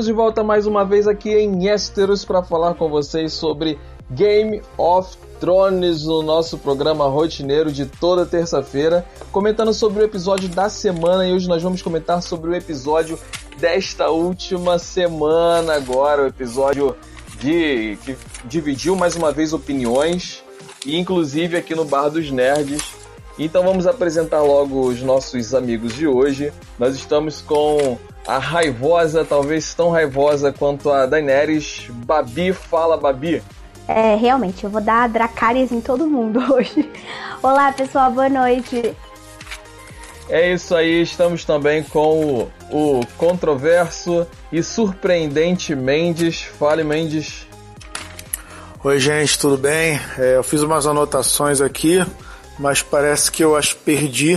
Estamos de volta mais uma vez aqui em Esteros para falar com vocês sobre Game of Thrones no nosso programa rotineiro de toda terça-feira, comentando sobre o episódio da semana e hoje nós vamos comentar sobre o episódio desta última semana agora, o episódio de que dividiu mais uma vez opiniões e inclusive aqui no Bar dos Nerds então vamos apresentar logo os nossos amigos de hoje. Nós estamos com a raivosa, talvez tão raivosa quanto a Daenerys. Babi, fala Babi. É, realmente, eu vou dar Dracarys em todo mundo hoje. Olá, pessoal, boa noite. É isso aí, estamos também com o, o controverso e surpreendente Mendes. Fale, Mendes. Oi, gente, tudo bem? É, eu fiz umas anotações aqui mas parece que eu as perdi.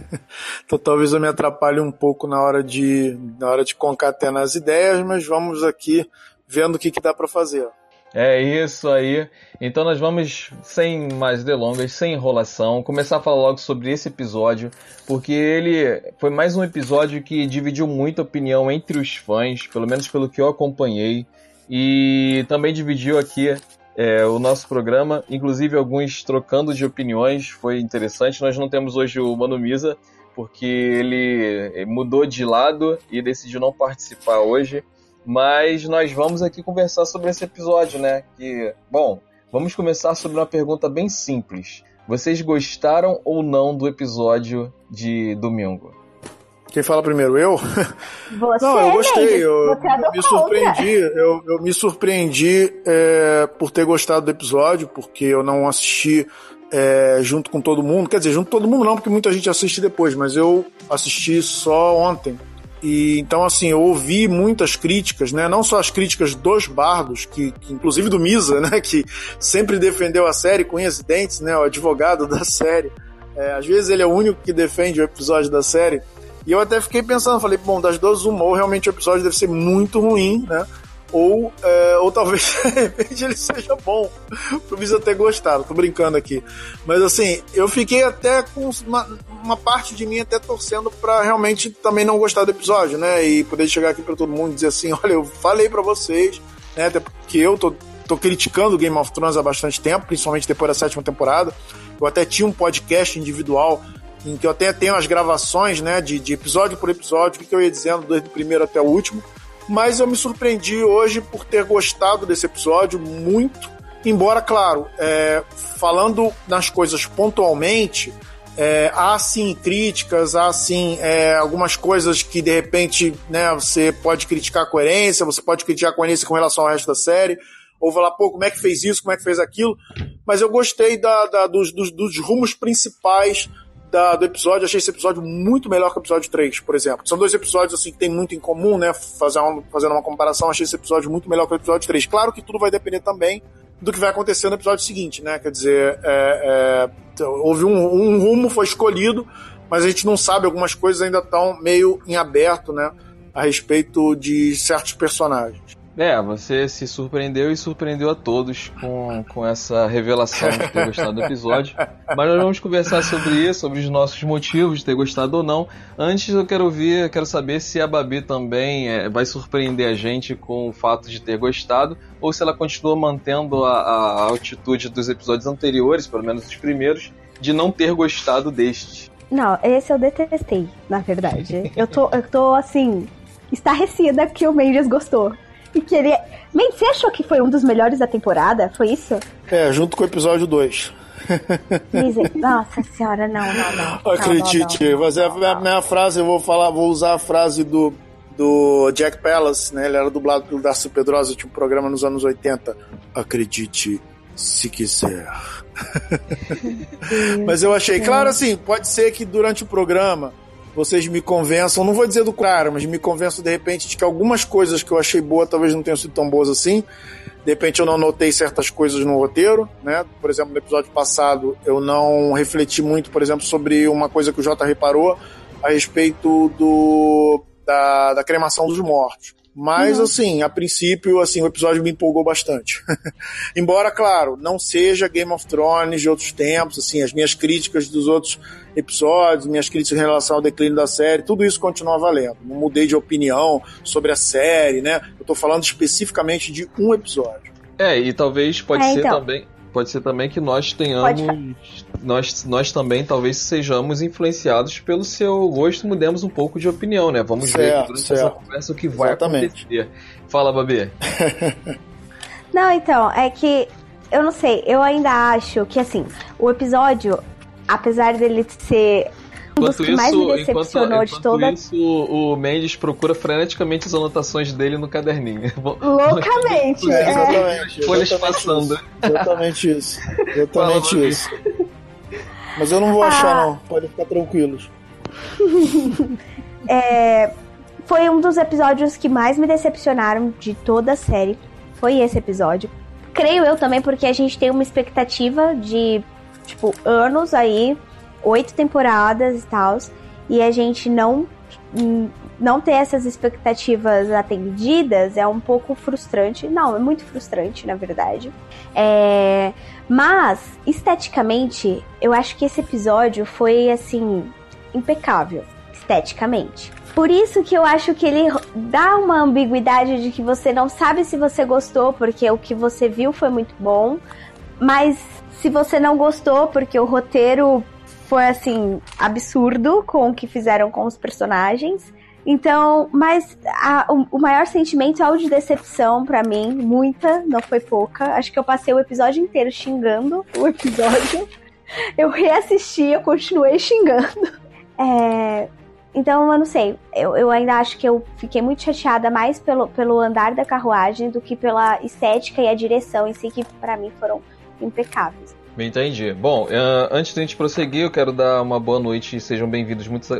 então talvez eu me atrapalhe um pouco na hora de, na hora de concatenar as ideias, mas vamos aqui vendo o que, que dá para fazer. É isso aí. Então nós vamos, sem mais delongas, sem enrolação, começar a falar logo sobre esse episódio, porque ele foi mais um episódio que dividiu muita opinião entre os fãs, pelo menos pelo que eu acompanhei, e também dividiu aqui é, o nosso programa, inclusive alguns trocando de opiniões, foi interessante. Nós não temos hoje o Mano Misa, porque ele mudou de lado e decidiu não participar hoje. Mas nós vamos aqui conversar sobre esse episódio, né? Que, bom, vamos começar sobre uma pergunta bem simples. Vocês gostaram ou não do episódio de domingo? Quem fala primeiro? Eu? Você, Não, eu gostei. Eu, eu me surpreendi. Eu, eu, me surpreendi é, por ter gostado do episódio, porque eu não assisti é, junto com todo mundo. Quer dizer, junto com todo mundo não, porque muita gente assiste depois, mas eu assisti só ontem. E então, assim, eu ouvi muitas críticas, né? Não só as críticas dos bardos, que, que inclusive do Misa, né? Que sempre defendeu a série com unhas e dentes, né? O advogado da série. É, às vezes ele é o único que defende o episódio da série. E eu até fiquei pensando, falei, bom, das duas, uma, ou realmente o episódio deve ser muito ruim, né? Ou, é, ou talvez de repente ele seja bom. Pro Visa ter gostado, tô brincando aqui. Mas assim, eu fiquei até com uma, uma parte de mim até torcendo para realmente também não gostar do episódio, né? E poder chegar aqui para todo mundo e dizer assim: olha, eu falei para vocês, né? Até porque eu tô, tô criticando Game of Thrones há bastante tempo, principalmente depois da sétima temporada. Eu até tinha um podcast individual em que eu até tenho as gravações, né, de, de episódio por episódio, o que eu ia dizendo desde o primeiro até o último. Mas eu me surpreendi hoje por ter gostado desse episódio muito. Embora, claro, é, falando nas coisas pontualmente, é, há sim críticas, há sim é, algumas coisas que de repente né, você pode criticar a coerência, você pode criticar a coerência com relação ao resto da série, ou falar, pô, como é que fez isso, como é que fez aquilo. Mas eu gostei da, da dos, dos, dos rumos principais da, do episódio, achei esse episódio muito melhor que o episódio 3, por exemplo. São dois episódios assim que tem muito em comum, né? Fazer uma, fazendo uma comparação, achei esse episódio muito melhor que o episódio 3. Claro que tudo vai depender também do que vai acontecer no episódio seguinte, né? Quer dizer, é, é, houve um, um rumo, foi escolhido, mas a gente não sabe, algumas coisas ainda estão meio em aberto, né? A respeito de certos personagens. É, você se surpreendeu e surpreendeu a todos com, com essa revelação de ter gostado do episódio. Mas nós vamos conversar sobre isso, sobre os nossos motivos de ter gostado ou não. Antes eu quero ouvir, quero saber se a Babi também é, vai surpreender a gente com o fato de ter gostado, ou se ela continua mantendo a, a altitude dos episódios anteriores, pelo menos os primeiros, de não ter gostado destes. Não, esse eu detestei, na verdade. eu tô, eu tô assim, estarrecida que o Mendes gostou e queria. Man, você achou que foi um dos melhores da temporada? Foi isso? É, junto com o episódio 2. Nossa senhora, não, não, não. Acredite, não, não, não, não, a minha frase, eu vou falar, vou usar a frase do, do Jack Palance, né? Ele era dublado pelo Darcy Pedrosa, tinha um programa nos anos 80. Acredite se quiser. Mas eu achei, claro assim, pode ser que durante o programa vocês me convençam, não vou dizer do cara, mas me convençam de repente de que algumas coisas que eu achei boa talvez não tenham sido tão boas assim. De repente eu não notei certas coisas no roteiro, né? Por exemplo, no episódio passado eu não refleti muito, por exemplo, sobre uma coisa que o Jota reparou a respeito do da, da cremação dos mortos. Mas, uhum. assim, a princípio, assim, o episódio me empolgou bastante. Embora, claro, não seja Game of Thrones de outros tempos, assim, as minhas críticas dos outros episódios, minhas críticas em relação ao declínio da série, tudo isso continua valendo. Não mudei de opinião sobre a série, né? Eu tô falando especificamente de um episódio. É, e talvez pode é, ser então. também pode ser também que nós tenhamos. Nós, nós também talvez sejamos influenciados pelo seu gosto, mudemos um pouco de opinião, né? Vamos certo, ver durante certo. essa conversa o que vai Exatamente. acontecer. Fala, Babi. não, então, é que eu não sei, eu ainda acho que assim, o episódio, apesar dele ser Enquanto isso, mais me decepcionou enquanto, de toda. isso, o Mendes procura freneticamente as anotações dele no caderninho. Loucamente, é. Exatamente. Folhas passando. Exatamente isso. Exatamente isso. Mas eu não vou achar, ah. não. Pode ficar tranquilos. é, foi um dos episódios que mais me decepcionaram de toda a série. Foi esse episódio. Creio eu também, porque a gente tem uma expectativa de, tipo, anos aí oito temporadas e tal, e a gente não não ter essas expectativas atendidas é um pouco frustrante. Não, é muito frustrante, na verdade. É... Mas, esteticamente, eu acho que esse episódio foi, assim, impecável. Esteticamente. Por isso que eu acho que ele dá uma ambiguidade de que você não sabe se você gostou, porque o que você viu foi muito bom. Mas se você não gostou, porque o roteiro foi assim absurdo com o que fizeram com os personagens. Então, mas a, o, o, maior sentimento é o de decepção para mim, muita, não foi pouca. Acho que eu passei o episódio inteiro xingando o episódio. Eu reassisti, eu continuei xingando. É, então, eu não sei. Eu, eu ainda acho que eu fiquei muito chateada mais pelo, pelo andar da carruagem do que pela estética e a direção em si, que para mim foram impecáveis. Entendi. Bom, uh, antes de a gente prosseguir, eu quero dar uma boa noite e sejam bem-vindos muitos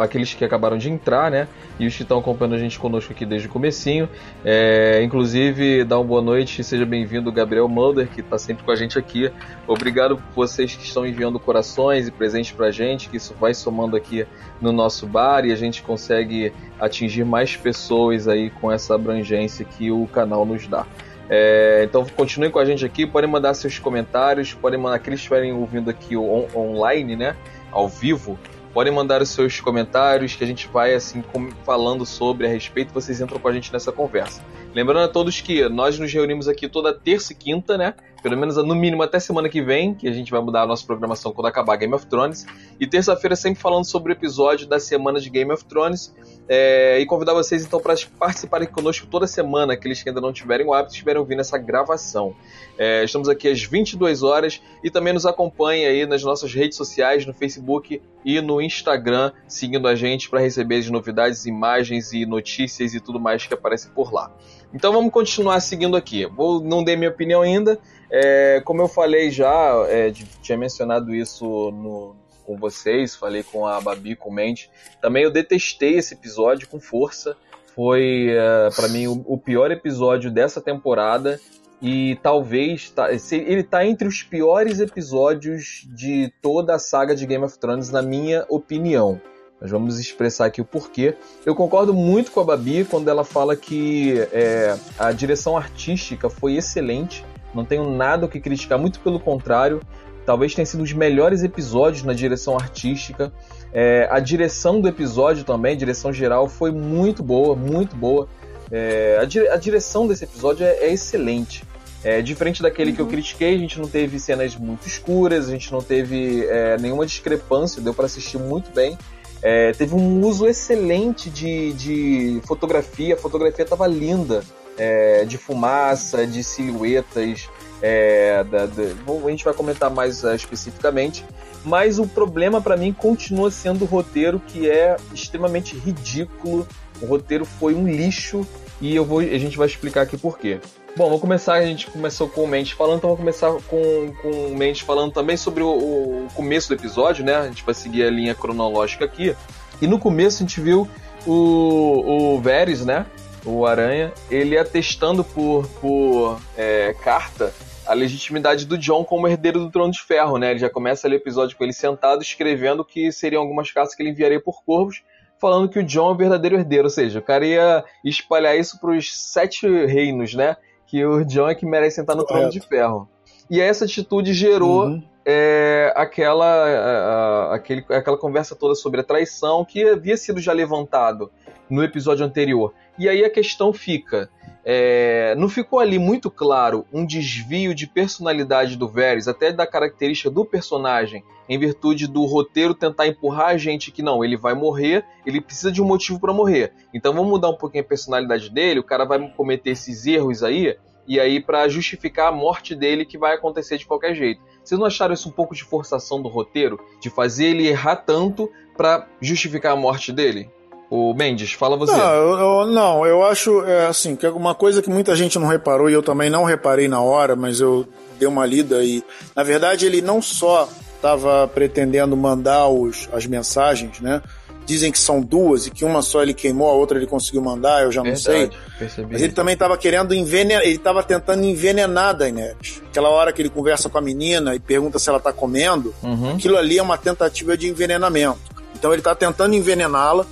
aqueles que acabaram de entrar, né? E os que estão acompanhando a gente conosco aqui desde o comecinho. É, inclusive, dar uma boa noite e seja bem-vindo o Gabriel Mulder, que está sempre com a gente aqui. Obrigado por vocês que estão enviando corações e presentes pra gente, que isso vai somando aqui no nosso bar e a gente consegue atingir mais pessoas aí com essa abrangência que o canal nos dá. É, então continuem com a gente aqui, podem mandar seus comentários, podem mandar aqueles que estiverem ouvindo aqui on, online, né, ao vivo, podem mandar os seus comentários que a gente vai assim falando sobre a respeito, vocês entram com a gente nessa conversa. Lembrando a todos que nós nos reunimos aqui toda terça e quinta, né? Pelo menos no mínimo até semana que vem, que a gente vai mudar a nossa programação quando acabar Game of Thrones. E terça-feira sempre falando sobre o episódio da semana de Game of Thrones. É, e convidar vocês então para participarem conosco toda semana, aqueles que ainda não tiverem o hábito estiverem ouvindo essa gravação. É, estamos aqui às 22 horas e também nos acompanhe aí nas nossas redes sociais, no Facebook e no Instagram, seguindo a gente para receber as novidades, imagens e notícias e tudo mais que aparece por lá. Então vamos continuar seguindo aqui. Vou não dei minha opinião ainda. É, como eu falei já, é, tinha mencionado isso no, com vocês, falei com a Babi, com o Mente. Também eu detestei esse episódio com força. Foi, uh, é, para mim, o, o, pior episódio dessa temporada. E talvez tá, ele tá entre os piores episódios de toda a saga de Game of Thrones, na minha opinião. Nós vamos expressar aqui o porquê. Eu concordo muito com a Babi quando ela fala que é, a direção artística foi excelente. Não tenho nada o que criticar, muito pelo contrário. Talvez tenha sido os melhores episódios na direção artística. É, a direção do episódio também, a direção geral, foi muito boa, muito boa. É, a, dire a, direção desse episódio é, é excelente. É, diferente daquele uhum. que eu uhum. critiquei, a gente não teve cenas muito escuras, a gente não teve é, nenhuma discrepância, deu para assistir muito bem. É, teve um uso excelente de, de fotografia, a fotografia estava linda, é, de fumaça, de silhuetas, é, da, da, a gente vai comentar mais uh, especificamente, mas o problema para mim continua sendo o roteiro que é extremamente ridículo. O roteiro foi um lixo e eu vou, a gente vai explicar aqui por quê. Bom, vou começar, a gente começou com o Mendes falando, então vou começar com, com o Mendes falando também sobre o, o, começo do episódio, né? A gente vai seguir a linha cronológica aqui. E no começo a gente viu o, o Varys, né? O Aranha, ele atestando por, por é, carta a legitimidade do John como herdeiro do Trono de Ferro, né? Ele já começa ali o episódio com ele sentado escrevendo que seriam algumas cartas que ele enviaria por corvos, falando que o John é o verdadeiro herdeiro, ou seja, o cara ia espalhar isso para os sete reinos, né? Que o John é que merece sentar no trono de ferro. E essa atitude gerou uhum. é, aquela, a, a, aquele, aquela conversa toda sobre a traição que havia sido já levantado no episódio anterior. E aí a questão fica: é, não ficou ali muito claro um desvio de personalidade do Varys, até da característica do personagem, em virtude do roteiro tentar empurrar a gente que não, ele vai morrer, ele precisa de um motivo para morrer. Então vamos mudar um pouquinho a personalidade dele, o cara vai cometer esses erros aí, e aí para justificar a morte dele que vai acontecer de qualquer jeito. Vocês não acharam isso um pouco de forçação do roteiro, de fazer ele errar tanto para justificar a morte dele? O Mendes, fala você. Não, eu, não, eu acho é, assim, que é uma coisa que muita gente não reparou e eu também não reparei na hora, mas eu dei uma lida e, na verdade, ele não só estava pretendendo mandar os, as mensagens, né? Dizem que são duas e que uma só ele queimou, a outra ele conseguiu mandar, eu já não Verdade, sei. Percebi. Mas ele também estava querendo envenenar, ele estava tentando envenenar a Daenerys. Aquela hora que ele conversa com a menina e pergunta se ela está comendo, uhum. aquilo ali é uma tentativa de envenenamento. Então ele está tentando envenená-la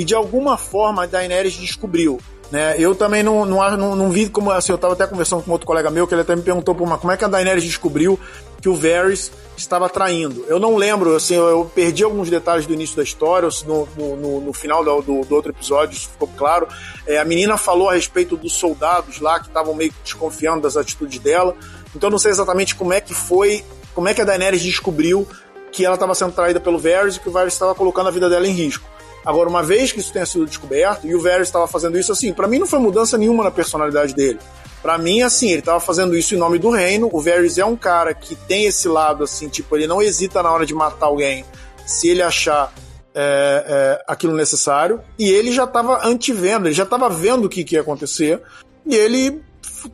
e de alguma forma a Daenerys descobriu. Né? Eu também não, não, não, não vi como assim, eu estava até conversando com outro colega meu que ele até me perguntou por uma, como é que a Daenerys descobriu que o Varys estava traindo. Eu não lembro, assim, eu, eu perdi alguns detalhes do início da história, no, no, no final do, do, do, outro episódio, isso ficou claro. É, a menina falou a respeito dos soldados lá que estavam meio desconfiando das atitudes dela. Então eu não sei exatamente como é que foi, como é que a Daenerys descobriu que ela estava sendo traída pelo Varys e que o Varys estava colocando a vida dela em risco. Agora, uma vez que isso tenha sido descoberto, e o Varys estava fazendo isso assim, para mim não foi mudança nenhuma na personalidade dele. Para mim, assim, ele estava fazendo isso em nome do reino. O Varys é um cara que tem esse lado, assim, tipo, ele não hesita na hora de matar alguém se ele achar é, é, aquilo necessário. E ele já estava antevendo, ele já estava vendo o que, que ia acontecer. E ele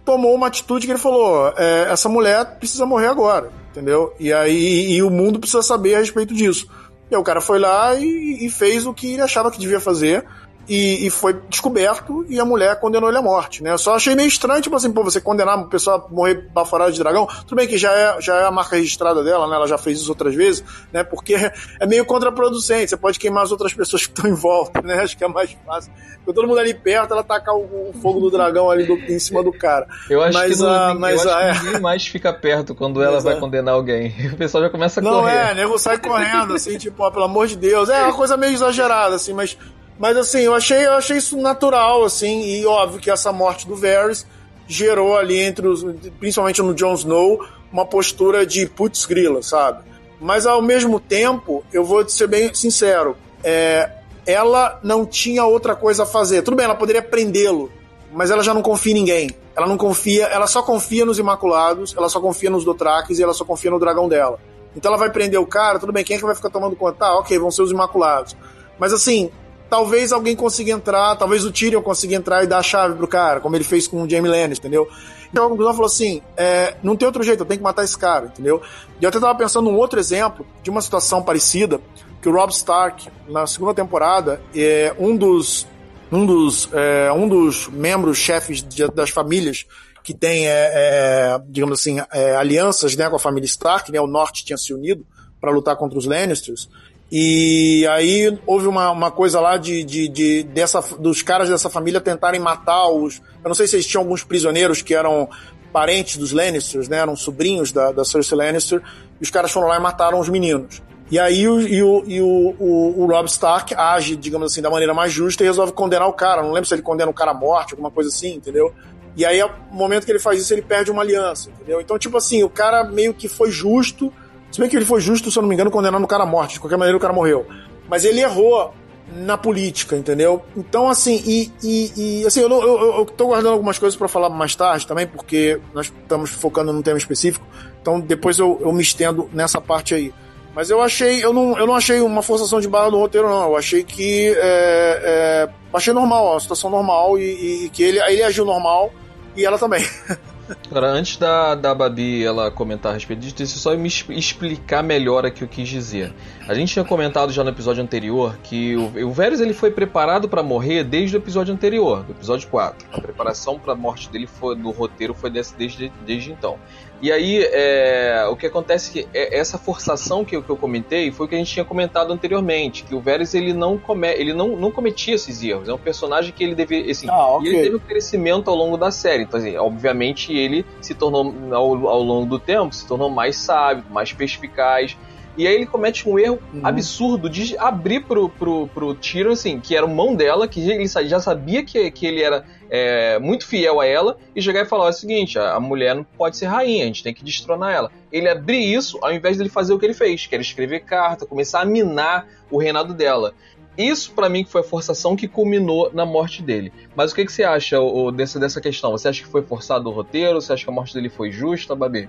tomou uma atitude que ele falou: é, essa mulher precisa morrer agora, entendeu? E aí e o mundo precisa saber a respeito disso. E aí o cara foi lá e, e fez o que ele achava que devia fazer. E, e, foi descoberto e a mulher condenou ele à morte, né? Eu só achei meio estranho, tipo assim, pô, você condenar uma pessoa a morrer baforada de dragão, tudo bem que já é, já é a marca registrada dela, né? Ela já fez isso outras vezes, né? Porque é meio contraproducente, você pode queimar as outras pessoas que estão em volta, né? Acho que é mais fácil. Com todo mundo ali perto, ela tacar o, o fogo do dragão ali do, em cima do cara. Eu acho mas, que, não, a, mas eu acho que ninguém mais fica perto quando ela mas, vai é. condenar alguém. O pessoal já começa a não, correr. Não, é, nego sai correndo, assim, tipo, ó, pelo amor de Deus. É uma coisa meio exagerada, assim, mas mas assim, eu achei, eu achei isso natural, assim, e óbvio que essa morte do Varys gerou ali entre os, principalmente no Jon Snow, uma postura de putz grila, sabe? Mas ao mesmo tempo, eu vou ser bem sincero, é, ela não tinha outra coisa a fazer. Tudo bem, ela poderia prendê-lo, mas ela já não confia em ninguém. Ela não confia, ela só confia nos Imaculados, ela só confia nos Dothrakis e ela só confia no dragão dela. Então ela vai prender o cara, tudo bem, quem é que vai ficar tomando conta? Tá, ok, vão ser os Imaculados. Mas assim, talvez alguém consiga entrar, talvez o Tyrion consiga entrar e dar a chave pro cara, como ele fez com o Jaime Lannister, entendeu? Então a conclusão falou assim, é, não tem outro jeito, eu tenho que matar esse cara, entendeu? E eu até tava pensando num outro exemplo de uma situação parecida, que o Rob Stark, na segunda temporada, é um dos um dos, é, um dos membros chefes de, das famílias que tem, é, é, digamos assim, é, alianças né, com a família Stark, né, o Norte tinha se unido para lutar contra os Lannisters, e aí houve uma, uma coisa lá de, de, de, dessa, dos caras dessa família tentarem matar os. Eu não sei se eles tinham alguns prisioneiros que eram parentes dos Lannisters, né? Eram sobrinhos da, da Cersei Lannister. E os caras foram lá e mataram os meninos. E aí o, e o, e o, o, o, Rob Stark age, digamos assim, da maneira mais justa e resolve condenar o cara. Não lembro se ele condena o cara à morte, alguma coisa assim, entendeu? E aí, no momento que ele faz isso, ele perde uma aliança, entendeu? Então, tipo assim, o cara meio que foi justo se bem que ele foi justo, se eu não me engano, condenando o cara à morte. De qualquer maneira, o cara morreu. Mas ele errou na política, entendeu? Então, assim, e, e, e assim, eu, eu, eu, eu, tô guardando algumas coisas para falar mais tarde também, porque nós estamos focando num tema específico. Então, depois eu, eu me estendo nessa parte aí. Mas eu achei, eu não, eu não achei uma forçação de barra do roteiro, não. Eu achei que. É, é, achei normal, uma situação normal e, e que ele, ele agiu normal e ela também. Agora, antes da, da Babi ela comentar a respeito disso, deixa eu só me explicar melhor aqui o que quis dizer. A gente tinha comentado já no episódio anterior que o, o Varys ele foi preparado para morrer desde o episódio anterior, do episódio 4. A preparação para a morte dele foi, no roteiro foi desse, desde, desde então. E aí, é, o que acontece é que é, essa forçação que eu, que eu comentei foi o que a gente tinha comentado anteriormente, que o Varys ele não, come, ele não, não cometia esses erros. É um personagem que ele deve, assim, ah, okay. ele teve um crescimento ao longo da série. Então, assim, obviamente ele se tornou ao, ao longo do tempo se tornou mais sábio, mais perspicaz. E aí ele comete um erro uhum. absurdo de abrir pro, pro, pro Tyrion, assim, que era mão dela, que ele já sabia que, que ele era é, muito fiel a ela, e chegar e falar o seguinte, a, a, mulher não pode ser rainha, a gente tem que destronar ela. Ele abrir isso ao invés dele fazer o que ele fez, que era escrever carta, começar a minar o reinado dela. Isso, para mim, foi a forçação que culminou na morte dele. Mas o que, que você acha o, dessa, dessa questão? Você acha que foi forçado o roteiro? Você acha que a morte dele foi justa, Babi?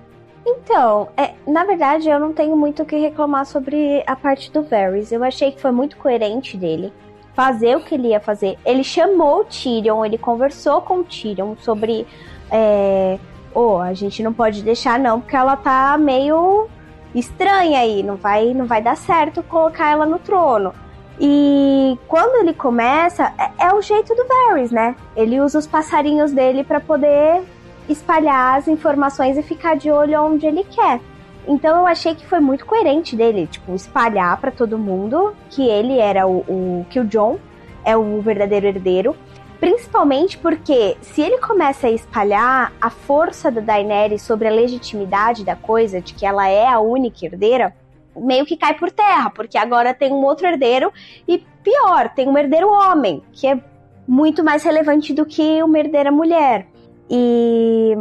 Então, é, na verdade, eu não tenho muito o que reclamar sobre a parte do Varys. Eu achei que foi muito coerente dele fazer o que ele ia fazer. Ele chamou o Tyrion, ele conversou com o Tyrion sobre. É, oh, a gente não pode deixar não, porque ela tá meio estranha aí, não vai, não vai dar certo colocar ela no trono. E quando ele começa, é, é o jeito do Varys, né? Ele usa os passarinhos dele para poder espalhar as informações e ficar de olho onde ele quer. Então eu achei que foi muito coerente dele, tipo, espalhar para todo mundo que ele era o, o que o John é o verdadeiro herdeiro, principalmente porque se ele começa a espalhar a força da Daenerys sobre a legitimidade da coisa, de que ela é a única herdeira, meio que cai por terra, porque agora tem um outro herdeiro e pior, tem um herdeiro homem, que é muito mais relevante do que uma herdeira mulher. E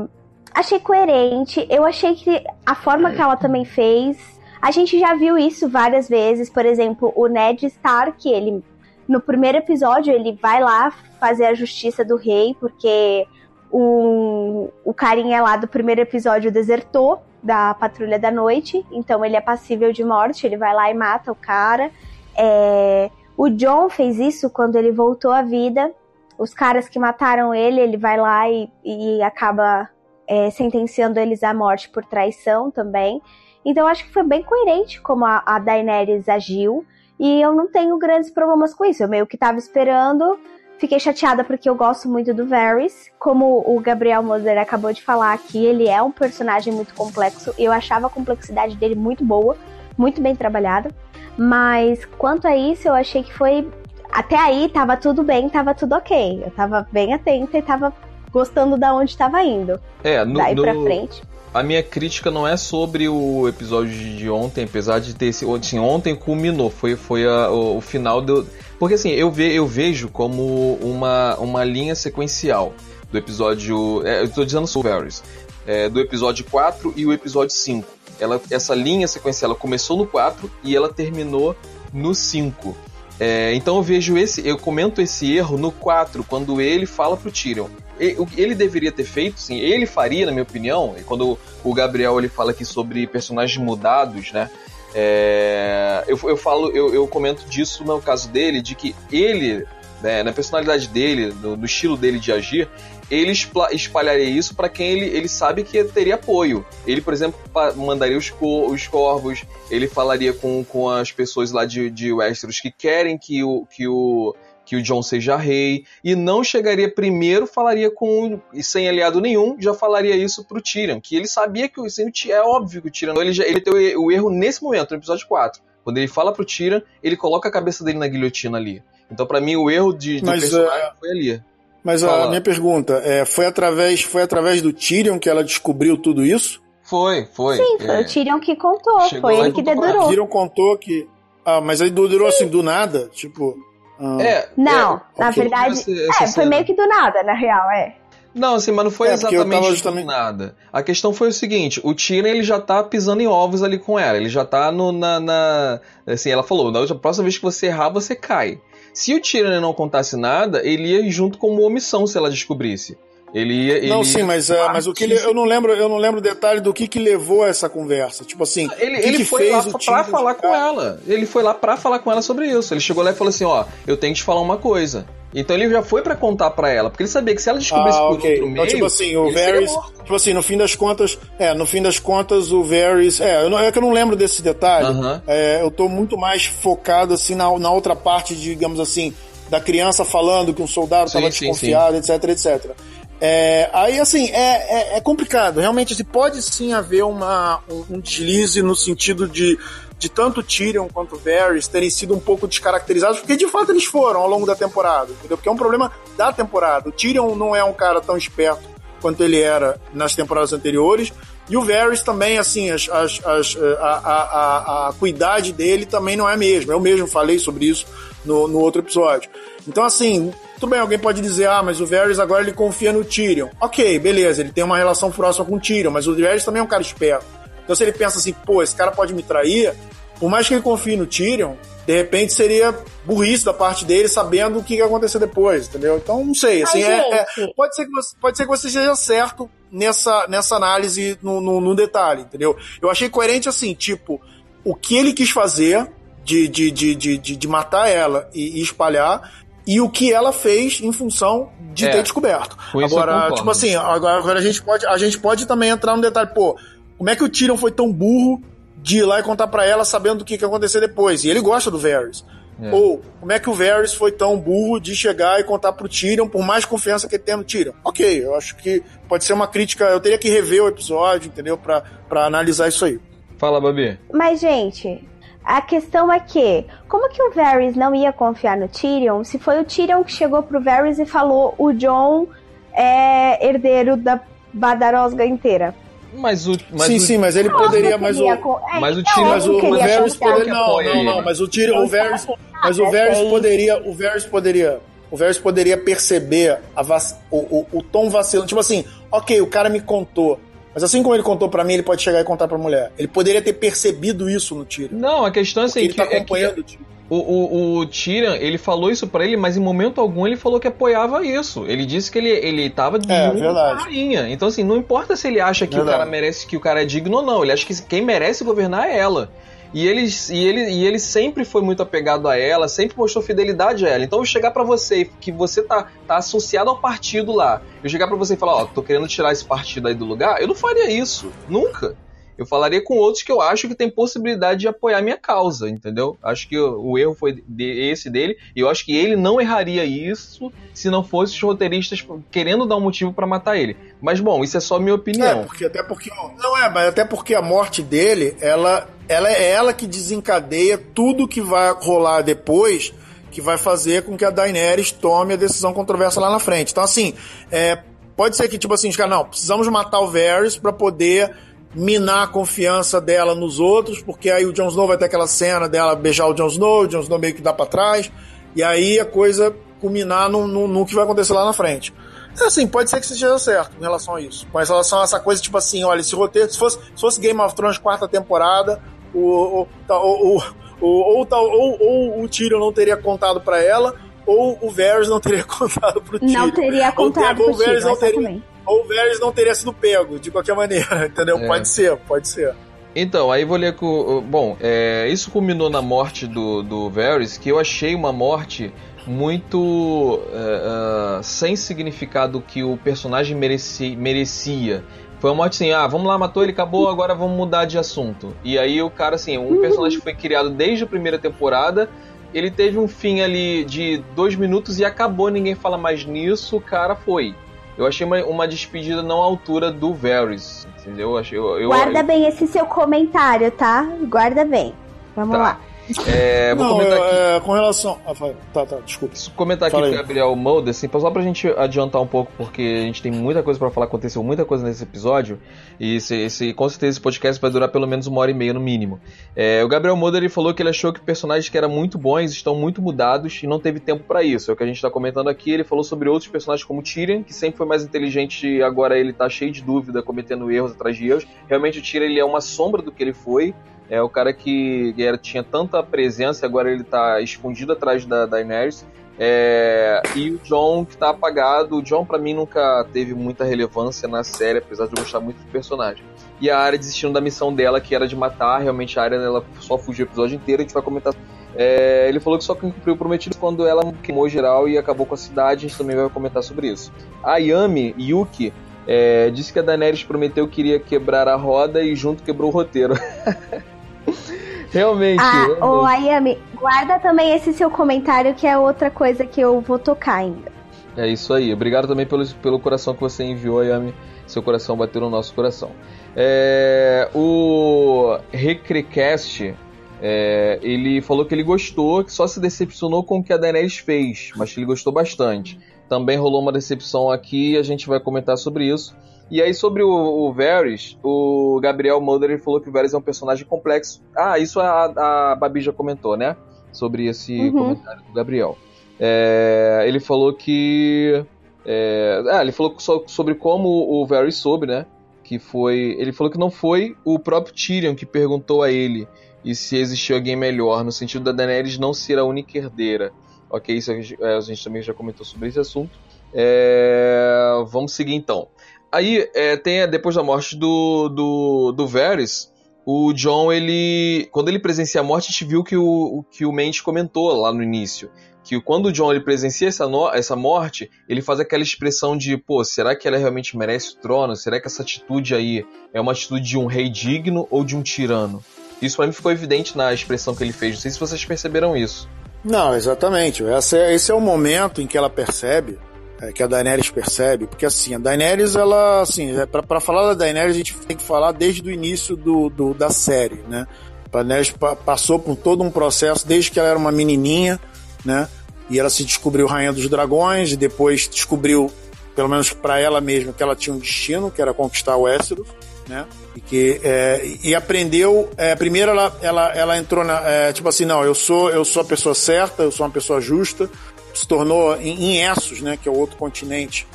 achei coerente. Eu achei que a forma que ela também fez. A gente já viu isso várias vezes. Por exemplo, o Ned Stark, ele. No primeiro episódio, ele vai lá fazer a justiça do rei, porque o, o carinha lá do primeiro episódio desertou da Patrulha da Noite, então ele é passível de morte, ele vai lá e mata o cara. É, o John fez isso quando ele voltou à vida os caras que mataram ele, ele vai lá e, e acaba é, sentenciando eles à morte por traição também. Então acho que foi bem coerente como a, a Daenerys agiu. E eu não tenho grandes problemas com isso. Eu meio que tava esperando. Fiquei chateada porque eu gosto muito do Varys. Como o Gabriel Moser acabou de falar aqui, ele é um personagem muito complexo. Eu achava a complexidade dele muito boa, muito bem trabalhada. Mas quanto a isso, eu achei que foi até aí tava tudo bem, tava tudo ok. Eu tava bem atenta e tava gostando da onde tava indo. É, no, Daí no... pra frente. A minha crítica não é sobre o episódio de ontem, apesar de ter sido. Assim, ontem culminou, foi, foi a, o, o, final do. Porque assim, eu, ve, eu vejo como uma, uma linha sequencial do episódio. É, eu tô dizendo sobre Varys. É, do episódio 4 e o episódio 5. Ela, essa linha sequencial ela começou no 4 e ela terminou no 5. É, então eu vejo esse, eu comento esse erro no 4, quando ele fala pro Tyrion. ele deveria ter feito, sim, ele faria, na minha opinião, quando o Gabriel ele fala aqui sobre personagens mudados, né? É, eu, eu falo, eu, eu comento disso no caso dele, de que ele, né, na personalidade dele, no, no estilo dele de agir, ele espalharia isso para quem ele, ele sabe que teria apoio. Ele, por exemplo, mandaria os, co os corvos, ele falaria com, com as pessoas lá de, de Westeros que querem que o, que o que o John seja rei, e não chegaria primeiro, falaria com e sem aliado nenhum, já falaria isso pro Tyrion, que ele sabia que assim, é óbvio que o Tyrion, ele, já, ele tem o erro nesse momento, no episódio 4. Quando ele fala pro Tyrion, ele coloca a cabeça dele na guilhotina ali. Então, para mim, o erro de, de Mas, personagem uh, foi ali. Mas Fala. a minha pergunta é, foi através foi através do Tyrion que ela descobriu tudo isso? Foi, foi. Sim, foi é. o Tyrion que contou, Chegou foi ele que dedurou. O Tyrion contou que ah, mas aí dedurou assim do nada, tipo. Ah, é. Não, é, na verdade, essa, essa é, foi meio que do nada, na real, é. Não, assim, mas não foi é, exatamente justamente... nada. A questão foi o seguinte: o Tyrion ele já tá pisando em ovos ali com ela. Ele já tá no, na, na. Assim, ela falou: na próxima vez que você errar, você cai. Se o Tyrion não contasse nada, ele ia junto como omissão se ela descobrisse. Ele ia. Ele não, sim, mas, uh, mas o que ele, eu não lembro, eu não lembro o detalhe do que que levou a essa conversa. Tipo assim, ele, que ele que foi lá pra falar com ela. Ele foi lá pra falar com ela sobre isso. Ele chegou lá e falou assim: ó, eu tenho que te falar uma coisa. Então ele já foi para contar para ela, porque ele sabia que se ela descobrisse ah, okay. por outro meio, então, tipo assim, o Varys, tipo assim, no fim das contas, é, no fim das contas o Varys, é, eu não, é que eu não lembro desse detalhe. Uh -huh. é, eu tô muito mais focado assim na, na outra parte, digamos assim, da criança falando que um soldado estava desconfiado, sim. etc, etc. É, aí, assim, é, é, é, complicado. Realmente, assim, pode sim haver uma, um, um deslize no sentido de, de tanto Tyrion quanto Varys terem sido um pouco descaracterizados, porque de fato eles foram ao longo da temporada, entendeu? Porque é um problema da temporada. O Tyrion não é um cara tão esperto quanto ele era nas temporadas anteriores, e o Varys também, assim, as, as, as, a, a, a, a cuidade dele também não é a mesma. Eu mesmo falei sobre isso no, no outro episódio. Então, assim, tudo bem, alguém pode dizer, ah, mas o Varys agora ele confia no Tyrion. Ok, beleza, ele tem uma relação próxima com o Tyrion, mas o Varys também é um cara esperto. Então, se ele pensa assim, pô, esse cara pode me trair, por mais que ele confie no Tyrion, de repente seria burrice da parte dele, sabendo o que vai acontecer depois, entendeu? Então, não sei, assim, Ai, é, é, pode, ser que você, pode ser que você esteja certo nessa, nessa análise no, no, no, detalhe, entendeu? Eu achei coerente assim, tipo, o que ele quis fazer de, de, de, de, de matar ela e, e espalhar, e o que ela fez em função de é, ter descoberto. Agora, tipo assim, agora, agora, a, gente pode, a gente pode também entrar no detalhe, pô, como é que o Tyrion foi tão burro de ir lá e contar para ela sabendo o que, que ia acontecer depois. E ele gosta do Varys. É. Ou, como é que o Varys foi tão burro de chegar e contar pro Tyrion, por mais confiança que ele tem no Tyrion? Ok, eu acho que pode ser uma crítica, eu teria que rever o episódio, entendeu? Pra, pra analisar isso aí. Fala, Babi. Mas, gente, a questão é que, como que o Varys não ia confiar no Tyrion se foi o Tyrion que chegou pro Varys e falou o John é herdeiro da Badarosga inteira? Mas o, mas sim, o... sim, mas ele poderia, mas o, é, mas o Tyrion, é mas o, o Varys poderia, não, não, não, mas o Tyrion, o Varys, mas o Varys poderia, o Varys poderia, o Varys poderia perceber a vac, o, o, o tom vacilante, tipo assim, ok, o cara me contou, mas assim como ele contou para mim, ele pode chegar e contar pra mulher. Ele poderia ter percebido isso no Tyrion. Não, a questão é assim, ele tá acompanhando é que... O, o, o Tyrion, ele falou isso para ele, mas em momento algum ele falou que apoiava isso. Ele disse que ele, ele tava de é, rainha. Então, assim, não importa se ele acha que verdade. o cara merece, que o cara é digno ou não. Ele acha que quem merece governar é ela. E ele, e, ele, e ele sempre foi muito apegado a ela, sempre mostrou fidelidade a ela. Então eu chegar para você, que você tá, tá associado ao partido lá, eu chegar para você e falar, ó, oh, tô querendo tirar esse partido aí do lugar, eu não faria isso. Nunca. Eu falaria com outros que eu acho que tem possibilidade de apoiar minha causa, entendeu? Acho que o, erro foi de, esse dele, e eu acho que ele não erraria isso se não fosse os roteiristas querendo dar um motivo para matar ele. Mas bom, isso é só minha opinião. É, porque até porque não é, mas até porque a morte dele, ela, ela é ela que desencadeia tudo que vai rolar depois, que vai fazer com que a Daenerys tome a decisão controversa lá na frente. Então assim, é, pode ser que tipo assim, os caras, não, precisamos matar o Varys para poder minar a confiança dela nos outros, porque aí o Jon Snow vai ter aquela cena dela beijar o Jon Snow, o Jon Snow meio que dá para trás, e aí a coisa culminar no, no, no, que vai acontecer lá na frente. É assim, pode ser que seja certo em relação a isso. Com relação a essa coisa, tipo assim, olha, esse roteiro, se fosse, se fosse Game of Thrones quarta temporada, o, o, o, o, ou, o Tyrion não teria contado para ela, ou o Varys não teria contado pro Tyrion. Não teria contado ou, pro Tyrion, não teria, ou o Varys não teria sido pego, de qualquer maneira, entendeu? É. Pode ser, pode ser. Então, aí vou ler com. Bom, é, isso culminou na morte do, do Varys, que eu achei uma morte muito é, uh, sem significado que o personagem merecia, merecia. Foi uma morte assim, ah, vamos lá, matou ele, acabou, agora vamos mudar de assunto. E aí o cara, assim, um personagem que foi criado desde a primeira temporada, ele teve um fim ali de dois minutos e acabou, ninguém fala mais nisso, o cara foi. Eu achei uma, uma despedida não à altura do Varys, entendeu? Eu achei, eu, Guarda eu, bem esse seu comentário, tá? Guarda bem. Vamos tá. lá. É, vou não, comentar aqui. É, com relação. Ah, tá, tá, desculpa. comentar aqui com o Gabriel Mulder, assim, só pra gente adiantar um pouco, porque a gente tem muita coisa para falar, aconteceu muita coisa nesse episódio, e esse, esse, com certeza esse podcast vai durar pelo menos uma hora e meia no mínimo. É, o Gabriel Mulder ele falou que ele achou que personagens que eram muito bons estão muito mudados e não teve tempo para isso. É o que a gente tá comentando aqui. Ele falou sobre outros personagens como Tyrion, que sempre foi mais inteligente e agora ele tá cheio de dúvida, cometendo erros atrás de erros. Realmente o Tyrion ele é uma sombra do que ele foi. É o cara que era, tinha tanta presença, agora ele tá escondido atrás da Daenerys. É, e o John que tá apagado. O John, para mim, nunca teve muita relevância na série, apesar de eu gostar muito do personagem. E a área desistindo da missão dela, que era de matar. Realmente a área ela só fugiu o episódio inteiro. A gente vai comentar. É, ele falou que só cumpriu o prometido quando ela queimou geral e acabou com a cidade. A gente também vai comentar sobre isso. A Yami Yuki é, disse que a Daenerys prometeu que iria quebrar a roda e junto quebrou o roteiro. Realmente. Ah, ô Ayami, guarda também esse seu comentário que é outra coisa que eu vou tocar ainda. É isso aí. Obrigado também pelo, pelo coração que você enviou, Ayami. Seu coração bateu no nosso coração. É, o Recrecast, é, ele falou que ele gostou, que só se decepcionou com o que a Daenerys fez, mas que ele gostou bastante. Também rolou uma decepção aqui a gente vai comentar sobre isso. E aí, sobre o, o Varys, o Gabriel Mulder falou que o Varys é um personagem complexo. Ah, isso a, a Babi já comentou, né? Sobre esse uhum. comentário do Gabriel. É, ele falou que. É, ah, ele falou sobre como o Varys soube, né? Que foi. Ele falou que não foi o próprio Tyrion que perguntou a ele e se existiu alguém melhor, no sentido da Daenerys não ser a única herdeira. Ok, isso a gente, é, a gente também já comentou sobre esse assunto. É, vamos seguir então. Aí é, tem depois da morte do, do, do Varys, o John, ele. Quando ele presencia a morte, a gente viu que o, que o Mendes comentou lá no início que quando o John ele presencia essa, no, essa morte, ele faz aquela expressão de, pô, será que ela realmente merece o trono? Será que essa atitude aí é uma atitude de um rei digno ou de um tirano? Isso para mim ficou evidente na expressão que ele fez. Não sei se vocês perceberam isso. Não, exatamente. Esse é, esse é o momento em que ela percebe, é, que a Daenerys percebe, porque assim, a Daenerys, ela, assim, é, para falar da Daenerys, a gente tem que falar desde o início do, do da série, né? A Daenerys passou por todo um processo, desde que ela era uma menininha, né? E ela se descobriu rainha dos dragões e depois descobriu, pelo menos para ela mesma, que ela tinha um destino, que era conquistar o Westeros, né? E que é, e aprendeu. É, primeiro ela, ela, ela entrou na é, tipo assim, não, eu sou eu sou a pessoa certa, eu sou uma pessoa justa. Se tornou em, em Essos, né? Que é o outro continente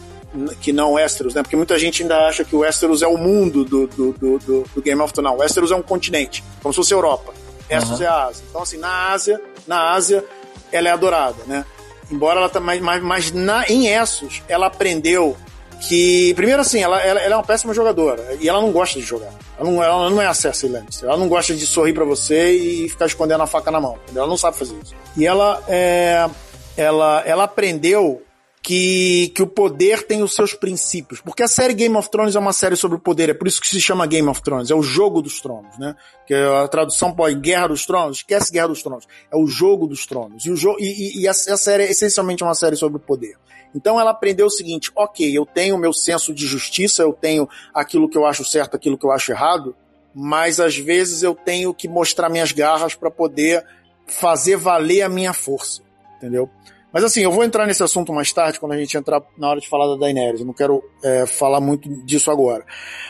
que não Westeros, né? Porque muita gente ainda acha que o Westeros é o mundo do, do, do, do Game of Thrones. Não, Westeros é um continente, como se fosse a Europa. Essos uhum. é a Ásia. Então, assim, na Ásia, na Ásia, ela é adorada, né? Embora ela tá mais, mais, mas na, em Essos ela aprendeu que primeiro assim ela, ela, ela, é uma péssima jogadora e ela não gosta de jogar. Ela não, ela não é a Cersei Lannister. Ela não gosta de sorrir para você e ficar escondendo a faca na mão. Ela não sabe fazer isso. E ela é, ela ela aprendeu que, que o poder tem os seus princípios. Porque a série Game of Thrones é uma série sobre o poder, é por isso que se chama Game of Thrones, é o jogo dos tronos, né? Que a tradução pode Guerra dos Tronos, esquece Guerra dos Tronos, é o jogo dos tronos. E, o jo e, e, e a, a série é essencialmente uma série sobre o poder. Então ela aprendeu o seguinte: ok, eu tenho o meu senso de justiça, eu tenho aquilo que eu acho certo, aquilo que eu acho errado, mas às vezes eu tenho que mostrar minhas garras para poder fazer valer a minha força, entendeu? Mas assim, eu vou entrar nesse assunto mais tarde, quando a gente entrar na hora de falar da Daenerys. Eu não quero é, falar muito disso agora.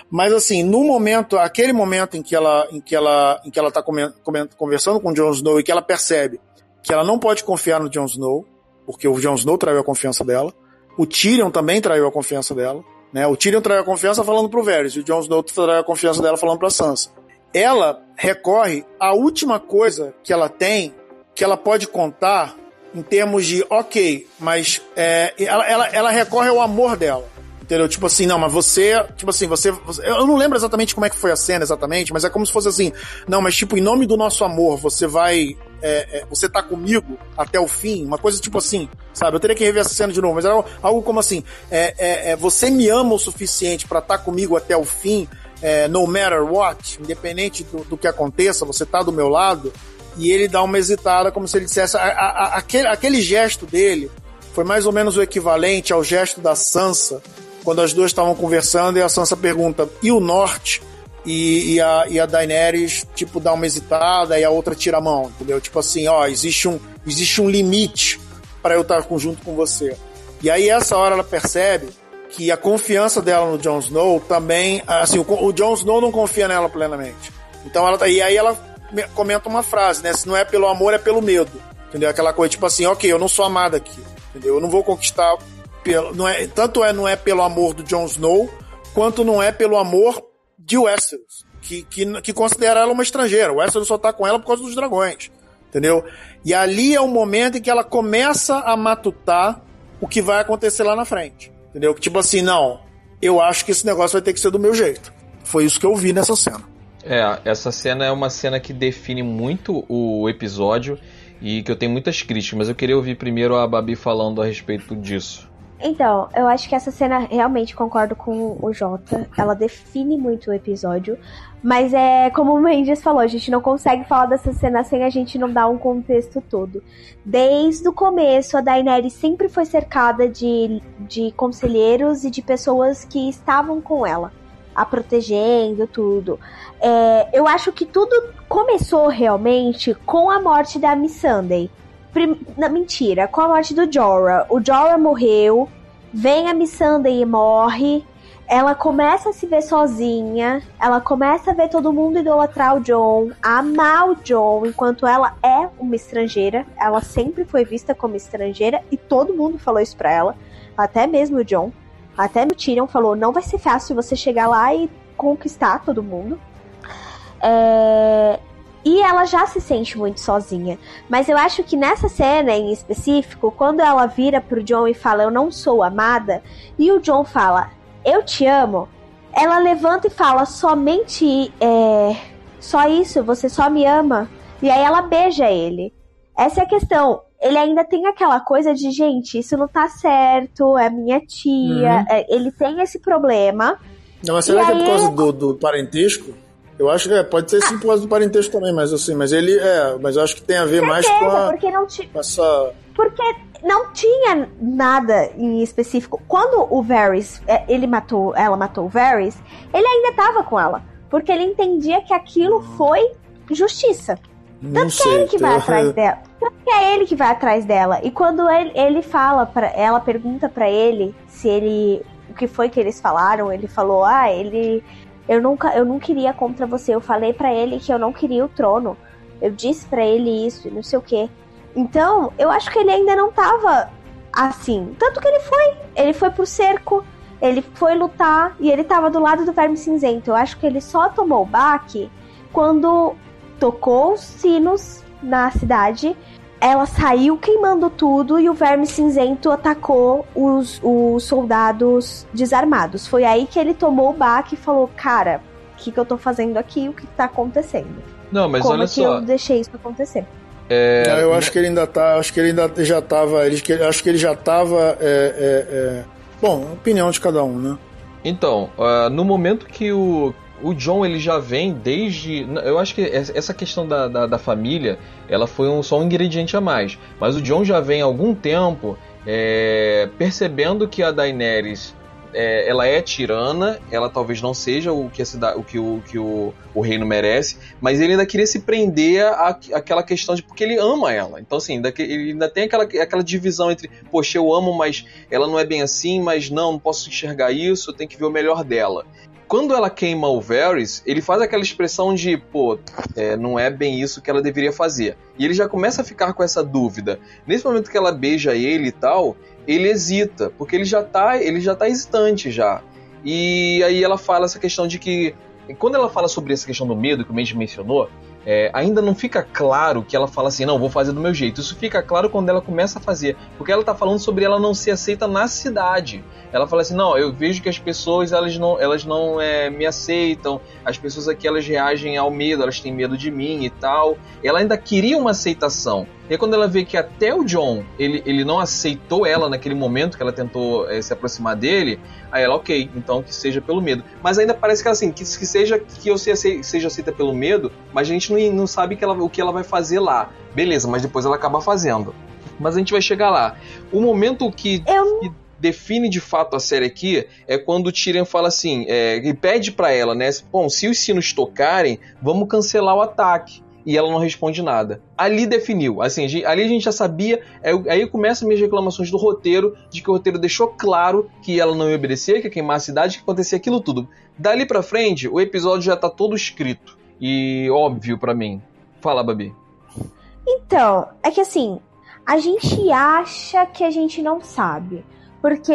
Mas assim, no momento, aquele momento em que ela, em que ela, em que ela está conversando com o Jon Snow e que ela percebe que ela não pode confiar no Jon Snow, porque o Jon Snow traiu a confiança dela. O Tyrion também traiu a confiança dela. Né? O Tyrion traiu a confiança falando pro Varys, e o Jon Snow traiu a confiança dela falando pra Sansa. Ela recorre à última coisa que ela tem, que ela pode contar em termos de, ok, mas é, ela, ela, ela recorre ao amor dela. Entendeu? Tipo assim, não, mas você. Tipo assim, você, você, Eu não lembro exatamente como é que foi a cena exatamente, mas é como se fosse assim. Não, mas tipo, em nome do nosso amor, você vai. É, é, você tá comigo até o fim. Uma coisa tipo assim, sabe? Eu teria que rever essa cena de novo, mas era algo como assim. É, é, é você me ama o suficiente para estar tá comigo até o fim, é, no matter what, independente do, do que aconteça, você tá do meu lado e ele dá uma hesitada, como se ele dissesse. A, a, aquele, aquele gesto dele foi mais ou menos o equivalente ao gesto da Sansa, quando as duas estavam conversando e a Sansa pergunta: e o norte? E, e, a, e a Daenerys, tipo, dá uma hesitada e a outra tira a mão, entendeu? Tipo assim: ó, existe um, existe um limite para eu estar junto com você. E aí, essa hora, ela percebe que a confiança dela no Jon Snow também. Assim, o, o Jon Snow não confia nela plenamente. Então, ela, e aí ela comenta uma frase, né? Se não é pelo amor, é pelo medo. Entendeu? Aquela coisa tipo assim, ok, eu não sou amada aqui. Entendeu? Eu não vou conquistar pelo. Não é, tanto é não é pelo amor do Jon Snow, quanto não é pelo amor de Westeros. Que, que, que considera ela uma estrangeira. O Westeros só tá com ela por causa dos dragões. Entendeu? E ali é o momento em que ela começa a matutar o que vai acontecer lá na frente. Entendeu? Tipo assim, não, eu acho que esse negócio vai ter que ser do meu jeito. Foi isso que eu vi nessa cena. É, essa cena é uma cena que define muito o episódio e que eu tenho muitas críticas, mas eu queria ouvir primeiro a Babi falando a respeito disso. Então, eu acho que essa cena realmente concordo com o Jota. Ela define muito o episódio. Mas é como o Mendes falou, a gente não consegue falar dessa cena sem a gente não dar um contexto todo. Desde o começo, a Daenerys sempre foi cercada de, de conselheiros e de pessoas que estavam com ela, a protegendo, tudo. É, eu acho que tudo começou realmente com a morte da Miss Sunday. Prim não, mentira, com a morte do Jorah. O Jorah morreu, vem a Miss Sunday e morre ela começa a se ver sozinha, ela começa a ver todo mundo idolatrar o John, amar o John, enquanto ela é uma estrangeira, ela sempre foi vista como estrangeira e todo mundo falou isso pra ela, até mesmo o John, até o Tyrion falou, não vai ser fácil você chegar lá e conquistar todo mundo. É... E ela já se sente muito sozinha. Mas eu acho que nessa cena em específico, quando ela vira pro John e fala, eu não sou amada, e o John fala, eu te amo, ela levanta e fala somente é, só isso, você só me ama. E aí ela beija ele. Essa é a questão. Ele ainda tem aquela coisa de, gente, isso não tá certo, é minha tia. Uhum. É, ele tem esse problema. Não, mas será que é por causa ele... do, do parentesco? Eu acho que é, pode ser sim por causa do parentesco também, mas assim, mas ele é, mas eu acho que tem a ver Certeza, mais com, a, porque não com essa porque não tinha nada em específico. Quando o Varys, é, ele matou, ela matou o Varys, ele ainda tava com ela. Porque ele entendia que aquilo foi justiça. Não Tanto sei, que é ele que vai atrás dela. Tanto que é ele que vai atrás dela. E quando ele, ele fala para ela pergunta para ele se ele o que foi que eles falaram, ele falou: "Ah, ele eu nunca eu não queria contra você. Eu falei para ele que eu não queria o trono. Eu disse para ele isso, não sei o quê. Então, eu acho que ele ainda não tava assim. Tanto que ele foi. Ele foi pro cerco, ele foi lutar e ele tava do lado do Verme Cinzento. Eu acho que ele só tomou o baque quando tocou os sinos na cidade. Ela saiu queimando tudo e o Verme Cinzento atacou os, os soldados desarmados. Foi aí que ele tomou o baque e falou: Cara, o que, que eu tô fazendo aqui? O que, que tá acontecendo? Não, mas Como olha que só. eu deixei isso acontecer? É... Não, eu acho que ele ainda tá. Acho que ele ainda já estava. Acho que ele já estava. É, é, é, bom, opinião de cada um, né? Então, uh, no momento que o, o John ele já vem desde. Eu acho que essa questão da, da, da família ela foi um, só um ingrediente a mais. Mas o John já vem há algum tempo é, percebendo que a Daenerys é, ela é tirana, ela talvez não seja o que, a cidade, o, que, o, que o, o reino merece, mas ele ainda queria se prender à, àquela questão de porque ele ama ela. Então, assim, ainda, ele ainda tem aquela, aquela divisão entre, poxa, eu amo, mas ela não é bem assim, mas não, não posso enxergar isso, eu tenho que ver o melhor dela quando ela queima o Varys, ele faz aquela expressão de, pô, é, não é bem isso que ela deveria fazer. E ele já começa a ficar com essa dúvida. Nesse momento que ela beija ele e tal, ele hesita, porque ele já tá, ele já tá hesitante já. E aí ela fala essa questão de que quando ela fala sobre essa questão do medo que o Mendes mencionou, é, ainda não fica claro que ela fala assim, não, vou fazer do meu jeito. Isso fica claro quando ela começa a fazer, porque ela está falando sobre ela não ser aceita na cidade. Ela fala assim, não, eu vejo que as pessoas elas não, elas não é, me aceitam, as pessoas aqui elas reagem ao medo, elas têm medo de mim e tal. Ela ainda queria uma aceitação. E aí, quando ela vê que até o John ele, ele não aceitou ela naquele momento que ela tentou é, se aproximar dele, aí ela, ok, então que seja pelo medo. Mas ainda parece que assim, que, que seja que eu seja aceita pelo medo, mas a gente não, não sabe que ela, o que ela vai fazer lá. Beleza, mas depois ela acaba fazendo. Mas a gente vai chegar lá. O momento que, eu... que define de fato a série aqui é quando o Tyrion fala assim, é, e pede para ela, né? Bom, se os sinos tocarem, vamos cancelar o ataque. E ela não responde nada. Ali definiu, assim, ali a gente já sabia. Aí começam minhas reclamações do roteiro, de que o roteiro deixou claro que ela não ia obedecer, que ia queimar a cidade, que acontecia aquilo tudo. Dali pra frente, o episódio já tá todo escrito e óbvio para mim. Fala, Babi. Então, é que assim, a gente acha que a gente não sabe. Porque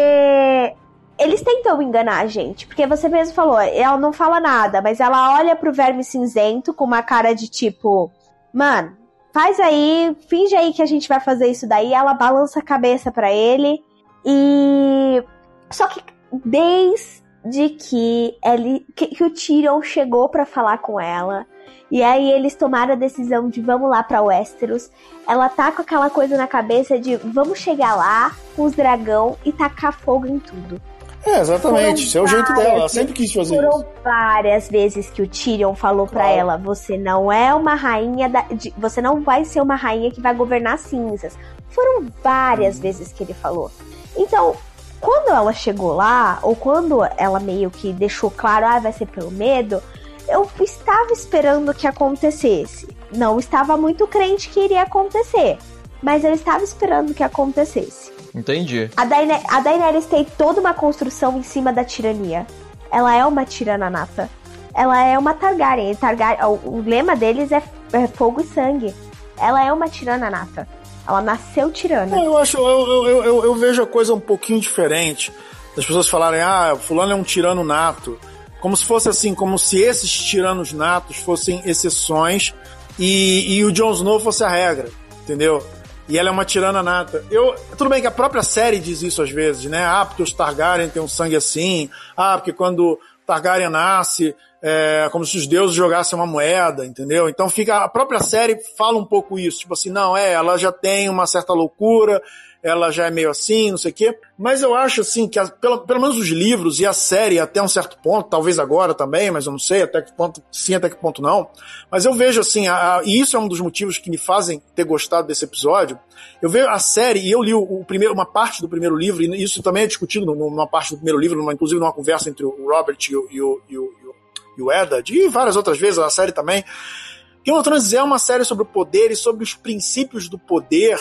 eles tentam enganar a gente. Porque você mesmo falou, ela não fala nada, mas ela olha pro verme cinzento com uma cara de tipo, mano, faz aí, finge aí que a gente vai fazer isso daí. Ela balança a cabeça para ele. E. Só que desde que, ele, que, que o Tyrion chegou para falar com ela, E aí eles tomaram a decisão de vamos lá para Westeros. Ela tá com aquela coisa na cabeça de vamos chegar lá com os dragão e tacar fogo em tudo. É, exatamente. Isso é o jeito dela. Ela sempre quis fazer foram isso. Foram várias vezes que o Tyrion falou para ela: você não é uma rainha da, de, você não vai ser uma rainha que vai governar cinzas. Foram várias vezes que ele falou. Então, quando ela chegou lá, ou quando ela meio que deixou claro, ah, vai ser pelo medo, eu estava esperando que acontecesse. Não estava muito crente que iria acontecer, mas eu estava esperando que acontecesse. Entendi. A, Daener a Daenerys tem toda uma construção em cima da tirania. Ela é uma tirana nata. Ela é uma Targaryen. Targaryen o, o lema deles é, é fogo e sangue. Ela é uma tirana nata. Ela nasceu tirana. Eu acho, eu, eu, eu, eu, vejo a coisa um pouquinho diferente. As pessoas falarem, ah, fulano é um tirano nato. Como se fosse assim, como se esses tiranos natos fossem exceções e, e o Jon Snow fosse a regra, entendeu? E ela é uma tirana nata. Eu, tudo bem que a própria série diz isso às vezes, né? Ah, porque os Targaryen têm um sangue assim. Ah, porque quando Targaryen nasce, é como se os deuses jogassem uma moeda, entendeu? Então fica a própria série fala um pouco isso, tipo assim, não é, ela já tem uma certa loucura, ela já é meio assim, não sei o quê. Mas eu acho assim que a, pelo, pelo menos os livros e a série até um certo ponto, talvez agora também, mas eu não sei até que ponto sim, até que ponto não. Mas eu vejo assim, a, a, e isso é um dos motivos que me fazem ter gostado desse episódio. Eu vejo a série e eu li o, o primeiro, uma parte do primeiro livro e isso também é discutido numa parte do primeiro livro, numa, inclusive numa conversa entre o Robert e o, e o, e o, e o Eddard, e várias outras vezes a série também. Game of Thrones é uma série sobre o poder e sobre os princípios do poder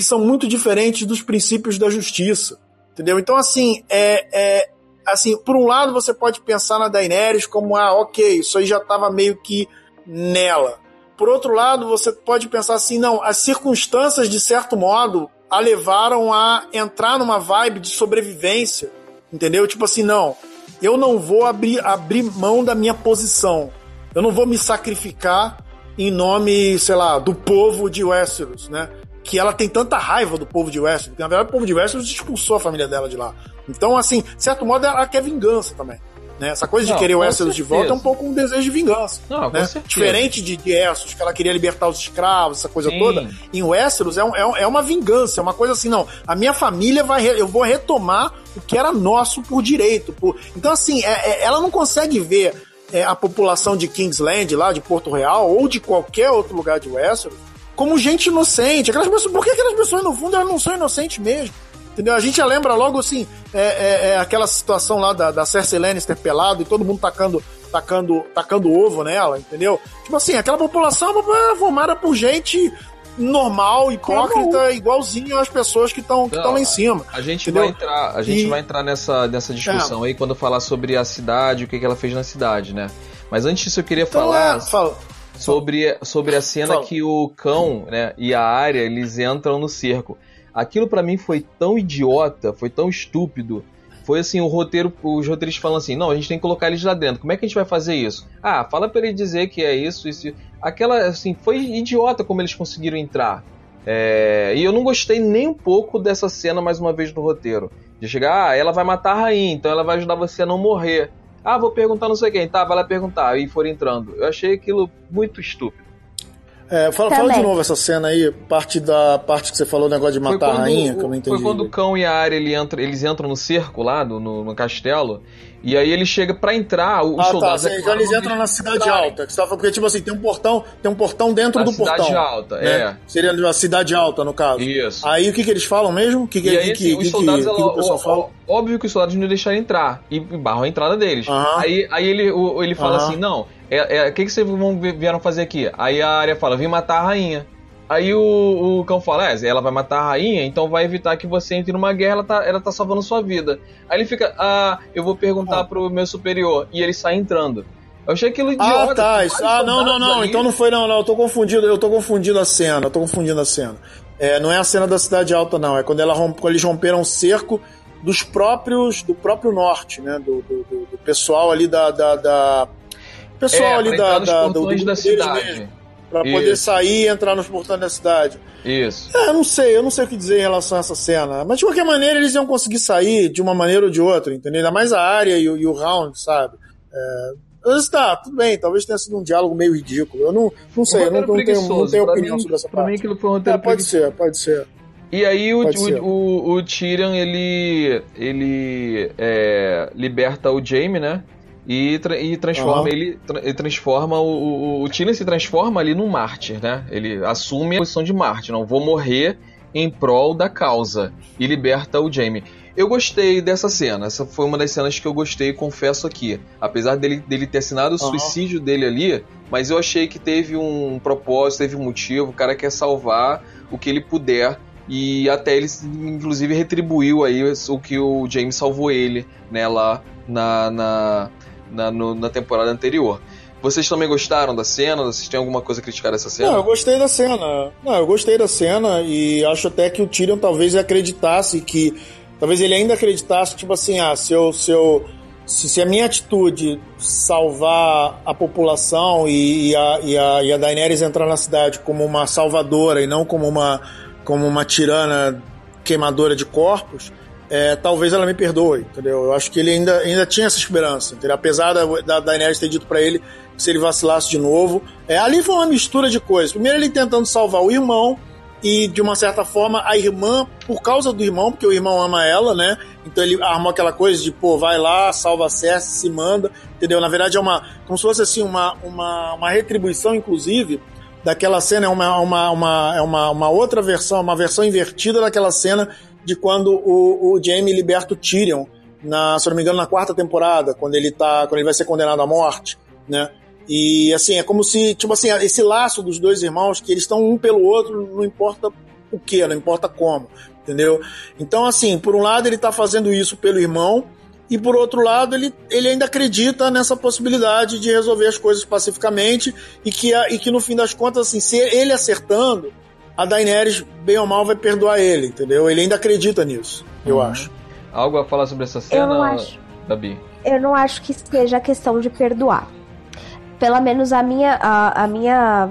que são muito diferentes dos princípios da justiça. Entendeu? Então, assim, é, é, assim, por um lado você pode pensar na Daenerys como, ah, ok, isso aí já estava meio que nela. Por outro lado, você pode pensar assim, não, as circunstâncias, de certo modo, a levaram a entrar numa vibe de sobrevivência, entendeu? Tipo assim, não, eu não vou abrir, abrir mão da minha posição. Eu não vou me sacrificar em nome, sei lá, do povo de Westeros, né? Que ela tem tanta raiva do povo de Westeros, porque na verdade o povo de Westeros expulsou a família dela de lá. Então, assim, de certo modo, ela quer vingança também. Né? Essa coisa de não, querer o Westeros de volta é um pouco um desejo de vingança. Não, né? Diferente de, de Essos, que ela queria libertar os escravos, essa coisa Sim. toda. Em Westeros é, um, é, é, uma vingança, é uma coisa assim, não. A minha família vai. Eu vou retomar o que era nosso por direito. Por... Então, assim, é, é, ela não consegue ver é, a população de Kingsland, lá de Porto Real, ou de qualquer outro lugar de Westeros, como gente inocente. Aquelas pessoas, por que aquelas pessoas, no fundo, elas não são inocentes mesmo? Entendeu? A gente lembra logo assim, é, é, é aquela situação lá da, da Cersei Lannister pelado e todo mundo tacando, tacando, tacando ovo nela, entendeu? Tipo assim, aquela população é formada por gente normal, hipócrita, igualzinho às pessoas que estão que lá em cima. A gente entendeu? vai entrar, a gente e... vai entrar nessa, nessa discussão é. aí quando falar sobre a cidade, o que, que ela fez na cidade, né? Mas antes disso eu queria então, falar é, fala. Sobre, sobre a cena fala. que o cão né, e a área eles entram no cerco. Aquilo para mim foi tão idiota, foi tão estúpido. Foi assim, o roteiro, os roteiristas falam assim: não, a gente tem que colocar eles lá dentro. Como é que a gente vai fazer isso? Ah, fala para ele dizer que é isso, isso. Aquela, assim, foi idiota como eles conseguiram entrar. É, e eu não gostei nem um pouco dessa cena, mais uma vez, no roteiro. De chegar, ah, ela vai matar a rainha, então ela vai ajudar você a não morrer. Ah, vou perguntar não sei quem. Tá, vai lá perguntar. E foram entrando. Eu achei aquilo muito estúpido. É, fala, fala, de novo essa cena aí, parte da parte que você falou, o negócio de matar quando, a rainha, que eu não entendi. Foi quando o cão e a área ele entra, eles entram no cerco lá, no, no castelo, e aí ele chega para entrar, os ah, tá, soldados... Tá, então eles entram na cidade alta, que você tava, porque tipo assim, tem um portão, tem um portão dentro do portão. cidade alta, né? é. Seria a cidade alta, no caso. Isso. Aí o que que eles falam mesmo? O que que, e aí, que, assim, que, os soldados, que, que, o pessoal fala? Óbvio que os soldados não deixaram entrar, e barram a entrada deles. Uh -huh. Aí, aí ele, o, ele fala uh -huh. assim, não é, é, o que, que vocês vieram fazer aqui? Aí a área fala, vim matar a rainha. Aí o, o cão fala, é, ela vai matar a rainha, então vai evitar que você entre numa guerra, ela tá, ela tá salvando sua vida. Aí ele fica, ah, eu vou perguntar ah. pro meu superior. E ele sai entrando. Eu achei aquilo idiota. Ah, tá. Isso, ah, não, não, não. Ali. Então não foi, não, não. Eu tô confundindo, eu tô confundindo a cena. Eu tô confundindo a cena. É, não é a cena da Cidade Alta, não. É quando, ela rompe, quando eles romperam o cerco dos próprios, do próprio norte, né? Do, do, do pessoal ali da, da, da pessoal é, ali da, da, do, do da cidade. Pra Isso. poder sair e entrar nos portões da cidade. Isso. É, eu não sei, eu não sei o que dizer em relação a essa cena. Mas de qualquer maneira, eles iam conseguir sair de uma maneira ou de outra, entendeu? Ainda mais a área e, e o round, sabe? É, vezes tá, tudo bem, talvez tenha sido um diálogo meio ridículo. Eu não, não sei, eu não, não, tenho, não tenho opinião mim, sobre essa pra parte. mim aquilo foi um roteiro é, pode ser, pode ser. E aí o, o, o, o, Tyrion, ele, ele é, liberta o Jaime, né? E, tra e transforma uhum. ele, tra ele transforma o, o, o Tyrion se transforma ali num mártir, né? Ele assume a posição de mártir, não vou morrer em prol da causa e liberta o Jaime. Eu gostei dessa cena. Essa foi uma das cenas que eu gostei, confesso aqui. Apesar dele, dele ter assinado o uhum. suicídio dele ali, mas eu achei que teve um propósito, teve um motivo. O cara quer salvar o que ele puder. E até ele, inclusive, retribuiu aí o que o James salvou ele, né, lá na, na, na, no, na temporada anterior. Vocês também gostaram da cena? Vocês têm alguma coisa a criticar dessa cena? Não, eu gostei da cena. Não, eu gostei da cena e acho até que o Tyrion talvez acreditasse que talvez ele ainda acreditasse, tipo assim, ah, se eu, se, eu, se, se a minha atitude salvar a população e, e, a, e, a, e a Daenerys entrar na cidade como uma salvadora e não como uma, como uma tirana queimadora de corpos, é, talvez ela me perdoe, entendeu? Eu acho que ele ainda, ainda tinha essa esperança, entendeu? Apesar da, da Daenerys ter dito para ele que se ele vacilasse de novo. É, ali foi uma mistura de coisas. Primeiro ele tentando salvar o irmão, e de uma certa forma a irmã, por causa do irmão, porque o irmão ama ela, né? Então ele armou aquela coisa de, pô, vai lá, salva a Cersei, se manda, entendeu? Na verdade é uma, como se fosse assim, uma, uma, uma retribuição, inclusive, daquela cena, é uma, uma, uma, é uma, uma outra versão, uma versão invertida daquela cena de quando o, o Jaime liberta o Tyrion, na, se não me engano, na quarta temporada, quando ele tá, quando ele vai ser condenado à morte, né? E assim, é como se, tipo assim, esse laço dos dois irmãos, que eles estão um pelo outro, não importa o que, não importa como, entendeu? Então, assim, por um lado ele está fazendo isso pelo irmão, e por outro lado ele, ele ainda acredita nessa possibilidade de resolver as coisas pacificamente e que, e que no fim das contas, assim, se ele acertando, a Daenerys, bem ou mal, vai perdoar ele, entendeu? Ele ainda acredita nisso, eu uhum. acho. Algo a falar sobre essa cena, eu não acho. Dabi? Eu não acho que seja questão de perdoar pelo menos a minha, a, a minha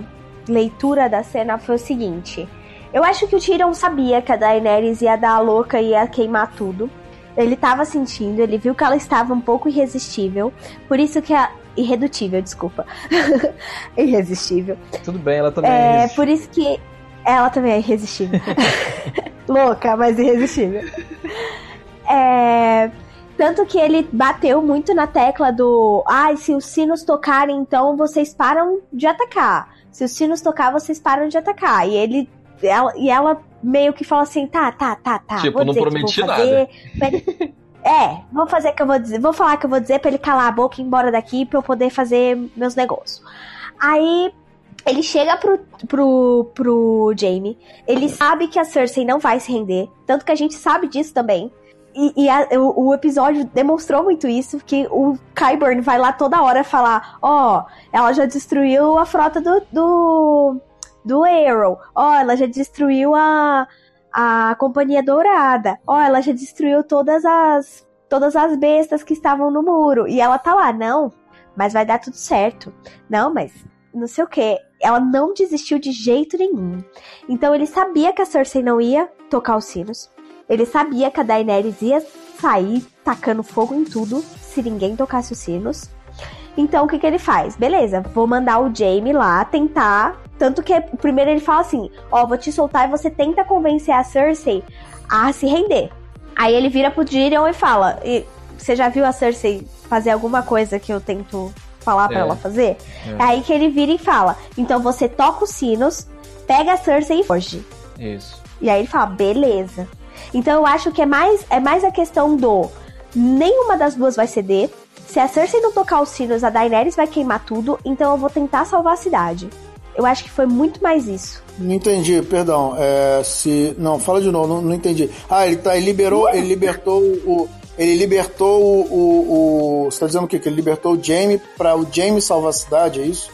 leitura da cena foi o seguinte. Eu acho que o Tyrion sabia que a Daenerys ia dar a louca e ia queimar tudo. Ele estava sentindo, ele viu que ela estava um pouco irresistível. Por isso que a. Irredutível, desculpa. irresistível. Tudo bem, ela também é. É por isso que. Ela também é irresistível. Louca, mas irresistível. É. Tanto que ele bateu muito na tecla do. Ai, ah, se os sinos tocarem, então vocês param de atacar. Se os sinos tocar, vocês param de atacar. E ele. Ela, e ela meio que fala assim: tá, tá, tá, tá. Tipo, não prometi nada. É, vou fazer que eu vou dizer. Vou falar que eu vou dizer pra ele calar a boca e ir embora daqui pra eu poder fazer meus negócios. Aí ele chega pro, pro, pro Jamie. Ele sabe que a Cersei não vai se render. Tanto que a gente sabe disso também. E, e a, o, o, episódio demonstrou muito isso, que o Kyburn vai lá toda hora falar, ó, oh, ela já destruiu a frota do, do, do Arrow, ó, oh, ela já destruiu a, a Companhia Dourada, ó, oh, ela já destruiu todas as, todas as bestas que estavam no muro. E ela tá lá, não, mas vai dar tudo certo. Não, mas não sei o que. Ela não desistiu de jeito nenhum. Então ele sabia que a Cersei não ia tocar os sinos. Ele sabia que a Daenerys ia sair tacando fogo em tudo se ninguém tocasse os sinos. Então o que, que ele faz? Beleza, vou mandar o Jaime lá tentar. Tanto que primeiro ele fala assim: Ó, vou te soltar e você tenta convencer a Cersei a se render. Aí ele vira pro Tyrion e fala: e, Você já viu a Cersei fazer alguma coisa que eu tento falar para é. ela fazer? É. Aí que ele vira e fala: Então você toca os sinos, pega a Cersei e foge. Isso. E aí ele fala: Beleza. Então eu acho que é mais, é mais a questão do nenhuma das duas vai ceder. Se a Cersei não tocar os sinos, a Daenerys vai queimar tudo, então eu vou tentar salvar a cidade. Eu acho que foi muito mais isso. Não entendi, perdão. É, se não, fala de novo, não, não entendi. Ah, ele tá, ele liberou, ele libertou o, ele libertou o, o, o você tá dizendo o quê? Que ele libertou o Jaime para o Jaime salvar a cidade, é isso?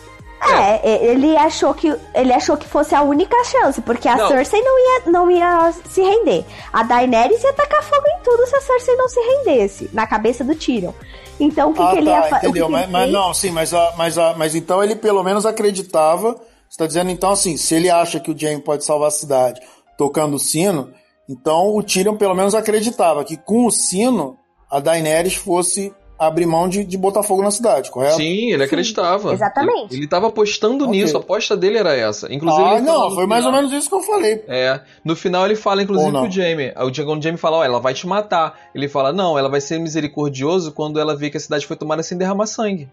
É, ele achou que ele achou que fosse a única chance, porque a não. Cersei não ia, não ia se render. A Daenerys ia tacar fogo em tudo se a Cersei não se rendesse, na cabeça do Tyrion. Então o que, ah, que ele tá, ia fazer? Entendeu, mas, mas, não, sim, mas, mas, mas então ele pelo menos acreditava. Você tá dizendo então assim, se ele acha que o Jaime pode salvar a cidade tocando o sino, então o Tyrion pelo menos acreditava que com o sino a Daenerys fosse abrir mão de, de botar fogo na cidade, correto? Sim, ele acreditava. exatamente. Ele, ele tava apostando Ok. nisso, a aposta dele era essa. Inclusive, ah, não, foi mais ou menos isso que eu falei. É, no final ele fala, inclusive, pro Jamie. O Jamie- quando o Jamie fala, ó, ela vai te matar. Ele fala, não, ela vai ser misericordioso quando ela vê que a cidade foi tomada sem derramar sangue.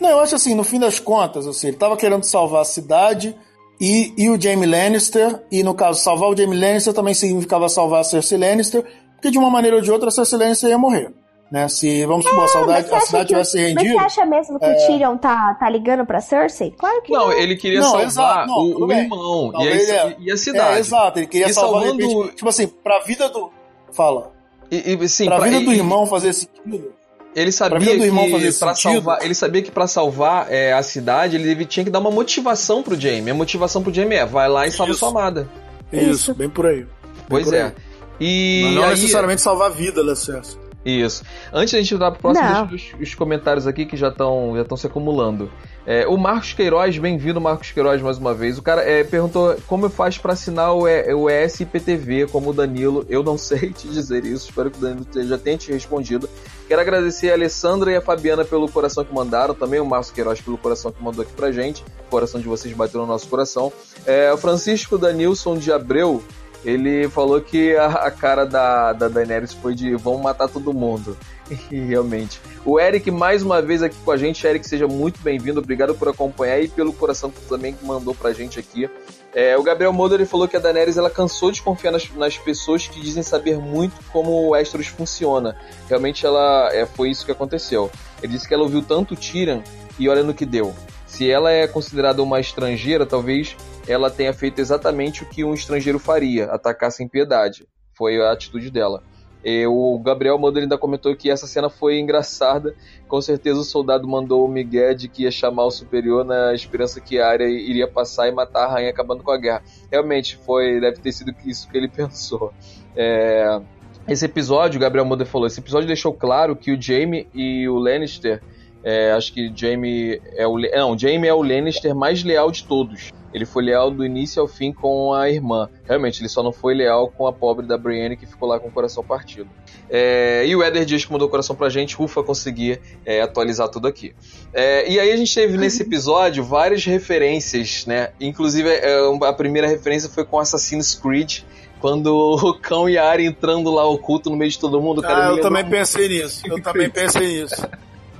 Não, eu acho assim, no fim das contas, assim, ele tava querendo salvar a cidade e, e o Jaime Lannister, e no caso, salvar o Jaime Lannister também significava salvar a Cersei Lannister, porque de uma maneira ou de outra a Cersei Lannister ia morrer. Né? Se, vamos supor, a, saudade, a cidade que- tivesse Mas você rendido. acha mesmo que o Tyrion tá, tá ligando pra Cersei? Claro que Não, não. ele queria Não, salvar exato, não, o, o irmão e a, é. e a cidade. É, exato, ele queria E salvar salvando- repente, tipo assim, pra vida do. Fala. E, e, sim, pra pra- vida do irmão fazer sentido. Ele sabia irmão que pra sentido. salvar, ele sabia que para salvar é, a cidade ele tinha que dar uma motivação pro Jamie. A motivação pro Jamie é vai lá e salva Isso. sua amada. Isso, Isso. bem por aí. Bem Pois por é. aí. E Mas não aí, necessariamente salvar a vida da Cersei. Isso. Antes da gente entrar pro próximo, Não. deixa os, os comentários aqui que já estão já tão se acumulando. É, o Marcos Queiroz, bem-vindo, Marcos Queiroz, mais uma vez. O cara é, perguntou como faz para assinar o, E- o ESPTV, como o Danilo. Eu não sei te dizer isso, espero que o Danilo já tenha te respondido. Quero agradecer a Alessandra e a Fabiana pelo coração que mandaram, também o Marcos Queiroz pelo coração que mandou aqui pra gente. O coração de vocês bateu no nosso coração. É, o Francisco Danilson de Abreu, ele falou que a, a cara da, da Daenerys foi de vão matar todo mundo. E realmente. O Eric, mais uma vez aqui com a gente. Eric, seja muito bem-vindo. Obrigado por acompanhar e pelo coração que também mandou pra gente aqui. É, o Gabriel Moura ele falou que a Daenerys ela cansou de confiar nas, nas pessoas que dizem saber muito como o Westeros funciona. Realmente ela é, foi isso que aconteceu. Ele disse que ela ouviu tanto Tyrion e olha no que deu. Se ela é considerada uma estrangeira, talvez ela tenha feito exatamente o que um estrangeiro faria, atacar sem piedade. Foi a atitude dela. E o Gabriel Moura ainda comentou que essa cena foi engraçada. Com certeza o soldado mandou o Miguel de que ia chamar o superior na esperança que a área iria passar e matar a rainha acabando com a guerra. Realmente foi, deve ter sido isso que ele pensou. É, esse episódio, o Gabriel Moura falou, esse episódio deixou claro que o Jaime e o Lannister, é, acho que Jaime é o não, Jaime é o Lannister mais leal de todos. Ele foi leal do início ao fim com a irmã. Realmente, ele só não foi leal com a pobre da Brienne que ficou lá com o coração partido. É, e o Eder Dias que mandou o coração pra gente, ufa, consegui é, atualizar tudo aqui. É, e aí a gente teve nesse episódio várias referências, né? Inclusive, é, a primeira referência foi com Assassin's Creed, quando o cão e a Arya entrando lá oculto no meio de todo mundo. Cara, Ah, eu também pensei nisso. Eu também pensei nisso.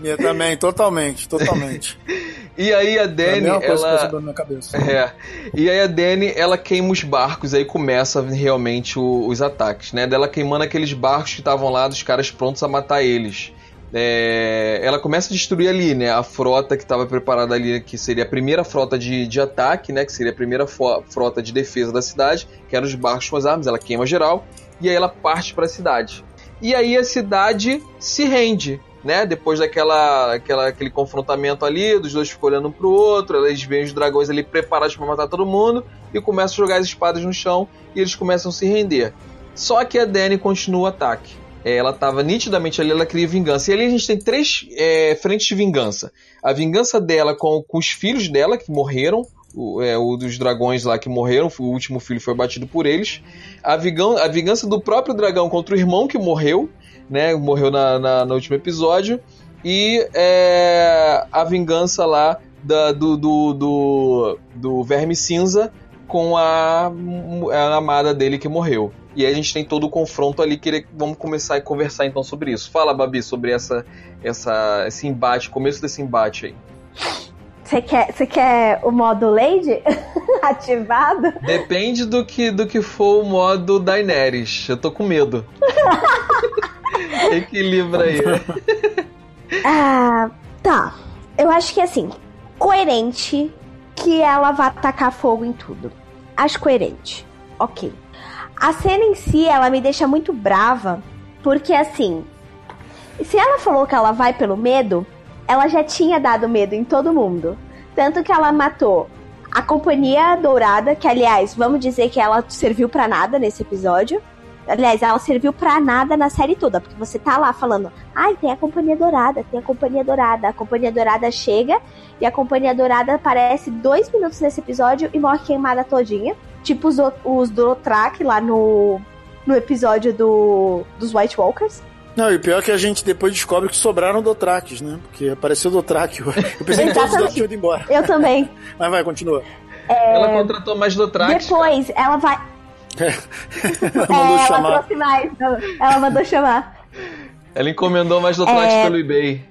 Eu também, totalmente, totalmente. E aí a É a ela... passou na minha cabeça. É. E aí a Dany, ela queima os barcos, aí começa realmente o- os ataques, né? Dela queimando aqueles barcos que estavam lá, dos caras prontos a matar eles. É, ela começa a destruir ali, né? A frota que estava preparada ali, que seria a primeira frota de, de ataque, né? Que seria a primeira frota de defesa da cidade, que eram os barcos com as armas. Ela queima geral e aí ela parte para a cidade. E aí a cidade se rende, né? Depois daquela aquela, aquele confrontamento ali, dos dois ficam olhando um pro outro, eles veem os dragões ali preparados para matar todo mundo e começam a jogar as espadas no chão e eles começam a se render. Só que a Dany continua o ataque. É, Ela estava nitidamente ali, ela queria vingança. E ali a gente tem três é, frentes de vingança. A vingança dela com, com os filhos dela, que morreram, o, é, o dos dragões lá que morreram, o último filho foi batido por eles. A, a vingança do próprio dragão contra o irmão que morreu, né? Morreu na, na, no último episódio. E é, a vingança lá da, do, do, do, do Verme Cinza com a, a amada dele que morreu. E aí a gente tem todo o confronto ali que ele- vamos começar a conversar então sobre isso. Fala, Babi, sobre essa, essa, esse embate, começo desse embate aí. Você quer, você quer o modo Lady ativado? Depende do que, do que for o modo Daenerys. Eu tô com medo. Equilibra aí. Ah, tá. Eu acho que assim, coerente que ela vá tacar fogo em tudo. Acho coerente. Ok. A cena em si, ela me deixa muito brava, porque assim, se ela falou que ela vai pelo medo, ela já tinha dado medo em todo mundo. Tanto que ela matou a Companhia Dourada, que aliás, vamos dizer que ela serviu pra nada nesse episódio. Aliás, ela serviu pra nada na série toda, porque você tá lá falando, ai, tem a Companhia Dourada, tem a Companhia Dourada. A Companhia Dourada chega e a Companhia Dourada aparece dois minutos nesse episódio e morre queimada todinha. Tipo os, os Dorotrak lá no, no episódio do, dos White Walkers. Não, e pior é que a gente depois descobre que sobraram Dothraques, né? Porque apareceu Dothraki. Eu pensei que todos os tinham ido embora. Eu também. Mas vai, continua. É... Ela contratou mais Dothraques. Depois, cara. ela vai... ela mandou é, chamar. Ela trouxe mais. Ela mandou chamar. Ela encomendou mais Dothraques é... pelo eBay.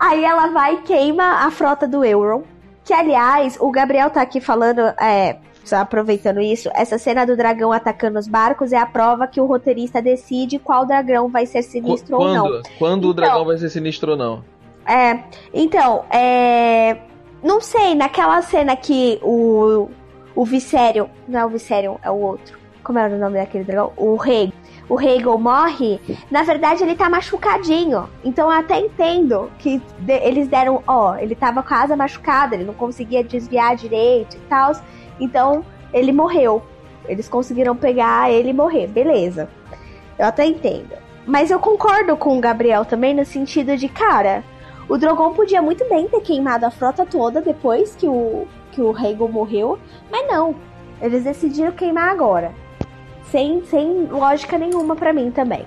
Aí ela vai e queima a frota do Euron. Que, aliás, o Gabriel tá aqui falando, é, só aproveitando isso, essa cena do dragão atacando os barcos é a prova que o roteirista decide qual dragão vai ser sinistro quando, ou não. Quando então, o dragão vai ser sinistro ou não? É, então, é. Não sei, naquela cena que o. O Viserion. Não é o Viserion, é o outro. Como era o nome daquele dragão? O Rei o Hegel morre, na verdade ele tá machucadinho. Então eu até entendo que de, eles deram, ó, ele tava com a asa machucada, ele não conseguia desviar direito e tal. Então ele morreu. Eles conseguiram pegar ele e morrer, beleza. Eu até entendo. Mas eu concordo com o Gabriel também no sentido de, cara, o Drogon podia muito bem ter queimado a frota toda depois que o, que o Hegel morreu, mas não. Eles decidiram queimar agora sem, sem lógica nenhuma para mim também.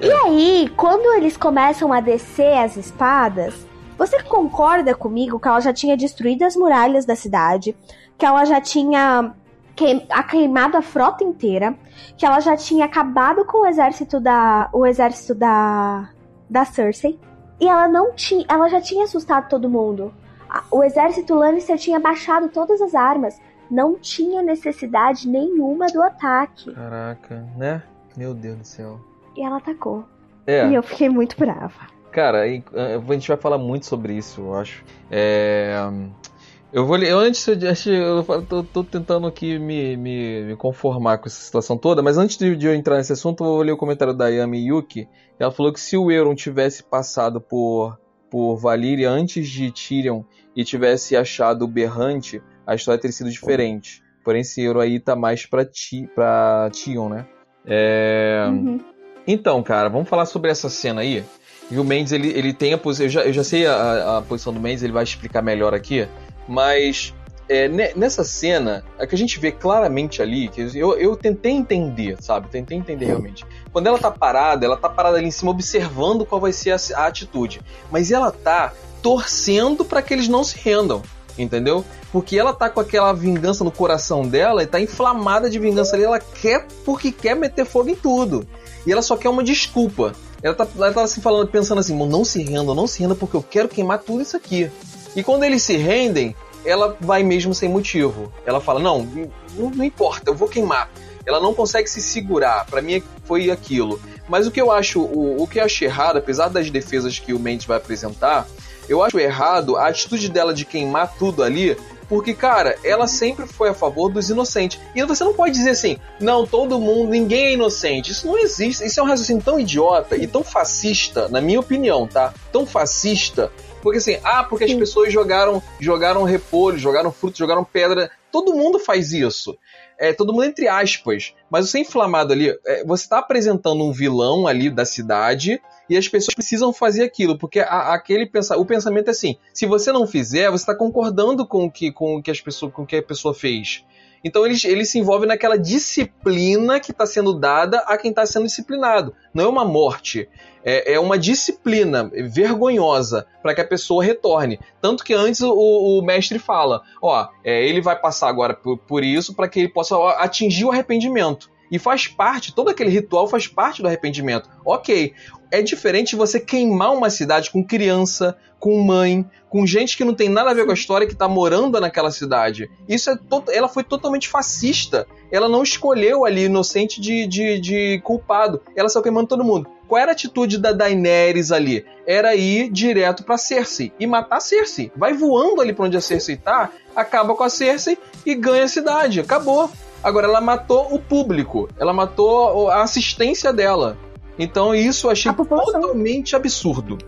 E aí, quando eles começam a descer as espadas, você concorda comigo que ela já tinha destruído as muralhas da cidade, que ela já tinha queimado a frota inteira, que ela já tinha acabado com o exército da o exército da da Cersei, e ela não tinha, ela já tinha assustado todo mundo. O exército Lannister tinha baixado todas as armas não tinha necessidade nenhuma do ataque. Caraca, né? Meu Deus do céu. E ela atacou. É. E eu fiquei muito brava. Cara, a gente vai falar muito sobre isso, eu acho. É. Eu vou eu antes, eu, eu tô, tô, tentando aqui me, me, me, conformar com essa situação toda, mas antes de, de, eu entrar nesse assunto, eu vou ler o comentário da Yami Yuki. Ela falou que se o Euron tivesse passado por, por Valyria antes de Tyrion e tivesse achado o Berrante, a história teria sido diferente. Porém, esse euro aí tá mais pra, ti, pra Tion, né? É... Uhum. Então, cara, vamos falar sobre essa cena aí. E o Mendes, ele, ele tem a posição. Eu já, eu já sei a, a, posição do Mendes, ele vai explicar melhor aqui. Mas é, nessa cena, é que a gente vê claramente ali, que eu, eu tentei entender, sabe? Tentei entender realmente. Quando ela tá parada, ela tá parada ali em cima observando qual vai ser a, a atitude. Mas ela tá torcendo para que eles não se rendam entendeu? Porque ela tá com aquela vingança no coração dela e tá inflamada de vingança ali, ela quer porque quer meter fogo em tudo. E ela só quer uma desculpa. Ela tá, ela tá assim falando, pensando assim, não se renda, não se renda porque eu quero queimar tudo isso aqui. E quando eles se rendem, ela vai mesmo sem motivo. Ela fala, não, não, não importa, eu vou queimar. Ela não consegue se segurar. Para mim foi aquilo. Mas o que eu acho, o, o que eu acho errado, apesar das defesas que o Mendes vai apresentar, eu acho errado a atitude dela de queimar tudo ali, porque, cara, ela sempre foi a favor dos inocentes. E você não pode dizer assim, não, todo mundo, ninguém é inocente. Isso não existe. Isso é um raciocínio tão idiota e tão fascista, na minha opinião, tá? Tão fascista. Porque assim, ah, porque as pessoas jogaram, jogaram repolho, jogaram fruto, jogaram pedra. Todo mundo faz isso é, todo mundo entre aspas. Mas você inflamado ali, é, você está apresentando um vilão ali da cidade e as pessoas precisam fazer aquilo, porque a, aquele pensa, o pensamento é assim: se você não fizer, você está concordando com o que, com o que as pessoas, com o que a pessoa fez. Então ele, ele se envolve naquela disciplina que está sendo dada a quem está sendo disciplinado. Não é uma morte, é, é uma disciplina vergonhosa para que a pessoa retorne. Tanto que antes o, o mestre fala: ó, é, ele vai passar agora por, por isso para que ele possa atingir o arrependimento. E faz parte, todo aquele ritual faz parte do arrependimento. Ok, é diferente você queimar uma cidade com criança, com mãe, com gente que não tem nada a ver com a história que está morando naquela cidade. Isso é ela foi totalmente fascista. Ela não escolheu ali inocente de, de, de culpado. Ela saiu queimando todo mundo. Qual era a atitude da Daenerys ali? Era ir direto para Cersei e matar Cersei. Vai voando ali para onde a Cersei tá, acaba com a Cersei e ganha a cidade. Acabou. Agora ela matou o público, ela matou a assistência dela. Então isso eu achei totalmente absurdo.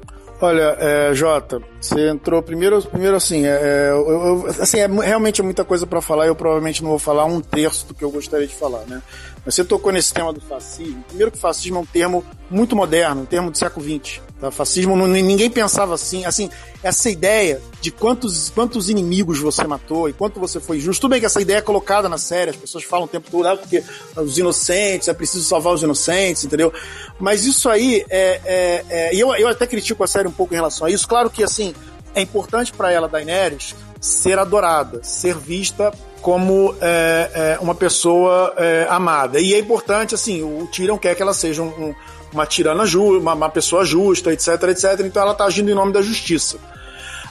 Olha, é, Jota, você entrou primeiro, primeiro assim, é, é eu, eu, assim, é, realmente é muita coisa para falar. Eu provavelmente não vou falar um terço do que eu gostaria de falar, né? Você tocou nesse tema do fascismo. Primeiro que fascismo é um termo muito moderno, um termo do século XX. Tá? Fascismo, ninguém pensava assim. Assim, essa ideia de quantos, quantos inimigos você matou e quanto você foi justo. Tudo bem que essa ideia é colocada na série, as pessoas falam o tempo todo, ah, porque os inocentes, é preciso salvar os inocentes, entendeu? Mas isso aí é. é, é e eu, eu até critico a série um pouco em relação a isso. Claro que, assim, é importante para ela, Daenerys, ser adorada, ser vista como é, é, uma pessoa é, amada. E é importante, assim, o Tyrion quer que ela seja um, um, uma tirana justa, uma, uma, pessoa justa, etc, etc. Então ela está agindo em nome da justiça.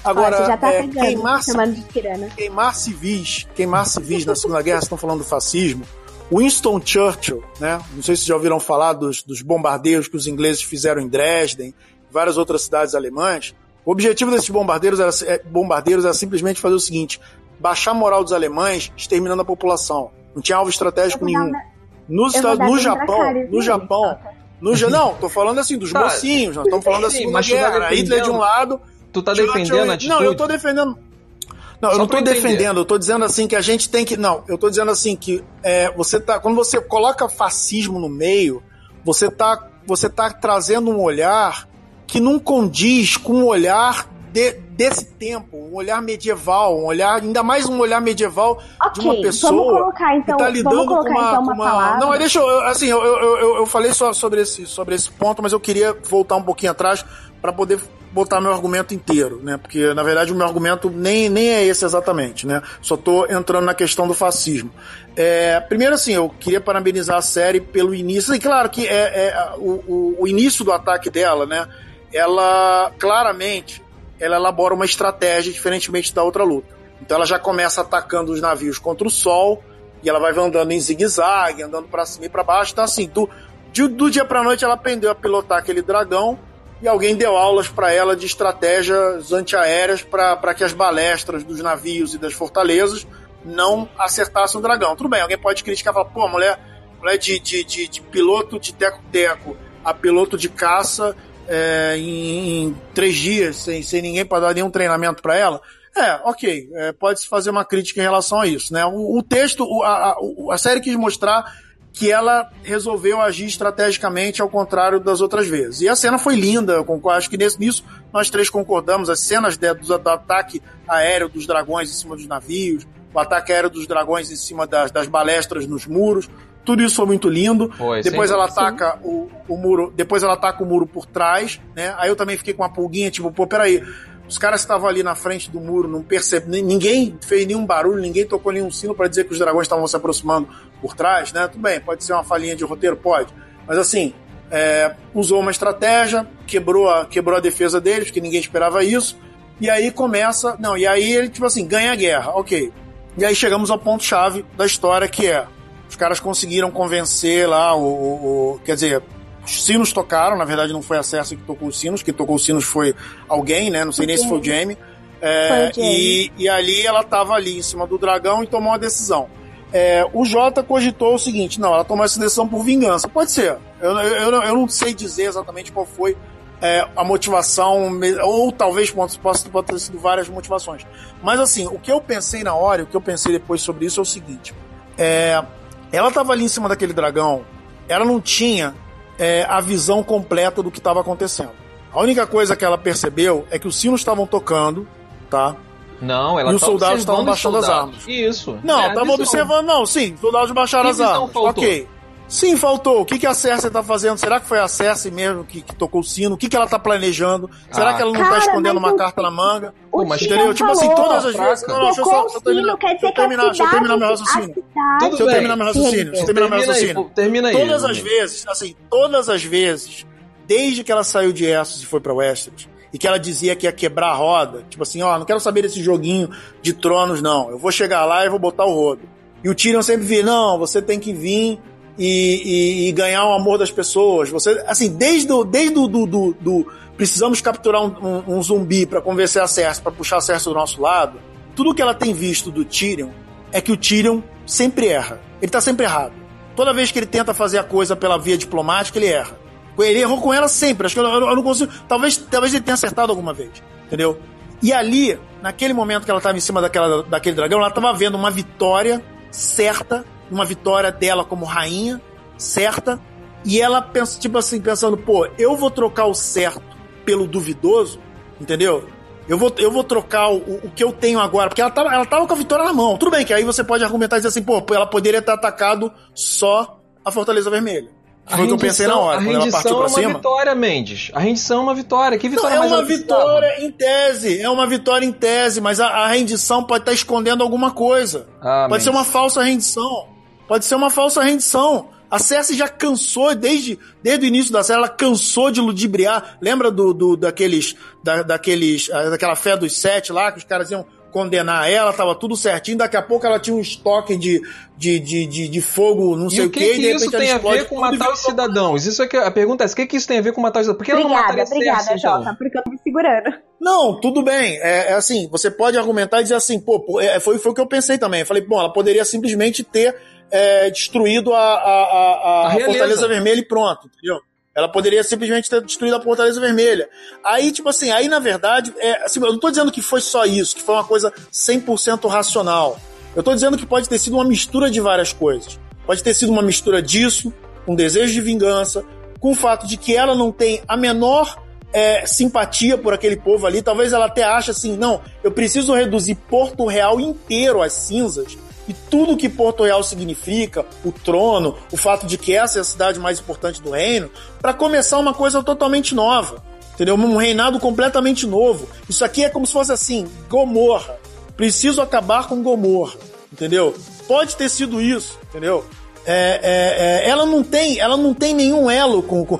Agora, ah, tá é, queimar, queimar civis, queimar civis na Segunda Guerra, estão falando do fascismo. Winston Churchill, né? Não sei se já ouviram falar dos, dos bombardeios que os ingleses fizeram em Dresden, várias outras cidades alemãs. O objetivo desses bombardeiros era, é, bombardeiros era simplesmente fazer o seguinte: baixar a moral dos alemães, exterminando a população. Não tinha alvo estratégico nenhum. Nos Estados, no Japão, no Japão, no ja... não, tô falando assim dos tá. mocinhos, nós estamos falando da Segunda Guerra. Hitler de um lado, tu tá defendendo a? Não, eu tô defendendo. Não, eu não tô defendendo, eu tô dizendo assim que a gente tem que. Não, eu tô dizendo assim que é, você tá. Quando você coloca fascismo no meio, você tá, você tá trazendo um olhar que não condiz com o olhar de, desse tempo, um olhar medieval, um olhar, ainda mais um olhar medieval okay, de uma pessoa colocar, então, que está lidando com uma, então, uma, uma... Não, deixa eu, assim, eu, eu, eu, eu, falei só sobre esse, sobre esse ponto, mas eu queria voltar um pouquinho atrás para poder botar meu argumento inteiro, né? Porque, na verdade, o meu argumento nem, nem é esse exatamente, né? Só tô entrando na questão do fascismo. É, primeiro, assim, eu queria parabenizar a série pelo início. E claro que é, é o, o, o início do ataque dela, né? ela claramente ela elabora uma estratégia diferentemente da outra luta. Então ela já começa atacando os navios contra o sol e ela vai andando em zigue-zague, andando para cima e para baixo. Então assim, do, do dia para noite ela aprendeu a pilotar aquele dragão e alguém deu aulas para ela de estratégias antiaéreas para que as balestras dos navios e das fortalezas não acertassem o dragão. Tudo bem, alguém pode criticar e falar, pô, mulher, mulher de, de, de, de piloto de teco-teco a piloto de caça é, em, em, três dias, sem, sem ninguém para dar nenhum treinamento para ela, é, ok, é, pode-se fazer uma crítica em relação a isso. Né? O, o texto, a, a, a, série quis mostrar que ela resolveu agir estrategicamente ao contrário das outras vezes. E a cena foi linda, eu acho que nesse, nisso nós três concordamos. As cenas de, do, do, ataque aéreo dos dragões em cima dos navios, o ataque aéreo dos dragões em cima das, das balestras nos muros, tudo isso foi muito lindo. Foi, depois ela ataca o, o, muro. Depois ela ataca o muro por trás, né? Aí eu também fiquei com uma pulguinha, tipo, pô, peraí. Os caras estavam ali na frente do muro, não percebe, ninguém fez nenhum barulho, ninguém tocou nenhum sino para dizer que os dragões estavam se aproximando por trás, né? Tudo bem, pode ser uma falinha de roteiro, pode. Mas assim, é, usou uma estratégia, quebrou a, quebrou a defesa deles, que ninguém esperava isso. E aí começa. Não, e aí ele, tipo assim, ganha a guerra, ok. E aí chegamos ao ponto-chave da história que é os caras conseguiram convencer lá o, o, o, Quer dizer, os sinos tocaram, na verdade não foi a Cersei que tocou os sinos, quem tocou os sinos foi alguém, né? Não sei nem se foi o Jaime. É, e, e ali ela tava ali em cima do dragão e tomou uma decisão. É, o Jota cogitou o seguinte: não, ela tomou essa decisão por vingança. Pode ser. Eu, eu, eu não sei dizer exatamente qual foi é, a motivação, ou talvez possa, possa ter sido várias motivações. Mas assim, o que eu pensei na hora, o que eu pensei depois sobre isso é o seguinte: é, ela estava ali em cima daquele dragão, ela não tinha é, a visão completa do que estava acontecendo. A única coisa que ela percebeu é que os sinos estavam tocando, tá? Não, ela E os soldados estavam baixando as armas. Isso. Não, estavam é, observando, não, sim, os soldados baixaram as armas. Faltou? Ok. Sim, faltou. O que, que a Cersei tá fazendo? Será que foi a Cersei mesmo que, que tocou o sino? O que, que ela tá planejando? Será ah. que ela não tá Cara, tá escondendo uma o, carta na manga? O mas, entendeu? Tipo assim, todas as vezes. Não, não, deixa eu só, só terminar. Deixa eu terminar, deixa eu terminar meu raciocínio. Deixa eu terminar meu raciocínio. Deixa eu terminar meu raciocínio. Termina aí. Todas as vezes, assim, todas as vezes, desde que ela saiu de Essos e foi pra Westeros, e que ela dizia que ia quebrar a roda, tipo assim, ó, não quero saber desse joguinho de tronos, não. Eu vou chegar lá e vou botar o rodo. E o Tyrion sempre via, não, você tem que vir e, e, e, ganhar o amor das pessoas. Você, assim, desde o, desde do, do, do, precisamos capturar um, um, um zumbi para convencer a Cersei, para puxar a Cersei do nosso lado. Tudo que ela tem visto do Tyrion é que o Tyrion sempre erra. Ele tá sempre errado. Toda vez que ele tenta fazer a coisa pela via diplomática, ele erra. Ele errou com ela sempre. Acho que eu, eu, eu não consigo. Talvez, talvez ele tenha acertado alguma vez. Entendeu? E ali, naquele momento que ela estava em cima daquela, daquele dragão, ela estava vendo uma vitória certa uma vitória dela como rainha, certa, e ela pensa, tipo assim, pensando, pô, eu vou trocar o certo pelo duvidoso, entendeu? Eu vou, eu vou trocar o, o que eu tenho agora, porque ela tava, ela tava com a vitória na mão. Tudo bem que aí você pode argumentar e dizer assim, pô, ela poderia ter atacado só a Fortaleza Vermelha. Foi o que eu pensei na hora, a quando ela partiu pra cima. é uma vitória, Mendes. A rendição é uma vitória. Que vitória Não, é uma vitória em tese. É uma vitória em tese, mas a, a rendição pode estar escondendo alguma coisa. Ah, pode Mendes. ser uma falsa rendição. Pode ser uma falsa rendição. A Cersei já cansou, desde, desde o início da série, ela cansou de ludibriar. Lembra do, do daqueles, da, daqueles, ah, daquela fé dos sete lá, que os caras iam condenar ela, tava tudo certinho, daqui a pouco ela tinha um estoque de, de, de, de, de fogo, não sei o, que, que, que isso tem a ver com matar os cidadãos? Isso é que a pergunta é, o que, que isso tem a ver com matar os cidadãos? Por que obrigada, ela não mataria Obrigada, Cersei, Jota, então? porque eu tô me segurando. Não, tudo bem. É, é, assim, você pode argumentar e dizer assim, pô, é, foi, foi o que eu pensei também. Eu falei, bom, ela poderia simplesmente ter é, destruído a, a, a, a, Fortaleza Vermelha e pronto, entendeu? Ela poderia simplesmente ter destruído a Fortaleza Vermelha. Aí, tipo assim, aí na verdade, é, assim, eu não tô dizendo que foi só isso, que foi uma coisa 100% racional. Eu tô dizendo que pode ter sido uma mistura de várias coisas. Pode ter sido uma mistura disso, um desejo de vingança, com o fato de que ela não tem a menor é, simpatia por aquele povo ali. Talvez ela até ache assim, não, eu preciso reduzir Porto Real inteiro às cinzas e tudo que Porto Real significa, o trono, o fato de que essa é a cidade mais importante do reino, para começar uma coisa totalmente nova. Entendeu? Um reinado completamente novo. Isso aqui é como se fosse assim: Gomorra. Preciso acabar com Gomorra. Entendeu? Pode ter sido isso, entendeu? É, é, é, ela não tem, ela não tem nenhum elo com, com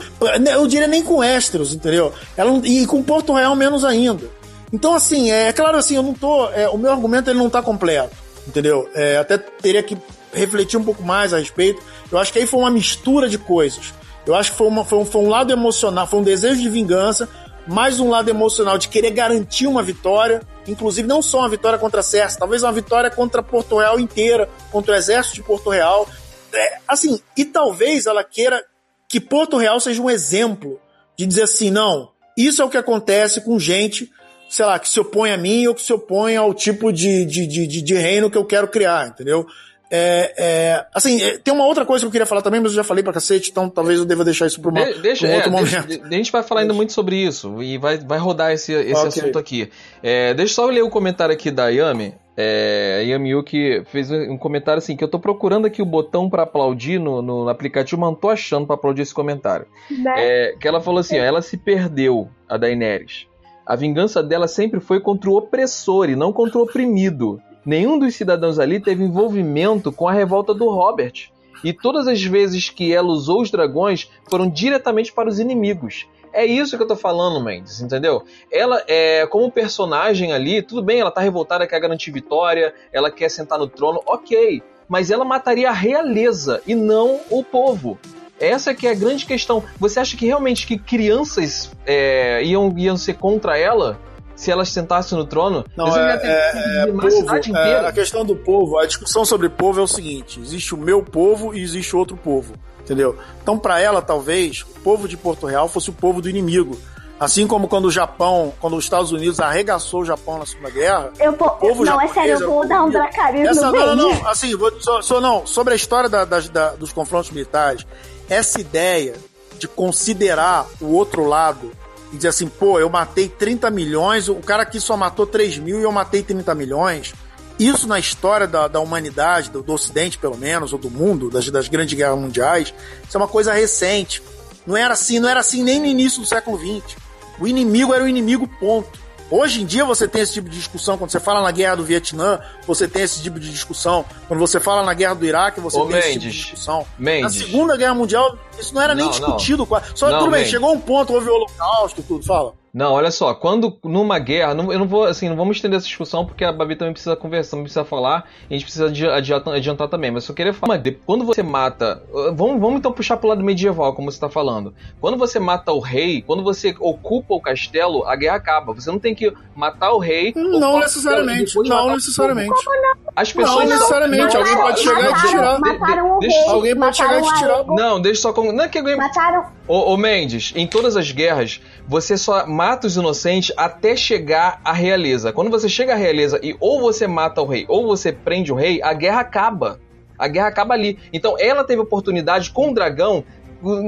eu diria nem com Westeros, entendeu? Ela e com Porto Real menos ainda. Então assim, é, é claro assim, eu não tô, é, o meu argumento ele não está completo entendeu? É, até teria que refletir um pouco mais a respeito. Eu acho que aí foi uma mistura de coisas. Eu acho que foi, uma, foi, um, foi um lado emocional, foi um desejo de vingança, mais um lado emocional de querer garantir uma vitória, inclusive não só uma vitória contra a Cersei, talvez uma vitória contra Porto Real inteira, contra o exército de Porto Real. É, assim, e talvez ela queira que Porto Real seja um exemplo de dizer assim, não, isso é o que acontece com gente sei lá, que se opõe a mim ou que se opõe ao tipo de, de, de, de reino que eu quero criar, entendeu? É, é, assim, é, tem uma outra coisa que eu queria falar também, mas eu já falei pra cacete, então talvez eu deva deixar isso para uma, deixa, um outro é, momento. Deixa, a gente vai falar ainda muito sobre isso e vai, vai rodar esse, esse okay. assunto aqui. É, deixa eu só ler o comentário aqui da Yami. É, a Yami Yuki fez um comentário assim: que eu tô procurando aqui o botão para aplaudir no, no aplicativo, mas não tô achando para aplaudir esse comentário. Né? É, que ela falou assim: ó, ela se perdeu, a Daenerys. A vingança dela sempre foi contra o opressor e não contra o oprimido. Nenhum dos cidadãos ali teve envolvimento com a revolta do Robert. E todas as vezes que ela usou os dragões foram diretamente para os inimigos. É isso que eu tô falando, Mendes, entendeu? Ela, é, como personagem ali, tudo bem, ela tá revoltada, quer garantir vitória, ela quer sentar no trono, ok. Mas ela mataria a realeza e não o povo. Essa que é a grande questão. Você acha que realmente que crianças é, iam, iam ser contra ela? Se elas sentassem no trono? Não, é, é, é povo, é, a questão do povo, a discussão sobre povo é o seguinte: existe o meu povo e existe outro povo, entendeu? Então, para ela, talvez, o povo de Porto Real fosse o povo do inimigo. Assim como quando o Japão, quando os Estados Unidos arregaçou o Japão na Segunda Guerra. Eu vou, o povo não, é sério, eu vou dar um dracarismo Essa, Não, não, não, assim, vou, só, só, não, sobre a história da, da, da, dos confrontos militares, essa ideia de considerar o outro lado e dizer assim, pô, eu matei 30 milhões, o cara aqui só matou 3 mil e eu matei 30 milhões. Isso na história da, da humanidade, do, do, Ocidente pelo menos, ou do mundo, das, das grandes guerras mundiais, isso é uma coisa recente. Não era assim, não era assim nem no início do século XX. O inimigo era o inimigo, ponto. Hoje em dia você tem esse tipo de discussão. Quando você fala na guerra do Vietnã, você tem esse tipo de discussão. Quando você fala na guerra do Iraque, você Ô, tem Mendes, esse tipo de discussão. Mendes. Na Segunda Guerra Mundial, isso não era não, nem discutido. Não. Só não, tudo bem, Mendes. chegou um ponto, houve o holocausto e tudo. Fala. Não, olha só, quando numa guerra, não, eu não vou, assim, não vamos estender essa discussão porque a Babi também precisa conversar, precisa falar, e a gente precisa adiantar, adiantar também, mas eu queria falar, quando você mata, vamos, vamos então puxar pro lado medieval, como você está falando. Quando você mata o rei, quando você ocupa o castelo, a guerra acaba. Você não tem que matar o rei. Não necessariamente, não necessariamente. As pessoas não necessariamente, alguém pode chegar e te tirar. Mataram o rei. Alguém pode chegar e te tirar. Não, deixa só com, não é que alguém Mataram. Ô, ô Mendes, em todas as guerras, você só mata os inocentes até chegar à realeza. Quando você chega à realeza e ou você mata o rei ou você prende o rei, a guerra acaba. A guerra acaba ali. Então ela teve oportunidade com o dragão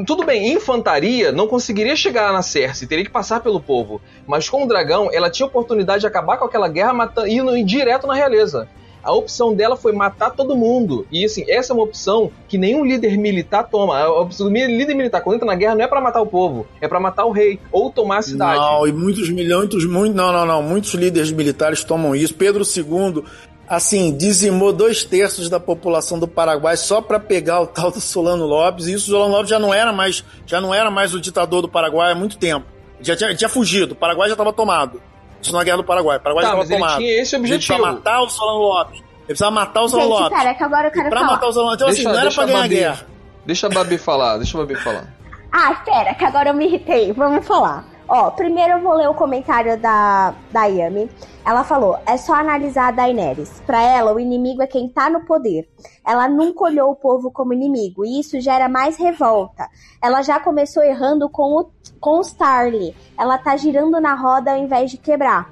tudo bem, infantaria não conseguiria chegar na Cersei, teria que passar pelo povo. Mas com o dragão, ela tinha oportunidade de acabar com aquela guerra matando, indo direto na realeza. A opção dela foi matar todo mundo. E assim, essa é uma opção que nenhum líder militar toma. A opção do líder militar, quando entra na guerra, não é para matar o povo, é para matar o rei ou tomar a cidade. Não, e muitos milhões, muitos, não, não, não. Muitos líderes militares tomam isso. Pedro II assim, dizimou dois terços da população do Paraguai só para pegar o tal do Solano Lopes. E isso, o Solano Lopes já não era mais, já não era mais o ditador do Paraguai há muito tempo. Já tinha, tinha fugido, o Paraguai já estava tomado. Isso na Guerra do Paraguai. O Paraguai tá, já estava tomado. Ele tinha esse objetivo. Ele precisava matar o Solano Lopes. Ele precisava matar o Solano Gente, Lopes. Cara, é que agora eu quero e pra falar. matar o Solano Lopes, então, assim, não era pra ganhar a guerra. Deixa a Babi falar, deixa a Babi falar. Ah, espera, que agora eu me irritei. Vamos falar. Ó, primeiro eu vou ler o comentário da, da Yami. Ela falou: é só analisar a Daenerys. Pra ela, o inimigo é quem tá no poder. Ela nunca olhou o povo como inimigo, e isso gera mais revolta. Ela já começou errando com o, com Starly. Ela tá girando na roda ao invés de quebrar.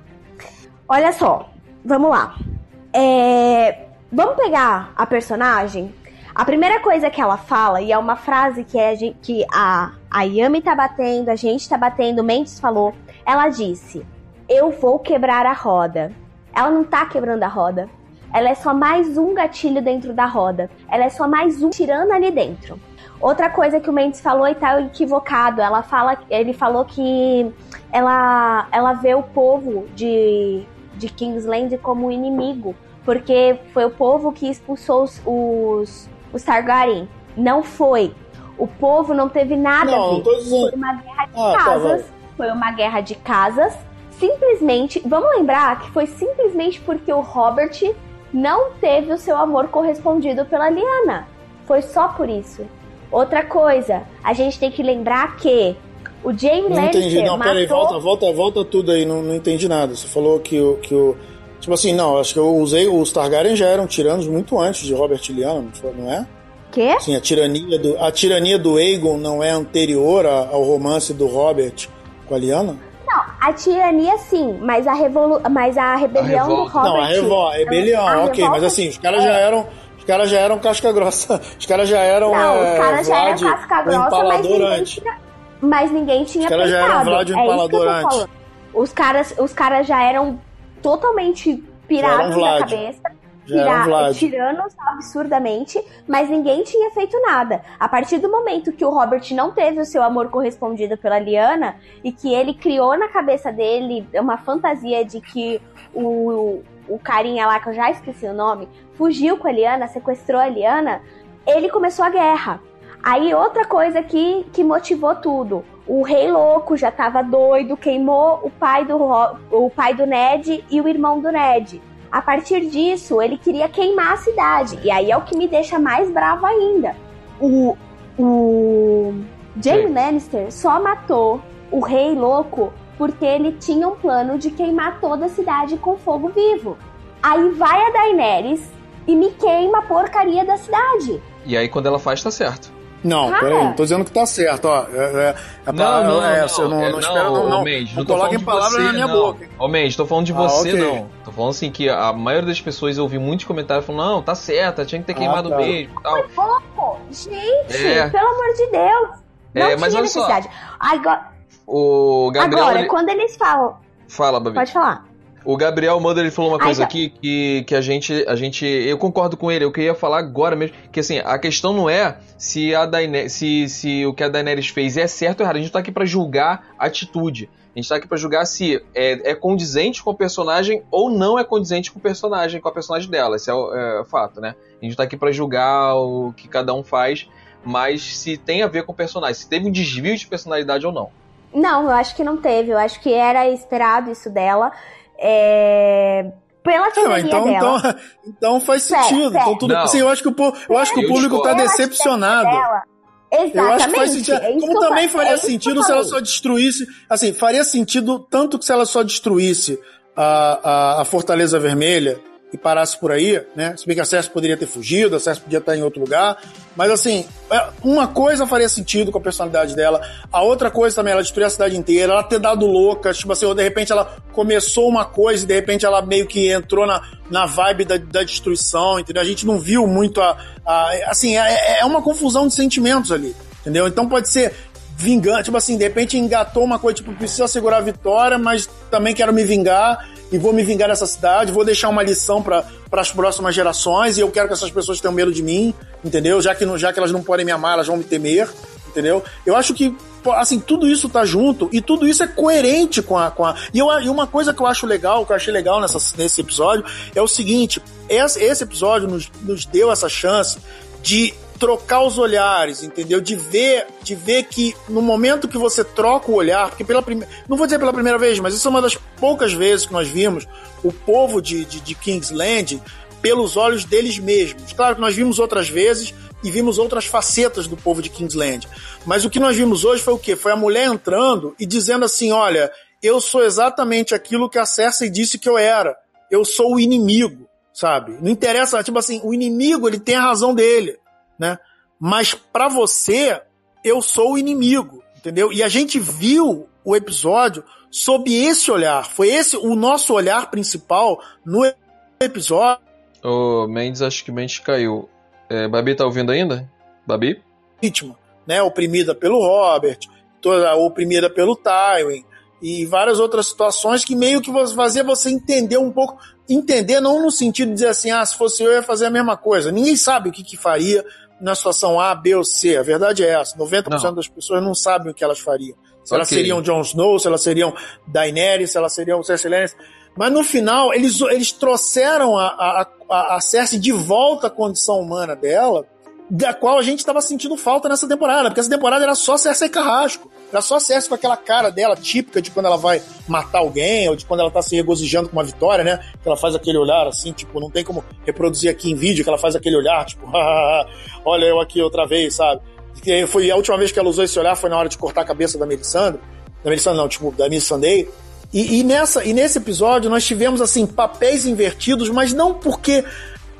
Olha só, vamos lá. É, vamos pegar a personagem a primeira coisa que ela fala, e é uma frase que, é, que a, a Yami tá batendo, a gente tá batendo, Mendes falou, ela disse: Eu vou quebrar a roda. Ela não tá quebrando a roda. Ela é só mais um gatilho dentro da roda. Ela é só mais um tirando ali dentro. Outra coisa que o Mendes falou e tá equivocado. Ela fala, ele falou que ela, ela vê o povo de, de Kingsland como inimigo, porque foi o povo que expulsou os, os, os Targaryen. Não foi. O povo não teve nada Não, a ver. tô dizendo- Foi uma guerra de Ah, tá, casas. vai. foi uma guerra de casas. Simplesmente, vamos lembrar que foi simplesmente porque o Robert não teve o seu amor correspondido pela Lyanna. Foi só por isso. Outra coisa, a gente tem que lembrar que o Jaime Não Lannister entendi, não, matou... peraí, volta, volta, volta tudo aí, não, não entendi nada. Você falou que o, que o. Tipo assim, não, acho que eu usei. Os Targaryen já eram tiranos muito antes de Robert e Lyanna, não não é? Quê? Sim, a tirania do, a tirania do Aegon não é anterior a- ao romance do Robert com a Lyanna? Não, a tirania sim, mas a, revolu... mas a rebelião do revolta. Robert... não, a revolta, a rebelião, a ok, revolta- mas assim, os caras já eram. Os caras já eram casca grossa. Os caras já eram. Não, é, os caras já eram casca o grossa, mas ninguém tinha, mas ninguém tinha Os caras já eram. Vlad o é antes. falando. Os caras, os caras já eram totalmente pirados Vlad. cabeça. Tira- tiranos absurdamente, mas ninguém tinha feito nada. A partir do momento que o Robert não teve o seu amor correspondido pela Liana e que ele criou na cabeça dele uma fantasia de que o, o carinha lá, que eu já esqueci o nome, fugiu com a Liana, sequestrou a Liana, ele começou a guerra. Aí outra coisa que, que motivou tudo. O rei louco já tava doido, queimou o pai do o pai do Ned e o irmão do Ned. A partir disso, ele queria queimar a cidade. E aí é o que me deixa mais bravo ainda. O, o Jaime. Lannister só matou o rei louco porque ele tinha um plano de queimar toda a cidade com fogo vivo. Aí vai a Daenerys e me queima a porcaria da cidade. E aí quando ela faz, tá certo. Não, Cara. peraí, não tô dizendo que tá certo, ó. É, é, é Não, pra- não, é, não, não, é, não não, ô, não, Mendes, não tô falando coloquem palavras você, na minha não. boca. Ô, Mendes, tô falando de Ah, você, ok. não. Tô falando assim que a maioria das pessoas eu ouvi muitos comentários falando, não, tá certa, tinha que ter Ah, queimado tá. mesmo tal. Pô, gente, É. pelo amor de Deus. Não É, mas tinha olha só. necessidade. Agora, O Gabriel. agora ele- quando eles falam. Fala, Babi. Pode falar. O Gabriel Manda ele falou uma Ai, coisa tá. aqui que, que a gente a gente eu concordo com ele, eu queria falar agora mesmo, que assim, a questão não é se a Daenerys, se, se o que a Daenerys fez é certo ou errado, a gente tá aqui pra julgar a atitude. A gente tá aqui pra julgar se é, é condizente com o personagem ou não é condizente com o personagem, com a personagem dela. Esse é o, é o fato, né? A gente tá aqui pra julgar o que cada um faz, mas se tem a ver com o personagem, se teve um desvio de personalidade ou não. Não, eu acho que não teve. Eu acho que era esperado isso dela. É... Pela tirania mas então, dela. então, então faz Pera, sentido. pera. Então tudo, Não. assim, eu acho que o, po- eu acho que o público tá. Pela decepcionado. Exatamente. Eu acho que faz sentido. é isso Como também fa- faria é sentido se ela só destruísse. Assim, faria sentido tanto que se ela só destruísse a, a, a Fortaleza Vermelha e parasse por aí, né? Se bem que a Cersei poderia ter fugido, a Cersei podia estar em outro lugar. Mas assim, é, uma coisa faria sentido com a personalidade dela. A outra coisa também, ela destruir a cidade inteira, ela ter dado louca, tipo assim, ou de repente ela começou uma coisa e de repente ela meio que entrou na, na vibe da, da destruição, entendeu? A gente não viu muito a. a- assim, é, é uma confusão de sentimentos ali. entendeu? Então pode ser vingança, tipo assim, de repente engatou uma coisa, tipo, precisa segurar a vitória, mas também quero me vingar e vou me vingar nessa cidade, vou deixar uma lição para as próximas gerações e eu quero que essas pessoas tenham medo de mim, entendeu? Já que, já que elas não podem me amar, elas vão me temer, entendeu? Eu acho que, assim, tudo isso tá junto e tudo isso é coerente com a. Com a e, eu, e uma coisa que eu acho legal, que eu achei legal nessa, nesse episódio, é o seguinte: esse, esse episódio nos, nos deu essa chance de trocar os olhares, entendeu? De ver, de ver que no momento que você troca o olhar, porque pela primeira, não vou dizer pela primeira vez, mas isso é uma das poucas vezes que nós vimos o povo de, de, de Kingsland pelos olhos deles mesmos. Claro que nós vimos outras vezes e vimos outras facetas do povo de Kingsland, mas o que nós vimos hoje foi o quê? Foi a mulher entrando e dizendo assim, olha, eu sou exatamente aquilo que a Cersei disse que eu era. Eu sou o inimigo, sabe? Não interessa, tipo assim, o inimigo, ele tem a razão dele né? Mas para você, eu sou o inimigo, entendeu? E a gente viu o episódio sob esse olhar. Foi esse o nosso olhar principal no episódio. Ô, Mendes, acho que Mendes caiu. É, Babi tá ouvindo ainda? Babi? Vítima, né? Oprimida pelo Robert, toda oprimida pelo Tywin e várias outras situações que meio que fazia você entender um pouco, entender não no sentido de dizer assim, ah, se fosse eu ia fazer a mesma coisa. Ninguém sabe o que, que faria, na situação A, B ou C. A verdade é essa. 90% não. das pessoas não sabem o que elas fariam. Se okay. elas seriam Jon Snow, se elas seriam Daenerys, se elas seriam Cersei Lannister. Mas no final, eles, eles trouxeram a, a, a, a Cersei de volta à condição humana dela, da qual a gente estava sentindo falta nessa temporada, porque essa temporada era só Cersei Carrasco. Era só Cersei com aquela cara dela típica de quando ela vai matar alguém, ou de quando ela tá se regozijando com uma vitória, né? Que ela faz aquele olhar assim, tipo, não tem como reproduzir aqui em vídeo, que ela faz aquele olhar, tipo, olha eu aqui outra vez, sabe? E foi a última vez que ela usou esse olhar foi na hora de cortar a cabeça da Melisandre. Da Melisandre não, tipo, da Melisandre. E, e, nessa, e nesse episódio nós tivemos, assim, papéis invertidos, mas não porque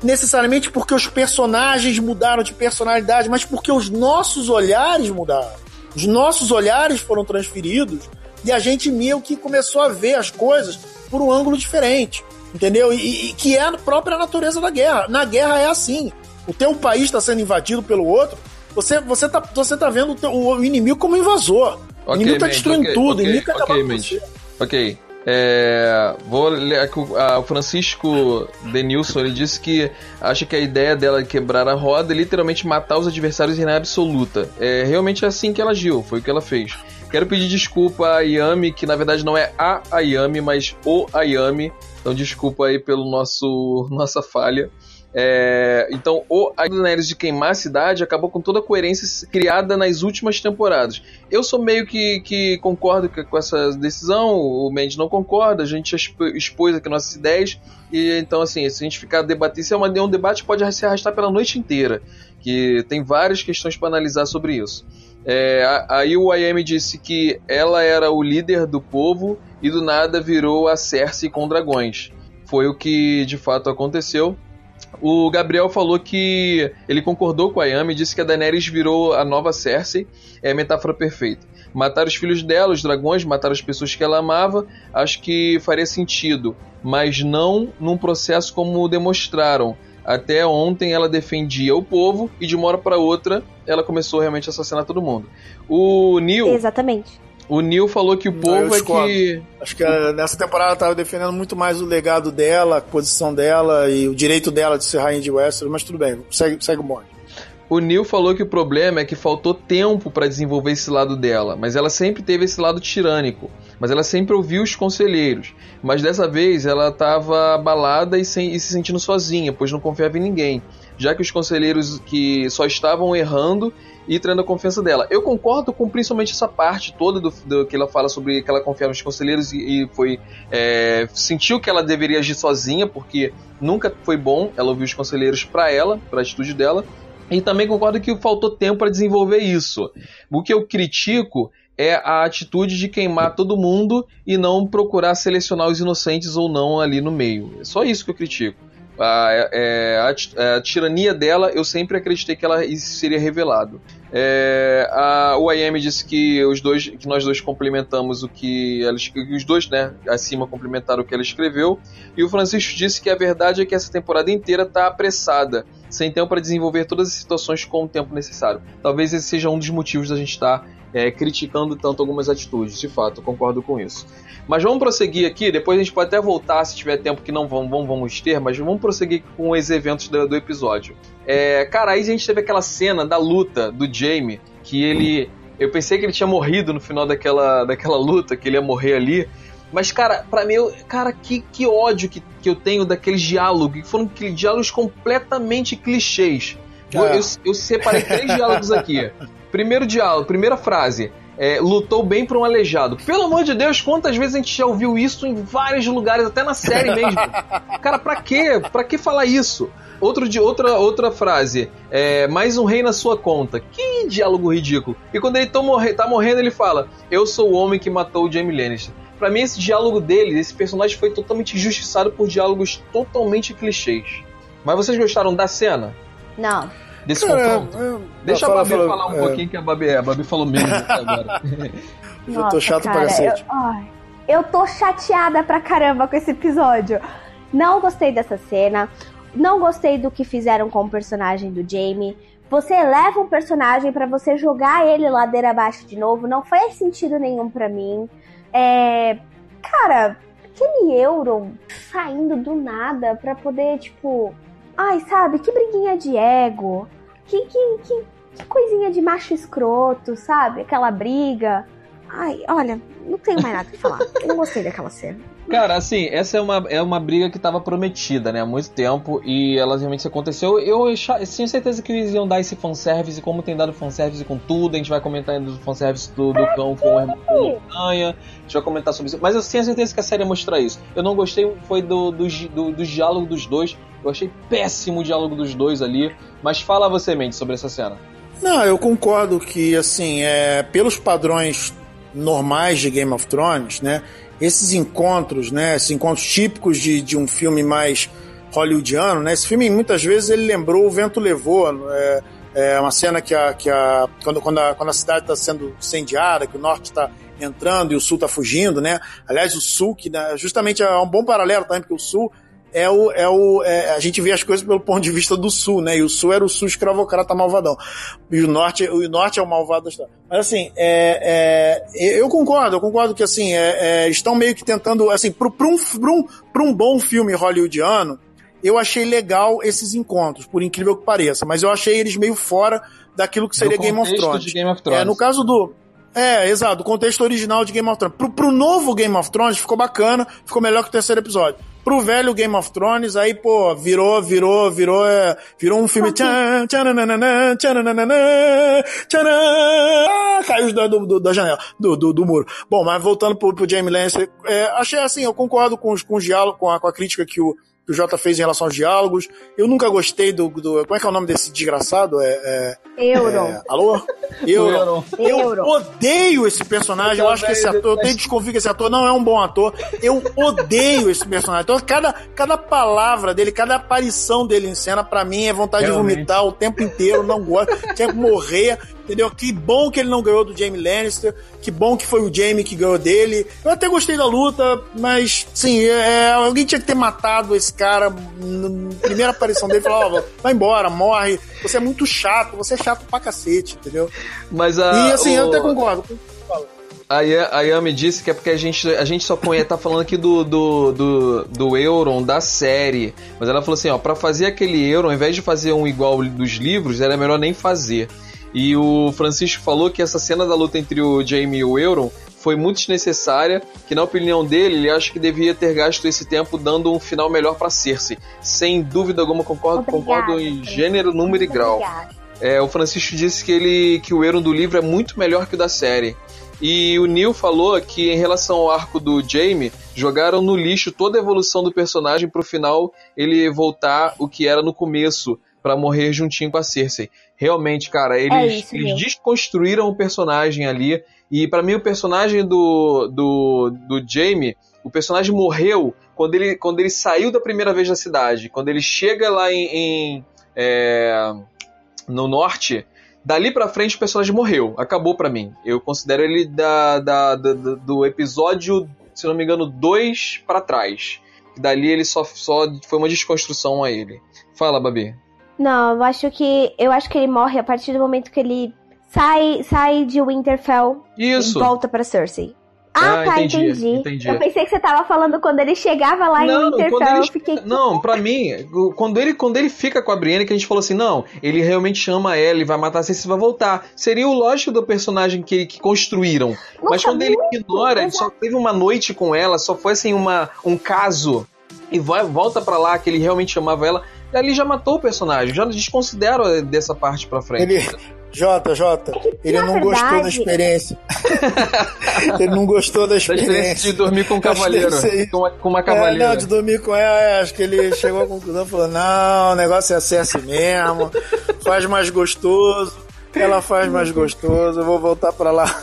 necessariamente porque os personagens mudaram de personalidade, mas porque os nossos olhares mudaram. Os nossos olhares foram transferidos e a gente meio que começou a ver as coisas por um ângulo diferente, entendeu? E, e que é a própria natureza da guerra. Na guerra é assim. O teu país está sendo invadido pelo outro, você, você, tá, você tá vendo o, teu, o inimigo como invasor. Okay, o inimigo tá destruindo okay, tudo, okay, o inimigo tá acabando com você. Ok. É, vou ler aqui o Francisco Denilson, ele disse que acha que a ideia dela de quebrar a roda é literalmente matar os adversários em absoluta. É realmente é assim que ela agiu, foi o que ela fez. Quero pedir desculpa a Ayami, que na verdade não é a Ayami, mas o Ayami. Então desculpa aí pelo nosso nossa falha. É, então, o a Daenerys de queimar a cidade acabou com toda a coerência criada nas últimas temporadas. Eu sou meio que, que concordo com essa decisão, o Mendes não concorda, a gente expôs aqui nossas ideias, e então, assim, se a gente ficar debatendo, isso é, é um debate que pode se arrastar pela noite inteira, que tem várias questões para analisar sobre isso. É, aí o IM disse que ela era o líder do povo e do nada virou a Cersei com dragões. Foi o que de fato aconteceu. O Gabriel falou que ele concordou com a Yami e disse que a Daenerys virou a nova Cersei. É a metáfora perfeita. Matar os filhos dela, os dragões, matar as pessoas que ela amava, acho que faria sentido, mas não num processo como demonstraram. Até ontem ela defendia o povo e de uma hora para outra ela começou realmente a assassinar todo mundo. O Neil. Exatamente. O Neil falou que o povo é que. Acho que nessa temporada ela tava defendendo muito mais o legado dela, a posição dela e o direito dela de ser rainha de Westeros, mas tudo bem, segue, segue o bonde. O Neil falou que o problema é que faltou tempo para desenvolver esse lado dela, mas ela sempre teve esse lado tirânico. Mas ela sempre ouviu os conselheiros. Mas dessa vez ela estava abalada e, sem, e se sentindo sozinha, pois não confiava em ninguém. Já que os conselheiros que só estavam errando e traindo a confiança dela. Eu concordo com principalmente essa parte toda do, do que ela fala sobre que ela confiava nos conselheiros e, e foi é, sentiu que ela deveria agir sozinha porque nunca foi bom ela ouvir os conselheiros para ela, para a atitude dela. E também concordo que faltou tempo para desenvolver isso. O que eu critico é a atitude de queimar todo mundo e não procurar selecionar os inocentes ou não ali no meio. É só isso que eu critico. A, é, a, a, tirania dela, eu sempre acreditei que ela seria revelado. É, a, o IM disse que os dois, que nós dois complementamos o que ela, os dois, né, acima complementaram o que ela escreveu. E o Francisco disse que a verdade é que essa temporada inteira está apressada sem tempo para desenvolver todas as situações com o tempo necessário. Talvez esse seja um dos motivos da gente estar tá, é, criticando tanto algumas atitudes, de fato, concordo com isso. Mas vamos prosseguir aqui, depois a gente pode até voltar se tiver tempo que não vamos, vamos, vamos ter, mas vamos prosseguir com os eventos do, do episódio. É, cara, aí a gente teve aquela cena da luta do Jamie, que ele. Eu pensei que ele tinha morrido no final daquela, daquela luta, que ele ia morrer ali. Mas, cara, pra mim, eu, cara, que, que ódio que, que eu tenho daqueles diálogos, que foram diálogos completamente clichês. Eu, eu, eu, separei três diálogos aqui. Primeiro diálogo, primeira frase. É, lutou bem para um aleijado. Pelo amor de Deus, quantas vezes a gente já ouviu isso em vários lugares, até na série mesmo. Cara, pra quê? Pra que falar isso? Outro de outra outra frase, é, mais um rei na sua conta. Que diálogo ridículo. E quando ele tá, morre, tá morrendo, ele fala: "Eu sou o homem que matou o Jaime Lannister". Para mim esse diálogo dele, esse personagem foi totalmente injustiçado por diálogos totalmente clichês. Mas vocês gostaram da cena? Não desse é, confronto. É, Deixa a Babi fala, falar um é. pouquinho que a Babi é. A Babi falou menos agora. Nossa, eu tô chato cara, pra cacete. Eu, eu tô chateada pra caramba com esse episódio. Não gostei dessa cena. Não gostei do que fizeram com o personagem do Jamie. Você leva um personagem para você jogar ele ladeira abaixo de novo. Não faz sentido nenhum para mim. É. Cara, aquele Euron saindo do nada pra poder, tipo. Ai, sabe? Que briguinha de ego. Que, que, que, que coisinha de macho escroto, sabe? Aquela briga. Ai, olha, não tenho mais nada pra falar. Eu não gostei daquela cena. Cara, assim, essa é uma, é uma briga que estava prometida, né, há muito tempo, e ela realmente aconteceu. Eu, eu tinha certeza que eles iam dar esse fanservice, como tem dado fanservice com tudo, a gente vai comentar ainda do fanservice do, do cão com a montanha, a gente vai comentar sobre isso. Mas eu tinha certeza que a série ia mostrar isso. Eu não gostei, foi do, do, do, do diálogo dos dois, eu achei péssimo o diálogo dos dois ali, mas fala você, Mendes, sobre essa cena. Não, eu concordo que, assim, é, pelos padrões normais de Game of Thrones, né, esses encontros, né, esses encontros típicos de, de um filme mais hollywoodiano, né, esse filme muitas vezes ele lembrou O Vento Levou, é, é uma cena que a, que a quando, quando, a, quando a cidade está sendo incendiada, que o norte está entrando e o sul está fugindo, né, aliás o sul, que né, justamente é um bom paralelo também, porque o sul é o, é o é, a gente vê as coisas pelo ponto de vista do sul, né? E o sul era o sul escravocrata malvadão. E o norte, o norte é o malvado da história. Mas assim, é, é, eu concordo, eu concordo que assim, é, é estão meio que tentando, assim, para um, um, um bom filme hollywoodiano, eu achei legal esses encontros, por incrível que pareça, mas eu achei eles meio fora daquilo que seria Game of, Game of Thrones. É, no caso do, é, exato, o contexto original de Game of Thrones. Pro, pro novo Game of Thrones ficou bacana, ficou melhor que o terceiro episódio pro velho Game of Thrones, aí, pô, virou, virou, virou, é, virou um filme. Tchan, tchanan, caiu da, do, da janela, do, do, do, muro. Bom, mas voltando pro, pro Jamie Lancer, é, achei assim, eu concordo com, os, com os diálogos, com a, com a crítica que o, que o Jota fez em relação aos diálogos. Eu nunca gostei do. do como é que é o nome desse desgraçado? É, é, Euron. É, alô? Euron. Eu odeio esse personagem. Eu, acho que esse ator. Eu tenho desconfio que esse ator não é um bom ator. Eu odeio esse personagem. Então, cada, cada palavra dele, cada aparição dele em cena, pra mim, é vontade Realmente. de vomitar o tempo inteiro. Não gosto. Tinha que morrer. Entendeu? Que bom que ele não ganhou do Jamie Lannister. Que bom que foi o Jamie que ganhou dele. Eu até gostei da luta, mas, sim, é, alguém tinha que ter matado esse cara na primeira aparição dele. Falar, ó, oh, vai embora, morre. Você é muito chato, você é chato pra cacete, entendeu? Mas a. E assim, o... eu até concordo. A, a Yami disse que é porque a gente, a gente só conhece, tá falando aqui do, do, do, do Euron da série. Mas ela falou assim: ó, pra fazer aquele Euron, ao invés de fazer um igual dos livros, era melhor nem fazer. E o Francisco falou que essa cena da luta entre o Jaime e o Euron foi muito desnecessária, que na opinião dele, ele acha que devia ter gasto esse tempo dando um final melhor para Cersei. Sem dúvida alguma, concordo, concordo em gênero, número e grau. É, o Francisco disse que ele que o Euron do livro é muito melhor que o da série. E o Neil falou que em relação ao arco do Jaime, jogaram no lixo toda a evolução do personagem pro final ele voltar o que era no começo, para morrer juntinho com a Cersei. Realmente, cara, eles, é isso, eles desconstruíram o personagem ali. E para mim, o personagem do, do, do Jaime, o personagem morreu quando ele, quando ele saiu da primeira vez da cidade. Quando ele chega lá em. em é, no norte. Dali pra frente o personagem morreu. Acabou para mim. Eu considero ele da, da, da, do episódio, se não me engano, 2 para trás. Dali ele só, só foi uma desconstrução a ele. Fala, Babi. Não, eu acho que. Eu acho que ele morre a partir do momento que ele sai, sai de Winterfell Isso. e volta pra Cersei. Ah, Ah, tá, entendi, entendi. entendi. Eu pensei que você tava falando quando ele chegava lá em Não, quando Winterfell. ele Eu fiquei. Não, pra mim, quando ele, quando ele fica com a Brienne, que a gente falou assim, não, ele realmente chama ela, ele vai matar a Cersei e vai voltar. Seria o lógico do personagem que, que construíram. Mas Nossa, quando ele ignora, ele só teve uma noite com ela, só foi assim, uma, um caso, e vai, volta pra lá que ele realmente chamava ela, e ali já matou o personagem, já desconsidera dessa parte pra frente. Ele. Jota, Jota, ele na não gostou da verdade- experiência. ele não gostou da Da experiência. experiência de dormir com um cavaleiro, ser com uma, com uma É, cavaleira. não, de dormir com ela, é, acho que ele chegou à conclusão e falou: não, o negócio é ser assim mesmo, faz mais gostoso, ela faz mais gostoso, eu vou voltar pra lá.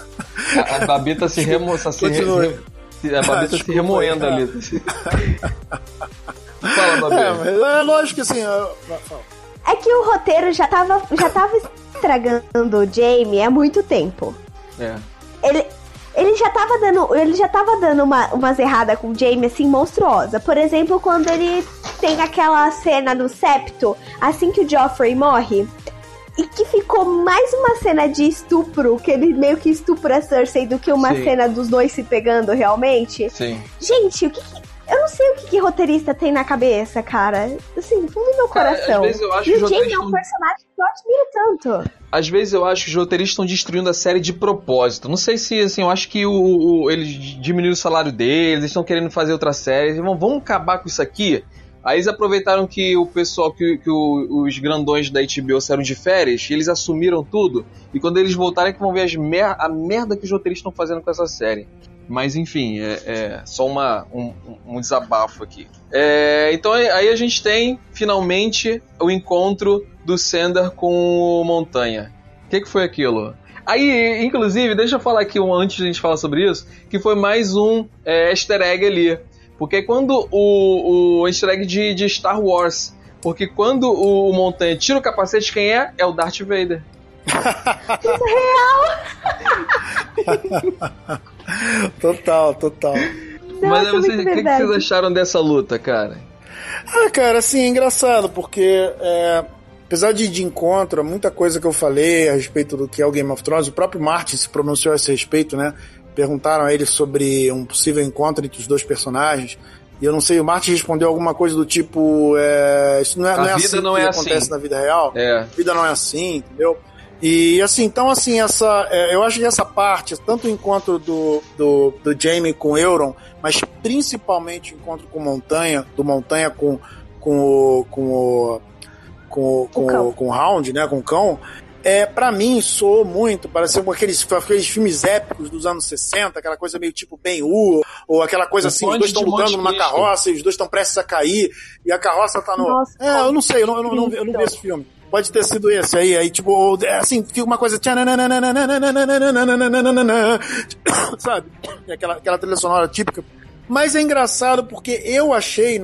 A, a Babita se remo, se- a Babita Ah, se remoendo é. ali. Fala, Babita. É, mas é lógico que assim. eu-. É que o roteiro já tava, já tava estragando o Jamie há muito tempo. É. Ele, ele já tava dando, ele já tava dando uma, umas erradas com o Jamie assim monstruosa. Por exemplo, quando ele tem aquela cena no septo, assim que o Joffrey morre, e que ficou mais uma cena de estupro, que ele meio que estupra a Cersei do que uma Sim. cena dos dois se pegando realmente. Sim. Gente, o que, que- eu não sei o que, que roteirista tem na cabeça, cara. Assim, fundo do meu Cara, coração. às vezes eu acho e que o Jamie é um personagem que eu admiro tanto. Às vezes eu acho que os roteiristas estão destruindo a série de propósito. Não sei se, assim, eu acho que o, o- eles diminuíram o salário deles, eles estão querendo fazer outra série. Vão, vamos acabar com isso aqui. Aí eles aproveitaram que o pessoal, que, que o- os grandões da HBO saíram de férias, e eles assumiram tudo. E quando eles voltarem, é que vão ver mer a merda que os roteiristas estão fazendo com essa série. Mas enfim, é, é só uma, um, um desabafo aqui. É, então aí a gente tem finalmente o encontro do Sender com o Montanha. O que, que foi aquilo? Aí, inclusive, deixa eu falar aqui um, antes de a gente falar sobre isso, que foi mais um é, easter egg ali. Porque quando o, o easter egg de, de Star Wars. Porque quando o, o Montanha tira o capacete, quem é? É o Darth Vader. Total, total. Mas Nossa, vocês, o que, que vocês acharam dessa luta, cara? Ah, cara, assim, é engraçado, porque é, apesar de, de encontro, muita coisa que eu falei a respeito do que é o Game of Thrones, o próprio Martin se pronunciou a esse respeito, né? Perguntaram a ele sobre um possível encontro entre os dois personagens. E eu não sei, o Martin respondeu alguma coisa do tipo: é, Isso não é, A não é vida assim não que é acontece assim. na vida real. É. A vida não é assim, entendeu? E assim, então assim, essa, é, eu acho que essa parte, tanto o encontro do, do, do Jamie com o Euron, mas principalmente o encontro com Montanha, do Montanha com, com o com o com, o- com, O com o Hound, né, com o cão, é, para mim soou muito, parece com aqueles, aqueles filmes épicos dos anos 60, aquela coisa meio tipo Ben-Hur, ou aquela coisa O assim, os dois estão lutando numa carroça e os dois estão prestes a cair, e a carroça tá no... Nossa, é, eu não sei, eu não, eu não, eu não, eu não vi esse filme. Pode ter sido esse aí, aí tipo, é, assim, fica uma coisa... Sabe? Aquela, aquela trilha sonora típica. Mas é engraçado porque eu achei,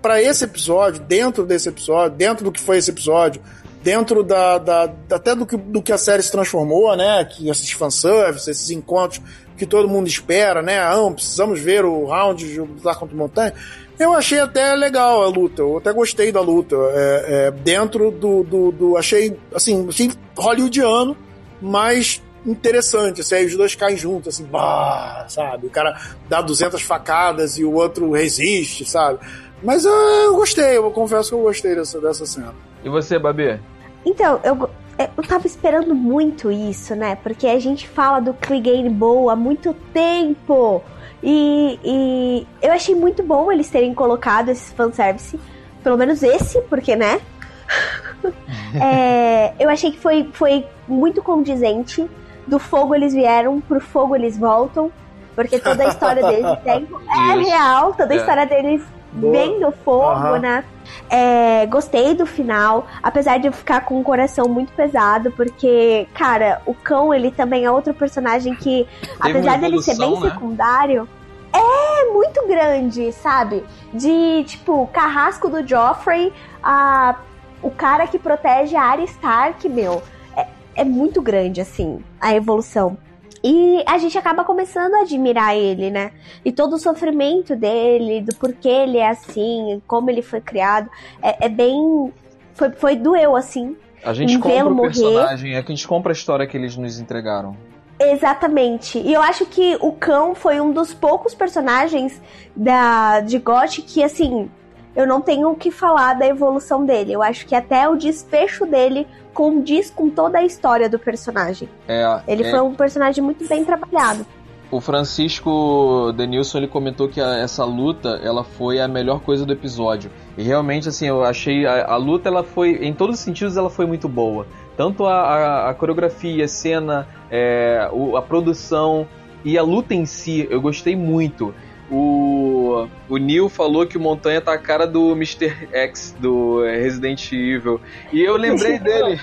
pra esse episódio, dentro desse episódio, dentro do que foi esse episódio, dentro da, da, até do que, do que a série se transformou, né? Que esses fanservice, esses encontros que todo mundo espera, né? Ah, precisamos ver o round lutar contra o Montanha. Eu achei até legal a luta, eu até gostei da luta. É, é, dentro do, do, do- Achei, assim, achei hollywoodiano, mas interessante, assim, aí os dois caem juntos, assim, bah, sabe? O cara dá 200 facadas e o outro resiste, sabe? Mas ah, eu gostei, eu confesso que eu gostei dessa, dessa cena. E você, Babi? Então, eu, é, eu tava esperando muito isso, né? Porque a gente fala do Clegane Bowl há muito tempo. E, e eu achei muito bom eles terem colocado esse fanservice. Pelo menos esse, porque, né? É, eu achei que foi, foi muito condizente. Do fogo eles vieram, pro fogo eles voltam. Porque toda a história deles é Isso. real, toda a É. história deles Boa. vem do fogo, Aham. né? É, gostei do final, apesar de eu ficar com o coração muito pesado, porque, cara, o cão, ele também é outro personagem que, Teve apesar dele ser bem né? secundário, é muito grande, sabe? De, tipo, carrasco do Joffrey a o cara que protege a Arya Stark, meu. É, é muito grande, assim, a evolução. E a gente acaba começando a admirar ele, né? E todo o sofrimento dele, do porquê ele é assim, como ele foi criado, é, é bem foi, foi doeu, assim. A gente compra o personagem, morrer. é que a gente compra a história que eles nos entregaram. Exatamente. E eu acho que o cão foi um dos poucos personagens da de GOT que, assim, eu não tenho o que falar da evolução dele. Eu acho que até o desfecho dele condiz com toda a história do personagem. É, ele é... foi um personagem muito bem trabalhado. O Francisco Denilson ele comentou que a, essa luta ela foi a melhor coisa do episódio. E realmente assim, eu achei a, a luta ela foi em todos os sentidos ela foi muito boa. Tanto a, a, coreografia, a cena, é, o, a produção e a luta em si, eu gostei muito. O, o Neil falou que o Montanha tá a cara do Mr. X do Resident Evil. E eu lembrei dele.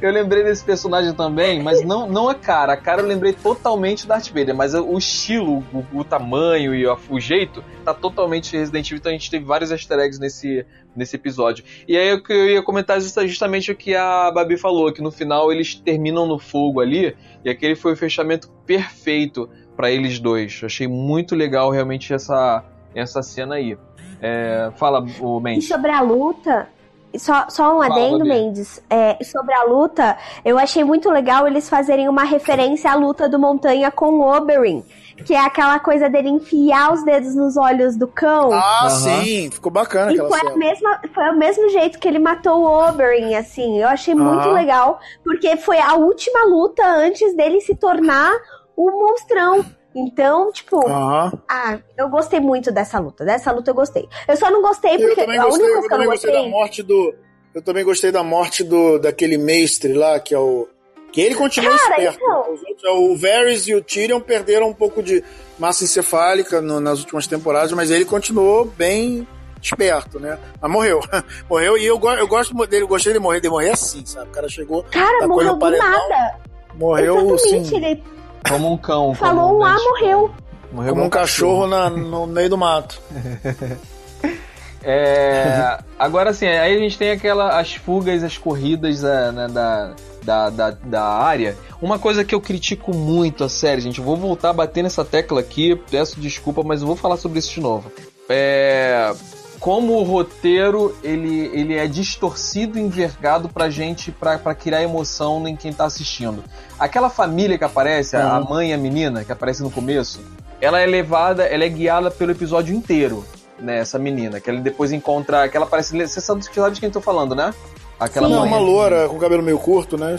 eu lembrei desse personagem também, mas não, não a cara. A cara eu lembrei totalmente do Darth Vader, mas o estilo, o, o tamanho e o, o jeito tá totalmente Resident Evil. Então a gente teve vários easter eggs nesse, nesse episódio. E aí eu, eu ia comentar justamente o que a Babi falou, que no final eles terminam no fogo ali, e aquele foi o fechamento perfeito para eles dois. Achei muito legal realmente essa, essa cena aí. É, fala, o Mendes. E sobre a luta, só, só um adendo, Mendes. É, sobre a luta, eu achei muito legal eles fazerem uma referência à luta do Montanha com o Oberyn. Que é aquela coisa dele enfiar os dedos nos olhos do cão. Ah, uhum. sim, ficou bacana. E foi, a mesma, foi o mesmo jeito que ele matou o Oberyn, assim. Eu achei uhum. muito legal, porque foi a última luta antes dele se tornar o monstrão. Então, tipo, uhum. ah, eu gostei muito dessa luta. Dessa luta eu gostei. Eu só não gostei porque a gostei, única coisa que eu não gostei. da morte do. Eu também gostei da morte do daquele mestre lá, que é o. Que ele continua Cara, esperto. Então... Outros, é o Varys e o Tyrion perderam um pouco de massa encefálica no, nas últimas temporadas, mas ele continuou bem esperto, né? Mas morreu. morreu e eu, eu gosto dele, eu gostei de morrer, de morrer assim, sabe? O cara chegou. Cara, morreu do nada. Morreu Exatamente, assim. Ele como um cão. Falou um A, morreu. Morreu como um cachorro, na, no meio do mato. é, agora sim, aí a gente tem aquela as fugas, as corridas é, né, da, da, da, da, área. Uma coisa que eu critico muito a série, gente, eu vou voltar a bater nessa tecla aqui, peço desculpa, mas eu vou falar sobre isso de novo. É, como o roteiro ele, ele é distorcido e envergado pra gente, pra, pra criar emoção em quem tá assistindo. Aquela família que aparece, uhum. a mãe e a menina, que aparece no começo, ela é levada, ela é guiada pelo episódio inteiro, né? Essa menina, que ela depois encontra, que ela parece, você sabe, sabe de quem eu tô falando, né? Aquela Sim. mãe. uma loura com cabelo meio curto, né?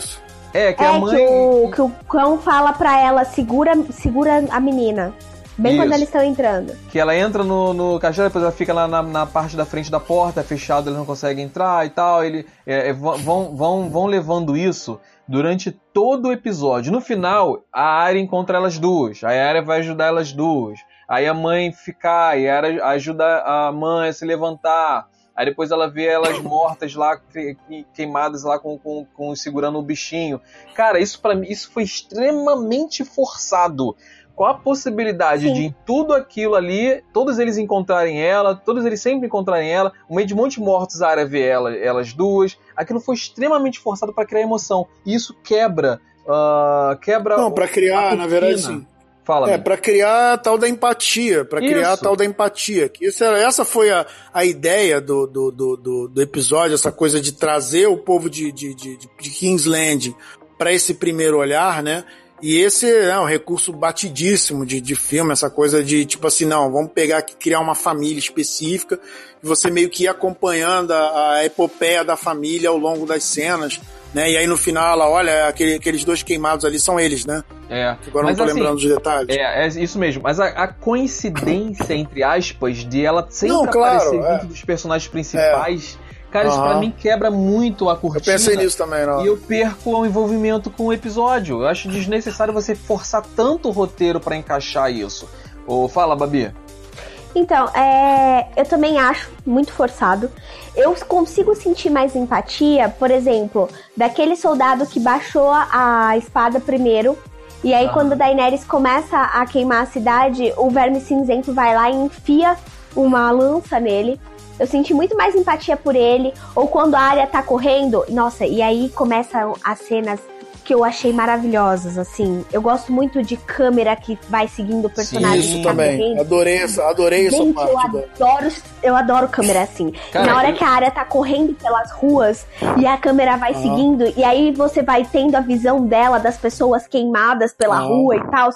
É, que é, a mãe... que o, que o cão fala pra ela, segura, segura a menina. Bem Isso. quando eles estão entrando. Que ela entra no, no castelo, depois ela fica lá na, na parte da frente da porta, é fechado, eles não conseguem entrar e tal. Ele, é, é, vão, vão, vão levando isso durante todo o episódio. No final, a área encontra elas duas. A área vai ajudar elas duas. Aí a mãe fica, a área ajuda a mãe a se levantar. Aí depois ela vê elas mortas lá, queimadas lá com, com, com segurando o bichinho. Cara, isso para mim isso foi extremamente forçado qual a possibilidade Sim. de em tudo aquilo ali, todos eles encontrarem ela, todos eles sempre encontrarem ela, o meio de um monte de mortos a área vê ela, elas duas. Aquilo foi extremamente forçado para criar emoção. E isso quebra. Uh, quebra. Não, para criar, na verdade, sim. Fala. É, para criar a tal da empatia, para criar a tal da empatia. Que essa, essa foi a, a ideia do, do, do, do, episódio, essa coisa de trazer o povo de, de, de, de Kingsland para esse primeiro olhar, né? E esse é um recurso batidíssimo de, de filme, essa coisa de tipo assim, não, vamos pegar aqui, criar uma família específica, e você meio que ir acompanhando a, a epopeia da família ao longo das cenas, né? E aí no final ela olha, aquele, aqueles dois queimados ali são eles, né? É. Agora Mas, não tô assim, lembrando dos detalhes. É, é isso mesmo. Mas a, a coincidência, entre aspas, de ela sempre não, claro, aparecer é. junto dos personagens principais. Cara, uhum. isso pra mim quebra muito a cortina. Eu pensei nisso também, não. E eu perco o envolvimento com o episódio. Eu acho desnecessário você forçar tanto o roteiro para encaixar isso. Ou fala, Babi. Então, é, eu também acho muito forçado. Eu consigo sentir mais empatia, por exemplo, daquele soldado que baixou a espada primeiro. E aí, ah. quando Daenerys começa a queimar a cidade, o verme cinzento vai lá e enfia uma lança nele. Eu senti muito mais empatia por ele. Ou quando a área tá correndo, nossa, e aí começam as cenas que eu achei maravilhosas, assim. Eu gosto muito de câmera que vai seguindo o personagem. Sim, isso também. Adorei essa, adorei Gente, essa parte. Eu adoro, eu adoro câmera assim. Cara, Na hora eu... que a área tá correndo pelas ruas e a câmera vai seguindo, e aí você vai tendo a visão dela, das pessoas queimadas pela rua e tal.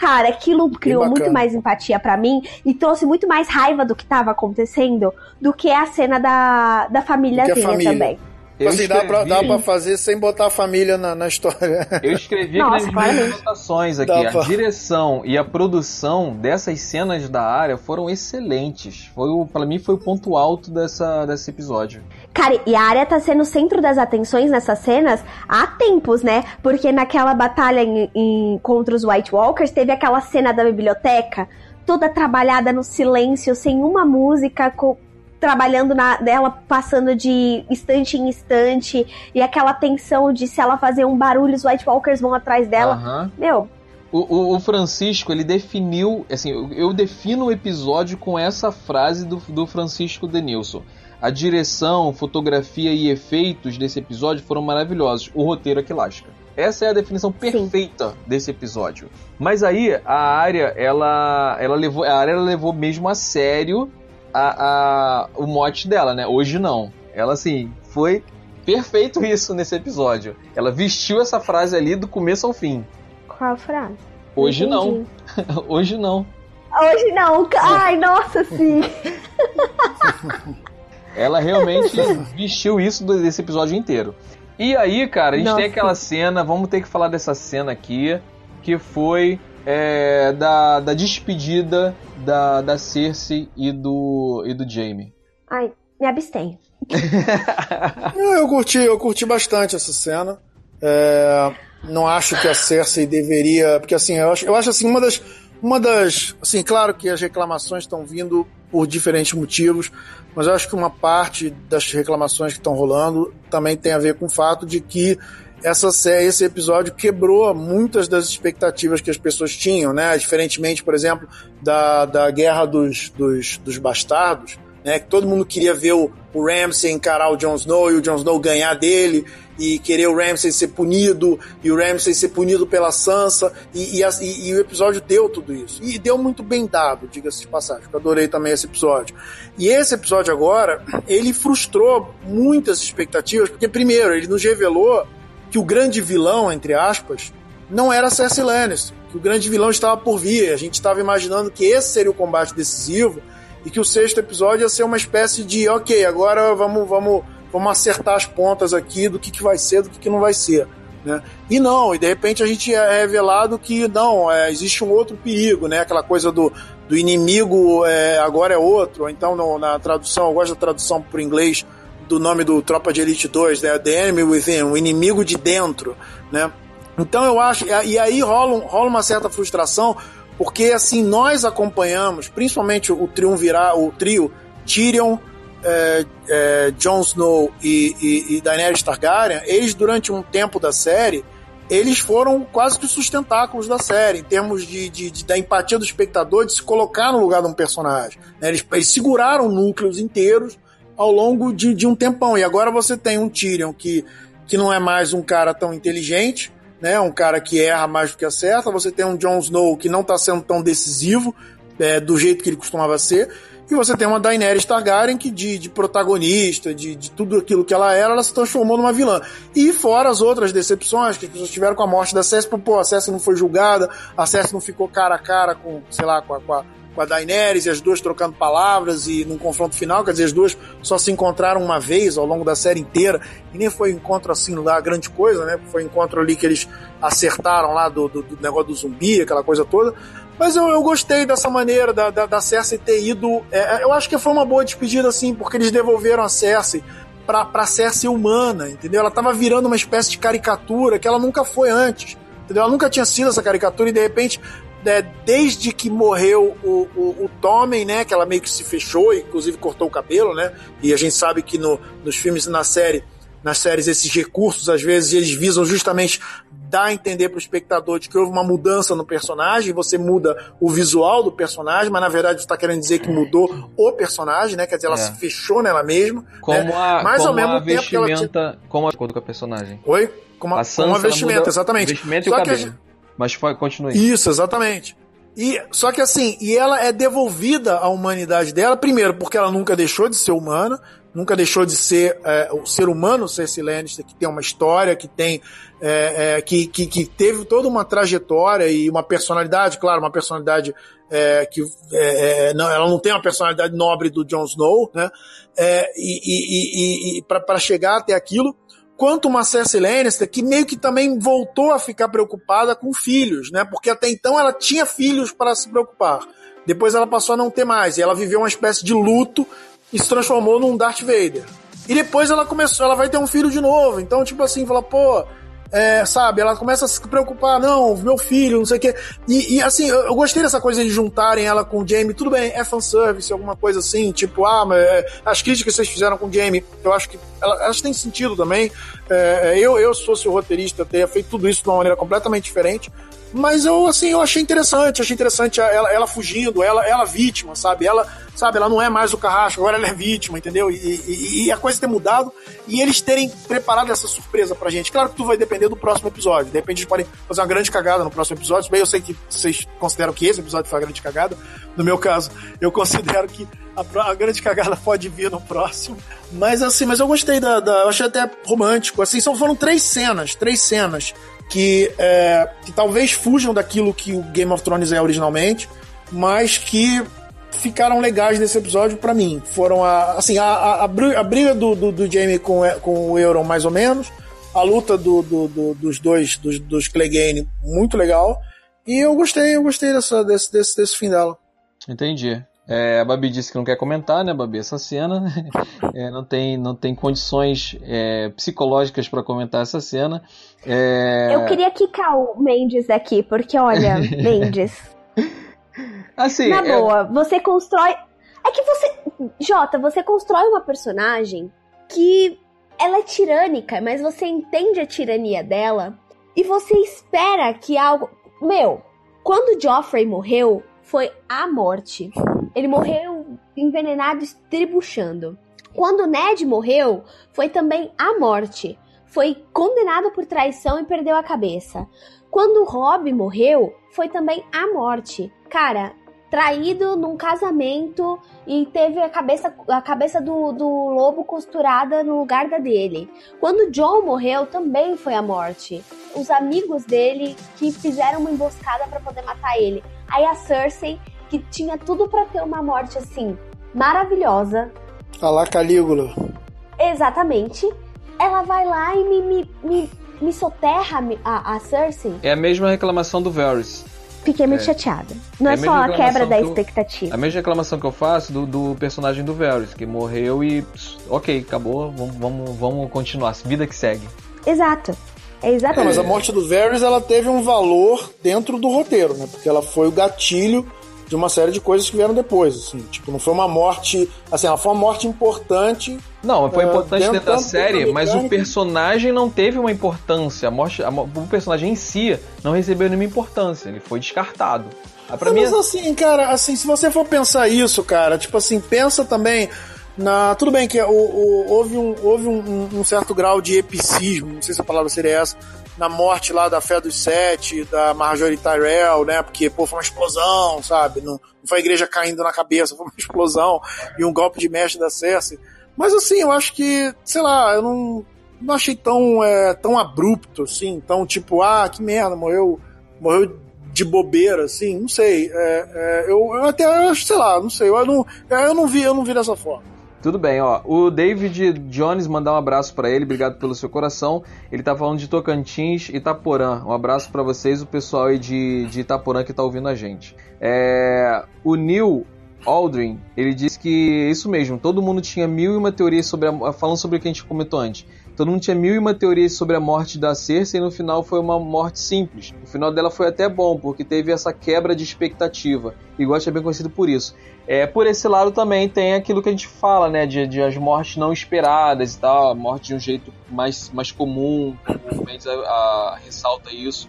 Cara, aquilo criou muito mais empatia para mim e trouxe muito mais raiva do que tava acontecendo do que a cena da, da família. também. Eu assim, escrevi... dá, pra, dá pra fazer sem botar a família na, na história. Eu escrevi Nossa, aqui nas minhas anotações aqui. Dá a pra... direção e a produção dessas cenas da área foram excelentes. Foi o, pra mim foi o ponto alto dessa, desse episódio. Cara, e a área tá sendo o centro das atenções nessas cenas há tempos, né? Porque naquela batalha em, em, contra os White Walkers teve aquela cena da biblioteca toda trabalhada no silêncio, sem uma música, com, trabalhando na dela, passando de estante em estante, e aquela tensão de se ela fazer um barulho, os White Walkers vão atrás dela. Uhum. Meu. O, o, Francisco, ele definiu, assim, eu defino o episódio com essa frase do, do Francisco Denilson. A direção, fotografia e efeitos desse episódio foram maravilhosos. O roteiro é que lasca. Essa é a definição perfeita Sim. desse episódio. Mas aí a área, ela, ela levou, a área levou mesmo a sério a, a, o mote dela, né? Hoje não. Ela, assim, foi perfeito isso nesse episódio. Ela vestiu essa frase ali do começo ao fim. Qual frase? Hoje não. Hoje não. Hoje não. Ai, nossa, sim. Ela realmente vestiu isso desse episódio inteiro. E aí, cara, a gente nossa. tem aquela cena, vamos ter que falar dessa cena aqui, que foi é, da, da despedida da, da Cersei e do, e do Jaime. Ai, me abstenho. eu curti, eu curti bastante essa cena. É, não acho que a Cersei deveria. Porque assim, eu acho, eu acho assim, uma das. Uma das. Assim, claro que as reclamações estão vindo por diferentes motivos, mas eu acho que uma parte das reclamações que estão rolando também tem a ver com o fato de que essa série, esse episódio quebrou muitas das expectativas que as pessoas tinham, né? Diferentemente, por exemplo, da, da Guerra dos, dos, dos Bastardos, né? Que todo mundo queria ver o, o Ramsay encarar o Jon Snow e o Jon Snow ganhar dele e querer o Ramsay ser punido e o Ramsay ser punido pela Sansa e, e, e, e o episódio deu tudo isso. E deu muito bem dado, diga-se de passagem, eu adorei também esse episódio. E esse episódio agora, ele frustrou muitas expectativas, porque primeiro, ele nos revelou que o grande vilão, entre aspas, não era Cersei Lannister, que o grande vilão estava por vir. A gente estava imaginando que esse seria o combate decisivo e que o sexto episódio ia ser uma espécie de, ok, agora vamos, vamos, vamos acertar as pontas aqui do que, que vai ser, do que, que não vai ser. Né? E não, e de repente a gente é revelado que não, é, existe um outro perigo, né? Aquela coisa do, do inimigo é, agora é outro. Então, no, na tradução, eu gosto da tradução para o inglês do nome do Tropa de Elite 2, né? The Enemy Within, o inimigo de dentro, né? Então eu acho, e aí rola, rola uma certa frustração, porque assim, nós acompanhamos, principalmente o triunvirar, o trio Tyrion, é, é, Jon Snow e, e, e Daenerys Targaryen, eles durante um tempo da série, eles foram quase que os sustentáculos da série, em termos de, de, de, da empatia do espectador, de se colocar no lugar de um personagem. Né? Eles, eles seguraram núcleos inteiros ao longo de, de um tempão. E agora você tem um Tyrion que, que não é mais um cara tão inteligente, né? Um cara que erra mais do que acerta. Você tem um Jon Snow que não está sendo tão decisivo é, do jeito que ele costumava ser. E você tem uma Daenerys Targaryen que de, de protagonista, de, de, tudo aquilo que ela era, ela se transformou numa vilã. E fora as outras decepções que as pessoas tiveram com a morte da Cersei, pô, a Cersei não foi julgada, a Cersei não ficou cara a cara com, sei lá, com a, com a com a Daenerys e as duas trocando palavras e num confronto final, quer dizer, as duas só se encontraram uma vez ao longo da série inteira e nem foi um encontro assim lá grande coisa, né? Foi um encontro ali que eles acertaram lá do, do, do negócio do zumbi, aquela coisa toda. Mas eu, eu gostei dessa maneira da, da, da Cersei ter ido. É, eu acho que foi uma boa despedida, assim, porque eles devolveram a Cersei pra, pra Cersei humana, entendeu? Ela tava virando uma espécie de caricatura que ela nunca foi antes. Entendeu? Ela nunca tinha sido essa caricatura e de repente né, desde que morreu o, o, o Tommen, né, que ela meio que se fechou, inclusive cortou o cabelo, né, e a gente sabe que no, nos filmes e na série nas séries esses recursos, às vezes eles visam justamente dar a entender para o espectador de que houve uma mudança no personagem, você muda o visual do personagem, mas na verdade você está querendo dizer que mudou o personagem, né? Quer dizer, ela é. se fechou nela mesma. Como né? a, mas como ao mesmo a tempo vestimenta, que ela como a cor do personagem. Oi? Como a, a Sansa, como a vestimenta, exatamente. Vestimenta e o cabelo. Mas continue. Isso, exatamente. E, só que assim, e ela é devolvida à humanidade dela, primeiro, porque ela nunca deixou de ser humana, nunca deixou de ser é, o ser humano Cersei Lannister, que tem uma história, que tem é, é, que, que, que, teve toda uma trajetória e uma personalidade, claro, uma personalidade é, que é, é, não, ela não tem uma personalidade nobre do Jon Snow, né? E, e, e, e para chegar até aquilo, quanto uma Cersei Lannister que meio que também voltou a ficar preocupada com filhos, né? Porque até então ela tinha filhos para se preocupar. Depois ela passou a não ter mais e ela viveu uma espécie de luto e se transformou num Darth Vader. E depois ela começou, ela vai ter um filho de novo. Então, tipo assim, fala, pô, é, sabe, ela começa a se preocupar, não, meu filho, não sei o quê. E, e assim, eu, eu, gostei dessa coisa de juntarem ela com o Jamie, tudo bem, é fanservice, alguma coisa assim, tipo, ah, mas é, as críticas que vocês fizeram com o Jamie, eu acho que elas têm sentido também. É, eu, eu, se fosse o roteirista, teria feito tudo isso de uma maneira completamente diferente. Mas eu, assim, eu achei interessante, achei interessante ela, ela fugindo, ela, ela vítima, sabe? Ela, sabe, ela não é mais o carrasco, agora ela é vítima, entendeu? E, e, e, a coisa ter mudado e eles terem preparado essa surpresa pra gente. Claro que tudo vai depender do próximo episódio. De eles podem fazer uma grande cagada no próximo episódio. Bem, eu sei que vocês consideram que esse episódio foi uma grande cagada. No meu caso, eu considero que a, a grande cagada pode vir no próximo. Mas assim, mas eu gostei da. da eu achei até romântico. Assim, são, foram três cenas, três cenas que, é, que talvez fujam daquilo que o Game of Thrones é originalmente, mas que ficaram legais nesse episódio para mim. Foram a, assim, a, a, a briga do, do, do, Jamie com, com o Euron, mais ou menos, a luta do, do, do dos dois, dos, dos Clegane, muito legal, e eu gostei, eu gostei dessa, desse, desse, desse fim dela. Entendi. É, a Babi disse que não quer comentar, né, Babi, essa cena. É, não, tem, não tem condições é, psicológicas para comentar essa cena. É... Eu queria quicar o Mendes aqui, porque olha, Mendes. Assim, Na é- boa, você constrói. É que você. Jota, você constrói uma personagem que ela é tirânica, mas você entende a tirania dela e você espera que algo. Meu, quando Joffrey morreu, foi a morte. Ele morreu envenenado, estribuchando. Quando Ned morreu, foi também a morte. Foi condenado por traição e perdeu a cabeça. Quando Rob morreu, foi também a morte. Cara, traído num casamento e teve a cabeça, a cabeça do, do lobo costurada no lugar da dele. Quando John morreu, também foi a morte. Os amigos dele que fizeram uma emboscada para poder matar ele. Aí a Cersei, que tinha tudo para ter uma morte assim maravilhosa. A lá Calígula. Exatamente. Ela vai lá e me, me, me, me soterra a, a Cersei. É a mesma reclamação do Varys. Fiquei muito é. chateada. Não é, é só a quebra da expectativa. a mesma reclamação que eu faço do, do personagem do Varys, que morreu e. Ok, acabou, vamos, vamos, vamos continuar. Vida que segue. Exato. É exatamente. mas a morte do Varys ela teve um valor dentro do roteiro, né? Porque ela foi o gatilho de uma série de coisas que vieram depois, assim. Tipo, não foi uma morte. Assim, ela foi uma morte importante. Não, foi importante uh, dentro, da série, mas o personagem não teve uma importância. A morte, a, o personagem em si não recebeu nenhuma importância. Ele foi descartado. Ah, pra mim... Mas assim, cara, assim, se você for pensar isso, cara, tipo assim, pensa também. Na, tudo bem que o, o, houve, um, houve um, um, certo grau de epicismo, não sei se a palavra seria essa, na morte lá da Fé dos Sete, da Marjorie Tyrell, né? Porque, pô, foi uma explosão, sabe? Não, não foi a igreja caindo na cabeça, foi uma explosão e um golpe de mestre da Cersei. Mas assim, eu acho que, sei lá, eu não, não achei tão, é, tão abrupto, assim, tão tipo, ah, que merda, morreu, morreu de bobeira, assim, não sei. É, é, eu, eu até acho, sei lá, não sei, eu não, eu não vi, eu não vi dessa forma. Tudo bem, ó. O David Jones mandar um abraço para ele, obrigado pelo seu coração. Ele tá falando de Tocantins e Itaporã. Um abraço para vocês, o pessoal aí de, de Itaporã que tá ouvindo a gente. É, o Neil Aldrin, ele disse que isso mesmo, todo mundo tinha mil e uma teorias sobre a, falando sobre o que a gente comentou antes. Todo mundo tinha mil e uma teorias sobre a morte da Cersei e no final foi uma morte simples. O final dela foi até bom, porque teve essa quebra de expectativa. E Ghost é bem conhecido por isso. É, por esse lado também tem aquilo que a gente fala, né? De, de as mortes não esperadas e tal, a morte de um jeito mais, mais comum, o Mendes ressalta isso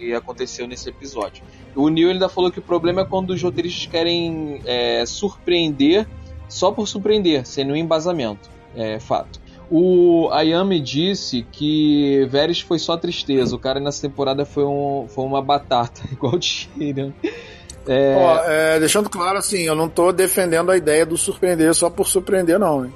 e aconteceu nesse episódio. O Neil ainda falou que o problema é quando os roteiristas querem é, surpreender só por surpreender, sem nenhum embasamento. É fato. O Ayami disse que Veres foi só tristeza. O cara nessa temporada foi, um, foi uma batata, igual o Tyrion. É... É, deixando claro assim, eu não tô defendendo a ideia do surpreender só por surpreender, não. Hein?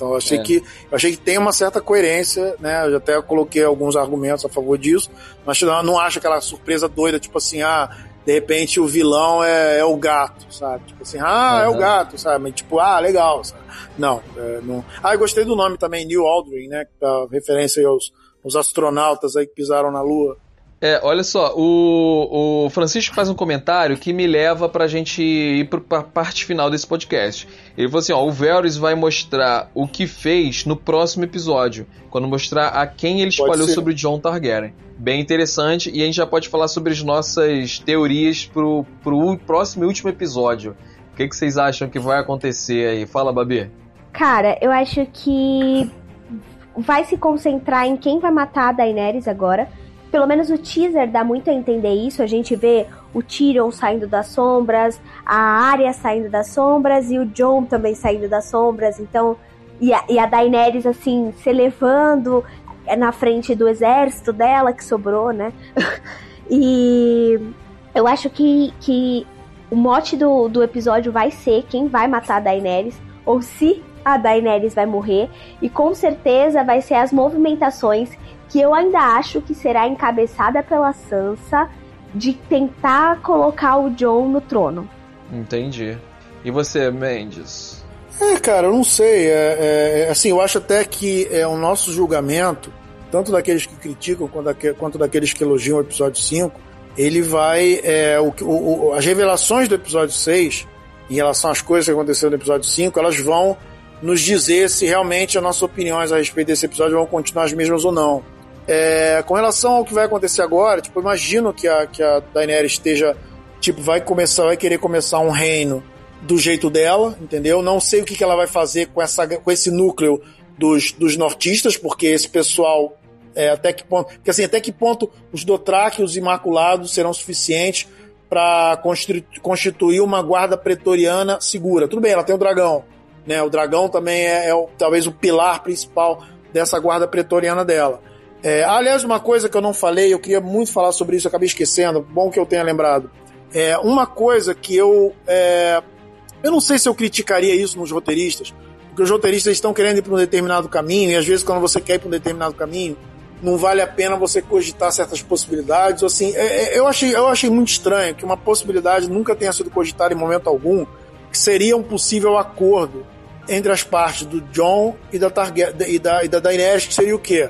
Então eu achei, é. que, eu achei que tem uma certa coerência, né? Eu até coloquei alguns argumentos a favor disso, mas eu não acho aquela surpresa doida, tipo assim, ah, de repente o vilão é, é o gato, sabe? Tipo assim, ah, uhum. é o gato, sabe? Mas, tipo, ah, legal, sabe? Não, é, não. Ah, eu gostei do nome também, Neil Aldrin, né? Que tá referência aos, aos astronautas aí que pisaram na Lua. É, olha só, o, o Francisco faz um comentário que me leva pra gente ir pra parte final desse podcast. Ele falou assim: ó, o Varys vai mostrar o que fez no próximo episódio, quando mostrar a quem ele espalhou sobre o John Targaryen. Bem interessante, e a gente já pode falar sobre as nossas teorias pro, pro próximo e último episódio. O que, que vocês acham que vai acontecer aí? Fala, Babi. Cara, eu acho que vai se concentrar em quem vai matar a Daenerys agora pelo menos o teaser dá muito a entender isso. A gente vê o Tyrion saindo das sombras, a Arya saindo das sombras e o Jon também saindo das sombras. Então, e a, e a Daenerys assim se elevando na frente do exército dela que sobrou, né? e eu acho que, que o mote do, do episódio vai ser quem vai matar a Daenerys ou se a Daenerys vai morrer e com certeza vai ser as movimentações que eu ainda acho que será encabeçada pela Sansa de tentar colocar o John no trono. Entendi. E você, Mendes? É, cara, eu não sei. É, é, é, assim, eu acho até que é o nosso julgamento, tanto daqueles que criticam quanto, quanto daqueles que elogiam o episódio 5, ele vai. É, o, o, as revelações do episódio 6, em relação às coisas que aconteceram no episódio 5, elas vão nos dizer se realmente as nossas opiniões a respeito desse episódio vão continuar as mesmas ou não. É, com relação ao que vai acontecer agora, tipo, imagino que a, que a Daenerys esteja, tipo, vai começar, vai querer começar um reino do jeito dela, entendeu? Não sei o que, que ela vai fazer com, essa, com esse núcleo dos, dos nortistas, porque esse pessoal é, até que ponto, porque assim, até que ponto os Dothraki os Imaculados serão suficientes para constituir uma guarda pretoriana segura? Tudo bem, ela tem o dragão, né? O dragão também é, é o, talvez o pilar principal dessa guarda pretoriana dela. É, aliás, uma coisa que eu não falei, eu queria muito falar sobre isso, acabei esquecendo, bom que eu tenha lembrado. É, uma coisa que eu. É, eu não sei se eu criticaria isso nos roteiristas, porque os roteiristas estão querendo ir para um determinado caminho, e às vezes, quando você quer ir para um determinado caminho, não vale a pena você cogitar certas possibilidades. Assim, é, é, eu, achei, eu achei muito estranho que uma possibilidade nunca tenha sido cogitada em momento algum, que seria um possível acordo entre as partes do John e da, Target, e da, e da Daenerys, que seria o quê?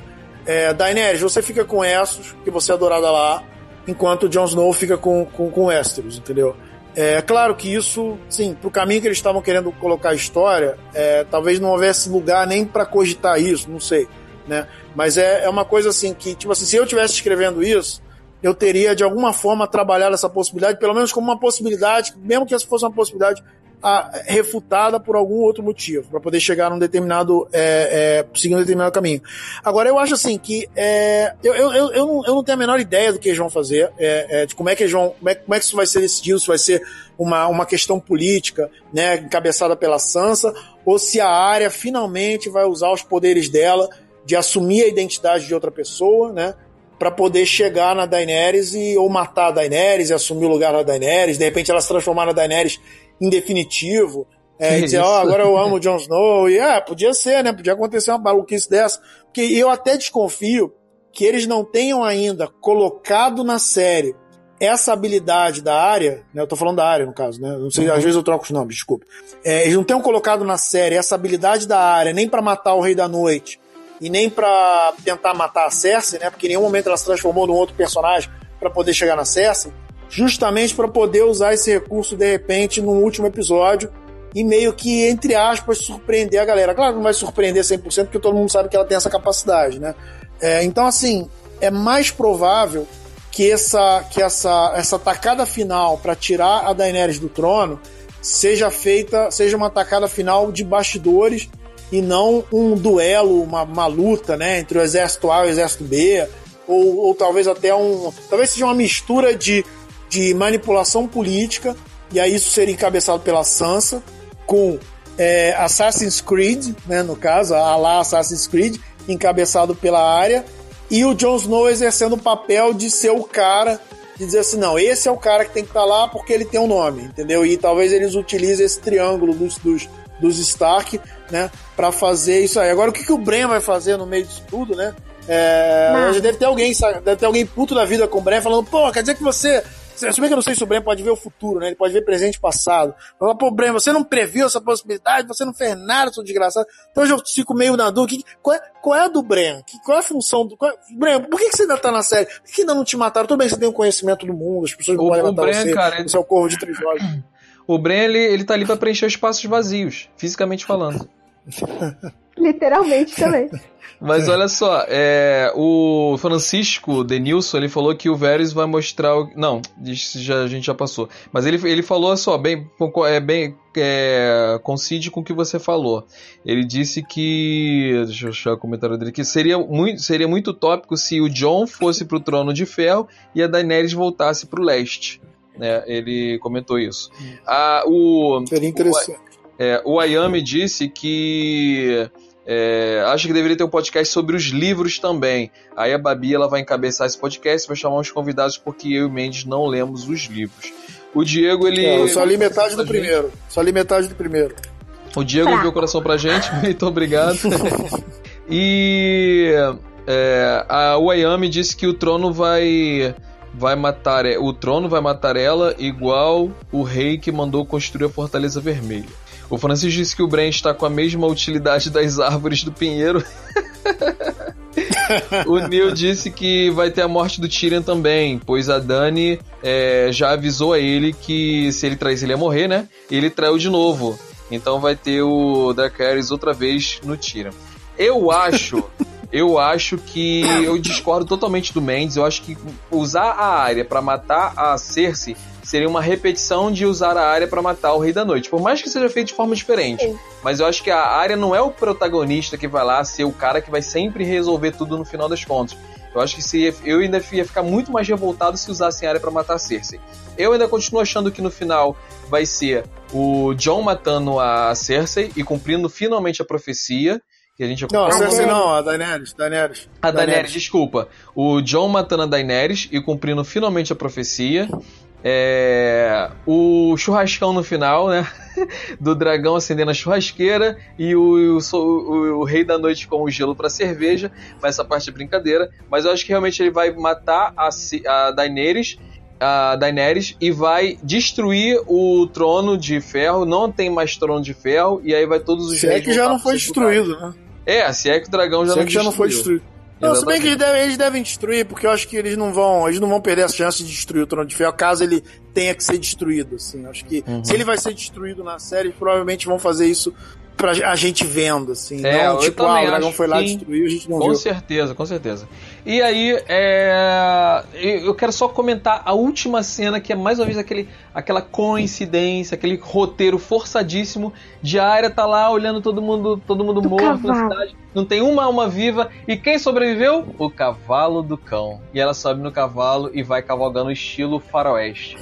É, Daenerys, você fica com Essos, que você é adorada lá, enquanto Jon Snow fica com, com, com Westeros, entendeu? É claro que isso, sim, pro caminho que eles estavam querendo colocar a história, é, talvez não houvesse lugar nem para cogitar isso, não sei, né? Mas é, é uma coisa assim que, tipo assim, se eu estivesse escrevendo isso, eu teria de alguma forma trabalhado essa possibilidade, pelo menos como uma possibilidade, mesmo que essa fosse uma possibilidade a, refutada por algum outro motivo, para poder chegar num determinado, é, é, seguir um determinado caminho. Agora, eu acho assim que é, eu, eu, eu, eu, não, eu não tenho a menor ideia do que eles vão fazer, é, é, de como é que eles vão, como é, como é que isso vai ser decidido, se vai ser uma, uma questão política, né, encabeçada pela Sansa, ou se a área finalmente vai usar os poderes dela de assumir a identidade de outra pessoa, né, para poder chegar na Daenerys e ou matar a Daenerys e assumir o lugar da Daenerys, de repente ela se transformar na Daenerys em definitivo. É, e dizer, ó, oh, agora eu amo o Jon Snow. E é, podia ser, né? Podia acontecer uma maluquice dessa. Porque eu até desconfio que eles não tenham ainda colocado na série essa habilidade da área, né? Eu tô falando da área, no caso, né? Não sei, uhum. às vezes eu troco os nomes, desculpa. É, eles não tenham colocado na série essa habilidade da área nem para matar o Rei da Noite e nem para tentar matar a Cersei, né? Porque em nenhum momento ela se transformou num outro personagem para poder chegar na Cersei justamente para poder usar esse recurso de repente no último episódio e meio que, entre aspas, surpreender a galera. Claro não vai surpreender 100% porque todo mundo sabe que ela tem essa capacidade, né? É, então, assim, é mais provável que essa, que essa, essa tacada final para tirar a Daenerys do trono seja feita, seja uma tacada final de bastidores e não um duelo, uma, uma luta, né, entre o exército A e o exército B, ou, ou talvez até um, talvez seja uma mistura de, de manipulação política, e aí isso seria encabeçado pela Sansa, com é, Assassin's Creed, né, no caso, a lá Assassin's Creed, encabeçado pela área, e o Jon Snow exercendo o papel de ser o cara de dizer assim, não, esse é o cara que tem que estar tá lá porque ele tem um nome, entendeu? E talvez eles utilizem esse triângulo dos, dos, dos Stark, né, para fazer isso aí. Agora, o que, que o Bren vai fazer no meio disso tudo, né? É, deve ter alguém, deve ter alguém puto da vida com o Bren falando, pô, quer dizer que você se bem que eu não sei se o Breno pode ver o futuro, né? Ele pode ver presente e passado. Fala, pô, Breno, você não previu essa possibilidade, você não fez nada, seu desgraçado. Então eu fico meio na dúvida. Qual é, qual é a do Breno? Qual é a função do. Qual, é, Breno, por que, que você ainda tá na série? Por que, que ainda não te mataram? Tudo bem que você tem o conhecimento do mundo, as pessoas não podem matar Bren, você. Cara, você é o corvo de três olhos. O Bren, ele, ele tá ali pra preencher espaços vazios, fisicamente falando. Literalmente também. Mas olha só, é, o Francisco Denilson, ele falou que o Varys vai mostrar o... Não, já, a gente já passou. Mas ele, ele falou só, bem, é, bem é, coincide com o que você falou. Ele disse que... Deixa eu achar o comentário dele aqui. Seria muito, seria muito tópico se o John fosse pro Trono de Ferro e a Daenerys voltasse pro Leste. Né? Ele comentou isso. Ah, o, seria interessante. O, é, o Ayami disse que é, acho que deveria ter um podcast sobre os livros também. Aí a Babi ela vai encabeçar esse podcast, vai chamar uns convidados porque eu e o Mendes não lemos os livros. O Diego, ele. É, eu só li metade do primeiro. Só li metade do primeiro. O Diego enviou o coração pra gente, muito obrigado. e é, a Wayami disse que o trono vai vai matar o trono vai matar ela igual o rei que mandou construir a Fortaleza Vermelha. O Francis disse que o Bren está com a mesma utilidade das árvores do pinheiro. o Neil disse que vai ter a morte do Tyrion também, pois a Dani é, já avisou a ele que se ele traísse ele ia morrer, né? E ele traiu de novo. Então vai ter o Dracarys outra vez no Tyrion. Eu acho, eu acho que eu discordo totalmente do Mendes. Eu acho que usar a área para matar a Cersei seria uma repetição de usar a área para matar o Rei da Noite. Por mais que seja feito de forma diferente. Sim. Mas eu acho que a área não é o protagonista que vai lá ser o cara que vai sempre resolver tudo no final das contas. Eu acho que se eu ainda ia ficar muito mais revoltado se usassem a área para matar a Cersei. Eu ainda continuo achando que no final vai ser o John matando a Cersei e cumprindo finalmente a profecia. Que a gente não, a Cersei não, a Daenerys, Daenerys. A Daenerys, Daenerys, desculpa. O John matando a Daenerys e cumprindo finalmente a profecia. É, o churrascão no final, né? Do dragão acendendo a churrasqueira e o, o, o, o rei da noite com o gelo para cerveja. Mas essa parte é brincadeira. Mas eu acho que realmente ele vai matar a, a Daenerys a Daenerys e vai destruir o trono de ferro. Não tem mais trono de ferro e aí vai todos os Se é que já não foi destruído, né? É, se é que o dragão já se não é que já não foi destruído. Não, se bem que eles devem, eles devem, destruir, porque eu acho que eles não vão, eles não vão perder a chance de destruir o Trono de Ferro caso ele tenha que ser destruído, assim. Acho que uhum. se ele vai ser destruído na série, provavelmente vão fazer isso pra a gente vendo, assim. É, não, tipo, ah, o dragão foi lá e destruiu, a gente não com viu. Com certeza, com certeza. E aí, é... eu quero só comentar a última cena, que é mais uma vez aquele, aquela coincidência, aquele roteiro forçadíssimo de a área tá lá olhando todo mundo, todo mundo morto na cidade. Não tem uma alma viva. E quem sobreviveu? O cavalo do cão. E ela sobe no cavalo e vai cavalgando estilo faroeste.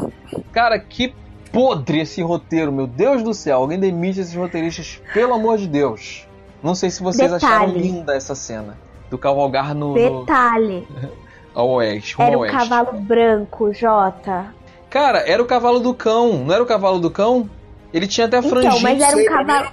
Cara, que podre esse roteiro, meu Deus do céu. Alguém demite esses roteiristas, pelo amor de Deus. Não sei se vocês Detalhe. acharam linda essa cena. Do cavalgar no. Detalhe. No... ao oeste. Era um oeste. cavalo branco, Jota. Cara, era o cavalo do cão. Não era o cavalo do cão? Ele tinha até a franjinha. Então, mas era um cavalo.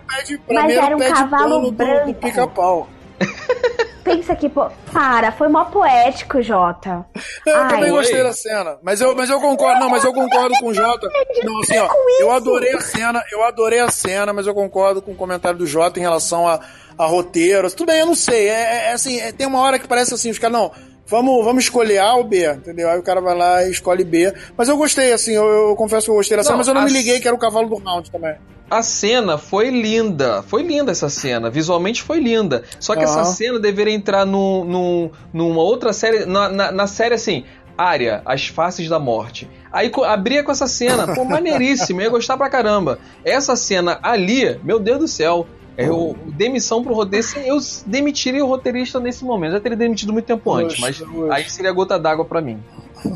Mas era um cavalo branco. Do, do pica-pau. pensa que, pô, para, foi mó poético, Jota. Eu Ai. também gostei da cena. Mas eu, mas eu concordo, não, mas eu concordo com o Jota. Não, assim, ó, eu adorei a cena, eu adorei a cena, mas eu concordo com o comentário do Jota em relação a, a roteiro. Tudo bem, eu não sei. É, é, é assim, é, tem uma hora que parece assim, os caras, não, vamos, vamos escolher A ou B, entendeu? Aí o cara vai lá e escolhe B. Mas eu gostei, assim, eu, eu confesso que eu gostei da cena, mas eu não me liguei que era o cavalo do round também. A cena foi linda, foi linda essa cena, visualmente foi linda. Só que essa cena deveria entrar no, no, numa outra série, na, na, na série assim, Área, As Faces da Morte. Aí abria com essa cena, pô, maneiríssimo, ia gostar pra caramba. Essa cena ali, meu Deus do céu, eu, demissão pro roteirista, eu demitiria o roteirista nesse momento. Já teria demitido muito tempo antes, mas aí seria gota d'água para mim.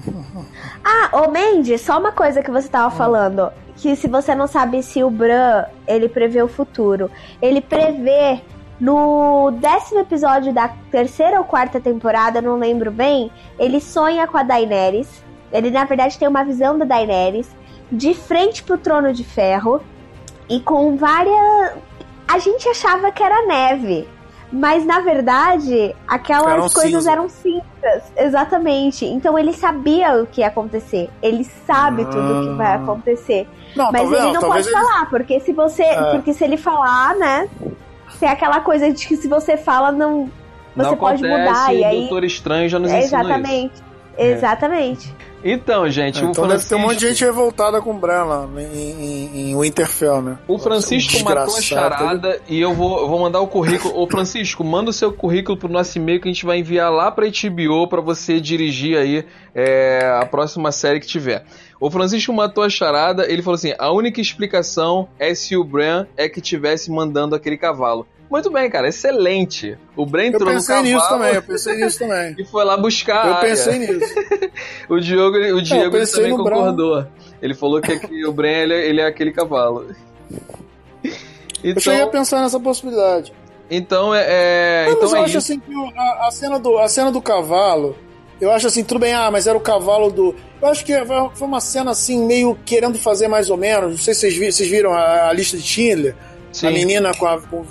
Ah, ô Mendes, só uma coisa que você tava falando. Que se você não sabe se o Bran, ele prevê o futuro. Ele prevê no décimo episódio da terceira ou quarta temporada, não lembro bem, ele sonha com a Daenerys. Ele, na verdade, tem uma visão da Daenerys de frente pro trono de ferro e com várias. A gente achava que era neve, mas na verdade aquelas eram coisas cinza. eram cinzas, exatamente. Então ele sabia o que ia acontecer, ele sabe tudo o que vai ah. acontecer. Não, mas ele não pode ele... falar, porque se você, é. porque se ele falar, né, tem aquela coisa de que se você fala, não. Você não pode acontece, mudar. E aí. Doutor Estranho já nos é, Exatamente. Isso. Exatamente. Então, gente, é, então Francisco... deve ter um monte de gente revoltada com o Bran lá em, em, em Winterfell, né? O Francisco um matou a charada e eu vou, eu vou mandar o currículo. Ô, Francisco, manda o seu currículo pro nosso e-mail que a gente vai enviar lá pra HBO para você dirigir aí é, a próxima série que tiver. O Francisco matou a charada, ele falou assim: a única explicação é se o Bran é que tivesse mandando aquele cavalo. Muito bem, cara, excelente. O Bran entrou no cavalo. Eu pensei nisso também, eu pensei nisso também. E foi lá buscar. Eu pensei nisso. o Diogo, o Diego ele também concordou. Bran. Ele falou que, aqui, o Bran ele, é, ele, é aquele cavalo. Então, eu cheguei a pensar nessa possibilidade. Então é. é Não, então mas eu é acho isso. assim que a, a, cena do, a cena do cavalo. Eu acho assim, tudo bem, ah, mas era o cavalo do. Eu acho que foi uma cena assim, meio querendo fazer mais ou menos. Não sei se vocês, vocês viram a, a lista de Schindler. Sim. A menina com, a, com,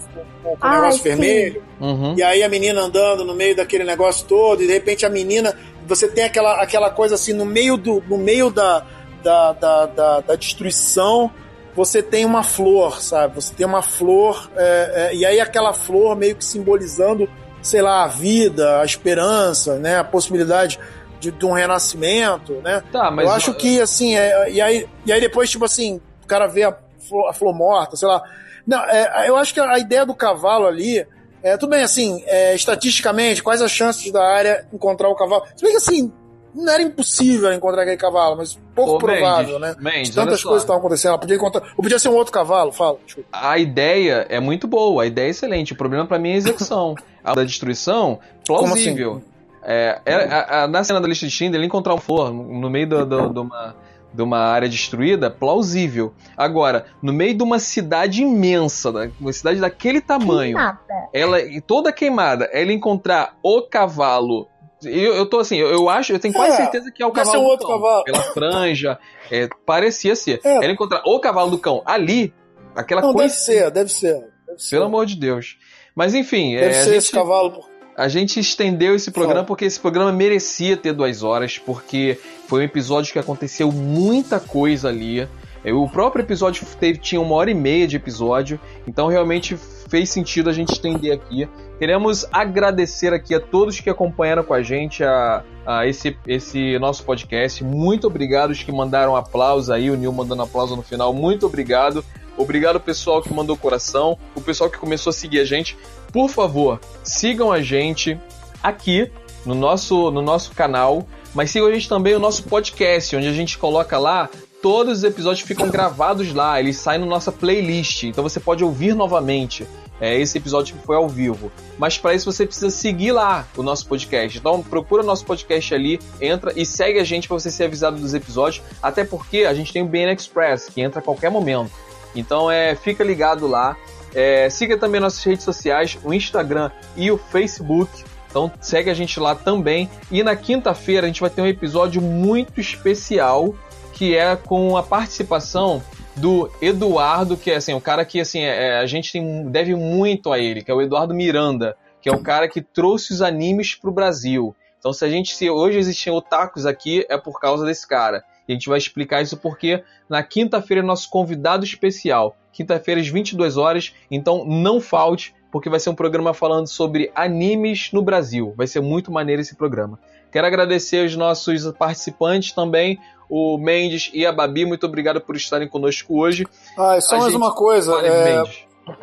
com, com o negócio sim. vermelho. Uhum. E aí a menina andando no meio daquele negócio todo, e de repente a menina. Você tem aquela, aquela coisa assim, no meio, do, no meio da, da, da, da, da destruição, você tem uma flor, sabe? Você tem uma flor, é, é, e aí aquela flor meio que simbolizando, sei lá, a vida, a esperança, né? A possibilidade de, de um renascimento, né? Tá, mas eu acho que, assim, é, e, aí, e aí depois, tipo assim, o cara vê a flor, a flor morta, sei lá não, é, eu acho que a ideia do cavalo ali. É, tudo bem, assim, é, estatisticamente, quais as chances da área encontrar o cavalo? Se bem que assim, não era impossível encontrar aquele cavalo, mas pouco Ô, provável, Mendes, né? Mendes, tantas coisas estavam acontecendo. Ela podia encontrar. Ou podia ser um outro cavalo, fala. Desculpa. A ideia é muito boa, a ideia é excelente. O problema para mim é a execução. a da destruição, plausível. Assim? É, é, a, a, na cena da lista de Tinder, ele encontrar um flor no meio de uma de uma área destruída, plausível. Agora, no meio de uma cidade imensa, uma cidade daquele tamanho, queimada. ela toda queimada, ela encontrar o cavalo eu, eu tô assim, eu, eu acho, eu tenho quase é, certeza que é o cavalo um outro cão, cavalo. Pela franja, é, parecia ser. É. Ela encontrar o cavalo do cão ali, aquela Não, coisa. Deve ser, deve ser. Deve ser. Pelo amor de Deus. Mas enfim. Deve é, ser gente... esse cavalo a gente estendeu esse programa porque esse programa merecia ter duas horas, porque foi um episódio que aconteceu muita coisa ali. É, o próprio episódio teve, tinha uma hora e meia de episódio, então realmente fez sentido a gente estender aqui. Queremos agradecer aqui a todos que acompanharam com a gente a, a esse, esse nosso podcast. Muito obrigado os que mandaram aplausos aí, o Nil mandando aplauso no final. Muito obrigado. Obrigado pessoal que mandou coração, o pessoal que começou a seguir a gente. Por favor, sigam a gente aqui no nosso, no nosso canal, mas sigam a gente também no nosso podcast, onde a gente coloca lá todos os episódios ficam gravados lá, eles saem na nossa playlist, então você pode ouvir novamente é, esse episódio que foi ao vivo. Mas para isso você precisa seguir lá o nosso podcast. Então procura o nosso podcast ali, entra e segue a gente para você ser avisado dos episódios, até porque a gente tem o BN Express, que entra a qualquer momento. Então é, fica ligado lá. É, siga também nossas redes sociais, o Instagram e o Facebook. Então segue a gente lá também. E na quinta-feira a gente vai ter um episódio muito especial que é com a participação do Eduardo, que é assim, o cara que assim, é, a gente tem, deve muito a ele, que é o Eduardo Miranda, que é o cara que trouxe os animes para o Brasil. Então se a gente se hoje existem otakus aqui é por causa desse cara. E a gente vai explicar isso porque na quinta-feira é nosso convidado especial. Quinta-feira às 22 horas, então não falte porque vai ser um programa falando sobre animes no Brasil. Vai ser muito maneiro esse programa. Quero agradecer os nossos participantes também, o Mendes e a Babi. Muito obrigado por estarem conosco hoje. Ah, e só a mais gente... uma coisa. é...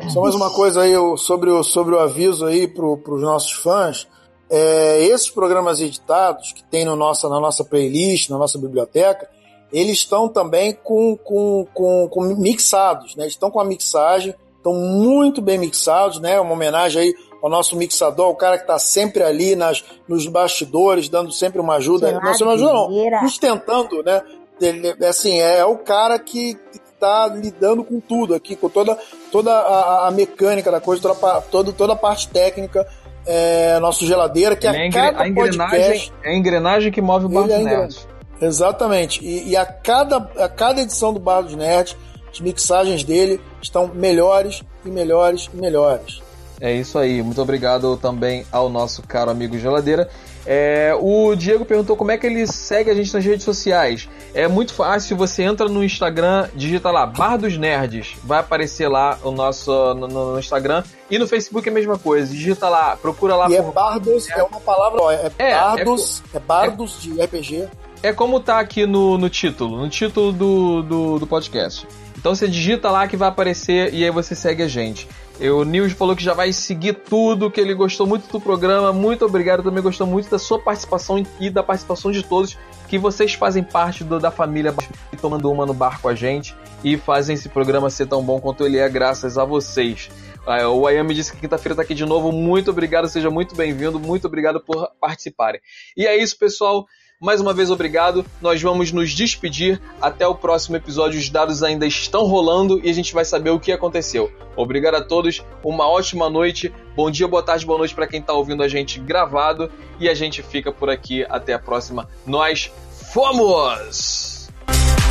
Só mais uma coisa aí sobre o, sobre o aviso aí para os nossos fãs. É, esses programas editados que tem no nossa, na nossa playlist, na nossa biblioteca, eles estão também com, com, com, com mixados, né? Estão com a mixagem, estão muito bem mixados, né? Uma homenagem aí ao nosso mixador, o cara que está sempre ali nas, nos bastidores, dando sempre uma ajuda. não, você não ajuda, não. Sustentando, né? Ele, assim, é, é o cara que está lidando com tudo aqui, com toda, toda a, a mecânica da coisa, toda, toda, toda a parte técnica é, nosso geladeira, que a, é cada a engrenagem, podcast, É a engrenagem que move o Bar dos é Nerds. Exatamente. E, e, a, cada, a cada edição do Bar dos Nerds, as mixagens dele estão melhores e melhores e melhores. É isso aí. Muito obrigado também ao nosso caro amigo Geladeira. É, o Diego perguntou como é que ele segue a gente nas redes sociais. É muito fácil, você entra no Instagram, digita lá Bar dos Nerds, vai aparecer lá o nosso no, no Instagram e no Facebook é a mesma coisa. Digita lá, procura lá. E é por... é Bardos, é uma palavra, é, é Bardos, é, é Bardos de RPG. É como tá aqui no, no título, no título do, do, do podcast. Então você digita lá que vai aparecer e aí você segue a gente. O Nils falou que já vai seguir tudo, que ele gostou muito do programa. Muito obrigado, também gostou muito da sua participação e da participação de todos, que vocês fazem parte do, da família tomando uma no bar com a gente e fazem esse programa ser tão bom quanto ele é, graças a vocês. Ah, o Ayami disse que quinta-feira está aqui de novo. Muito obrigado, seja muito bem-vindo. Muito obrigado por participarem. E é isso, pessoal. Mais uma vez, obrigado. Nós vamos nos despedir. Até o próximo episódio. Os dados ainda estão rolando e a gente vai saber o que aconteceu. Obrigado a todos. Uma ótima noite. Bom dia, boa tarde, boa noite para quem está ouvindo a gente gravado. E a gente fica por aqui. Até a próxima. Nós fomos!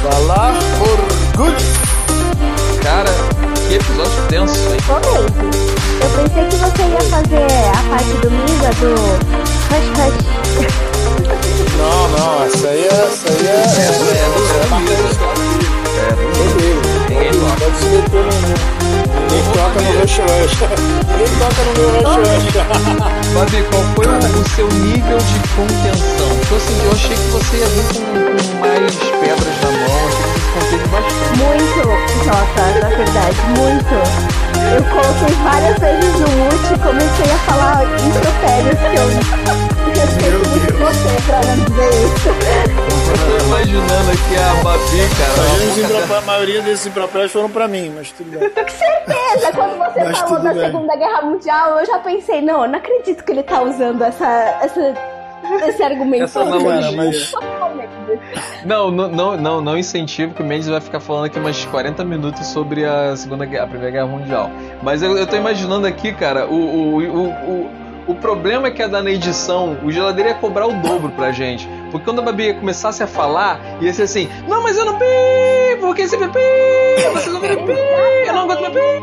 Falar good. Cara, que episódio tenso, hein? Eu pensei que você ia fazer a parte do Misa do Hush Hush. Não, não, essa aí é. Essa aí é. É, é do É, é dele. Ninguém toca. Pode se meter no. Ninguém toca no Rush Rush. Ninguém toca no meu Rush Rush. Babi, qual foi o seu nível de contenção? Então, assim, eu achei que você ia vir com, mais pedras na mão, achei conteve bastante. Muito, Jota, na verdade, muito. Eu coloquei várias vezes no mute e comecei a falar impropérios que eu respeito muito você pra não dizer isso. Eu tô imaginando aqui a Babi, cara. A maioria desses impropérios foram pra mim, mas tudo bem. Com certeza, quando você mas falou da bem. Segunda Guerra Mundial, eu já pensei, não, não acredito que ele tá usando essa, essa esse argumento. Essa analogia. Mas... Não, não, não, não, não incentivo que o Mendes vai ficar falando aqui mais 40 minutos sobre a segunda a primeira guerra mundial. Mas eu, eu tô imaginando aqui, cara, o, o, o, o o problema é que a da na edição, o geladeiro ia cobrar o dobro pra gente. Porque quando a Babi começasse a falar, ia ser assim: Não, mas eu não pi, porque sempre pi, você não pi, eu não de pi.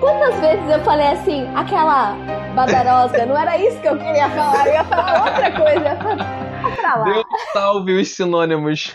Quantas vezes eu falei assim, aquela badarosga, não era isso que eu queria falar, eu ia falar outra coisa. Pra lá. Deus salve os sinônimos.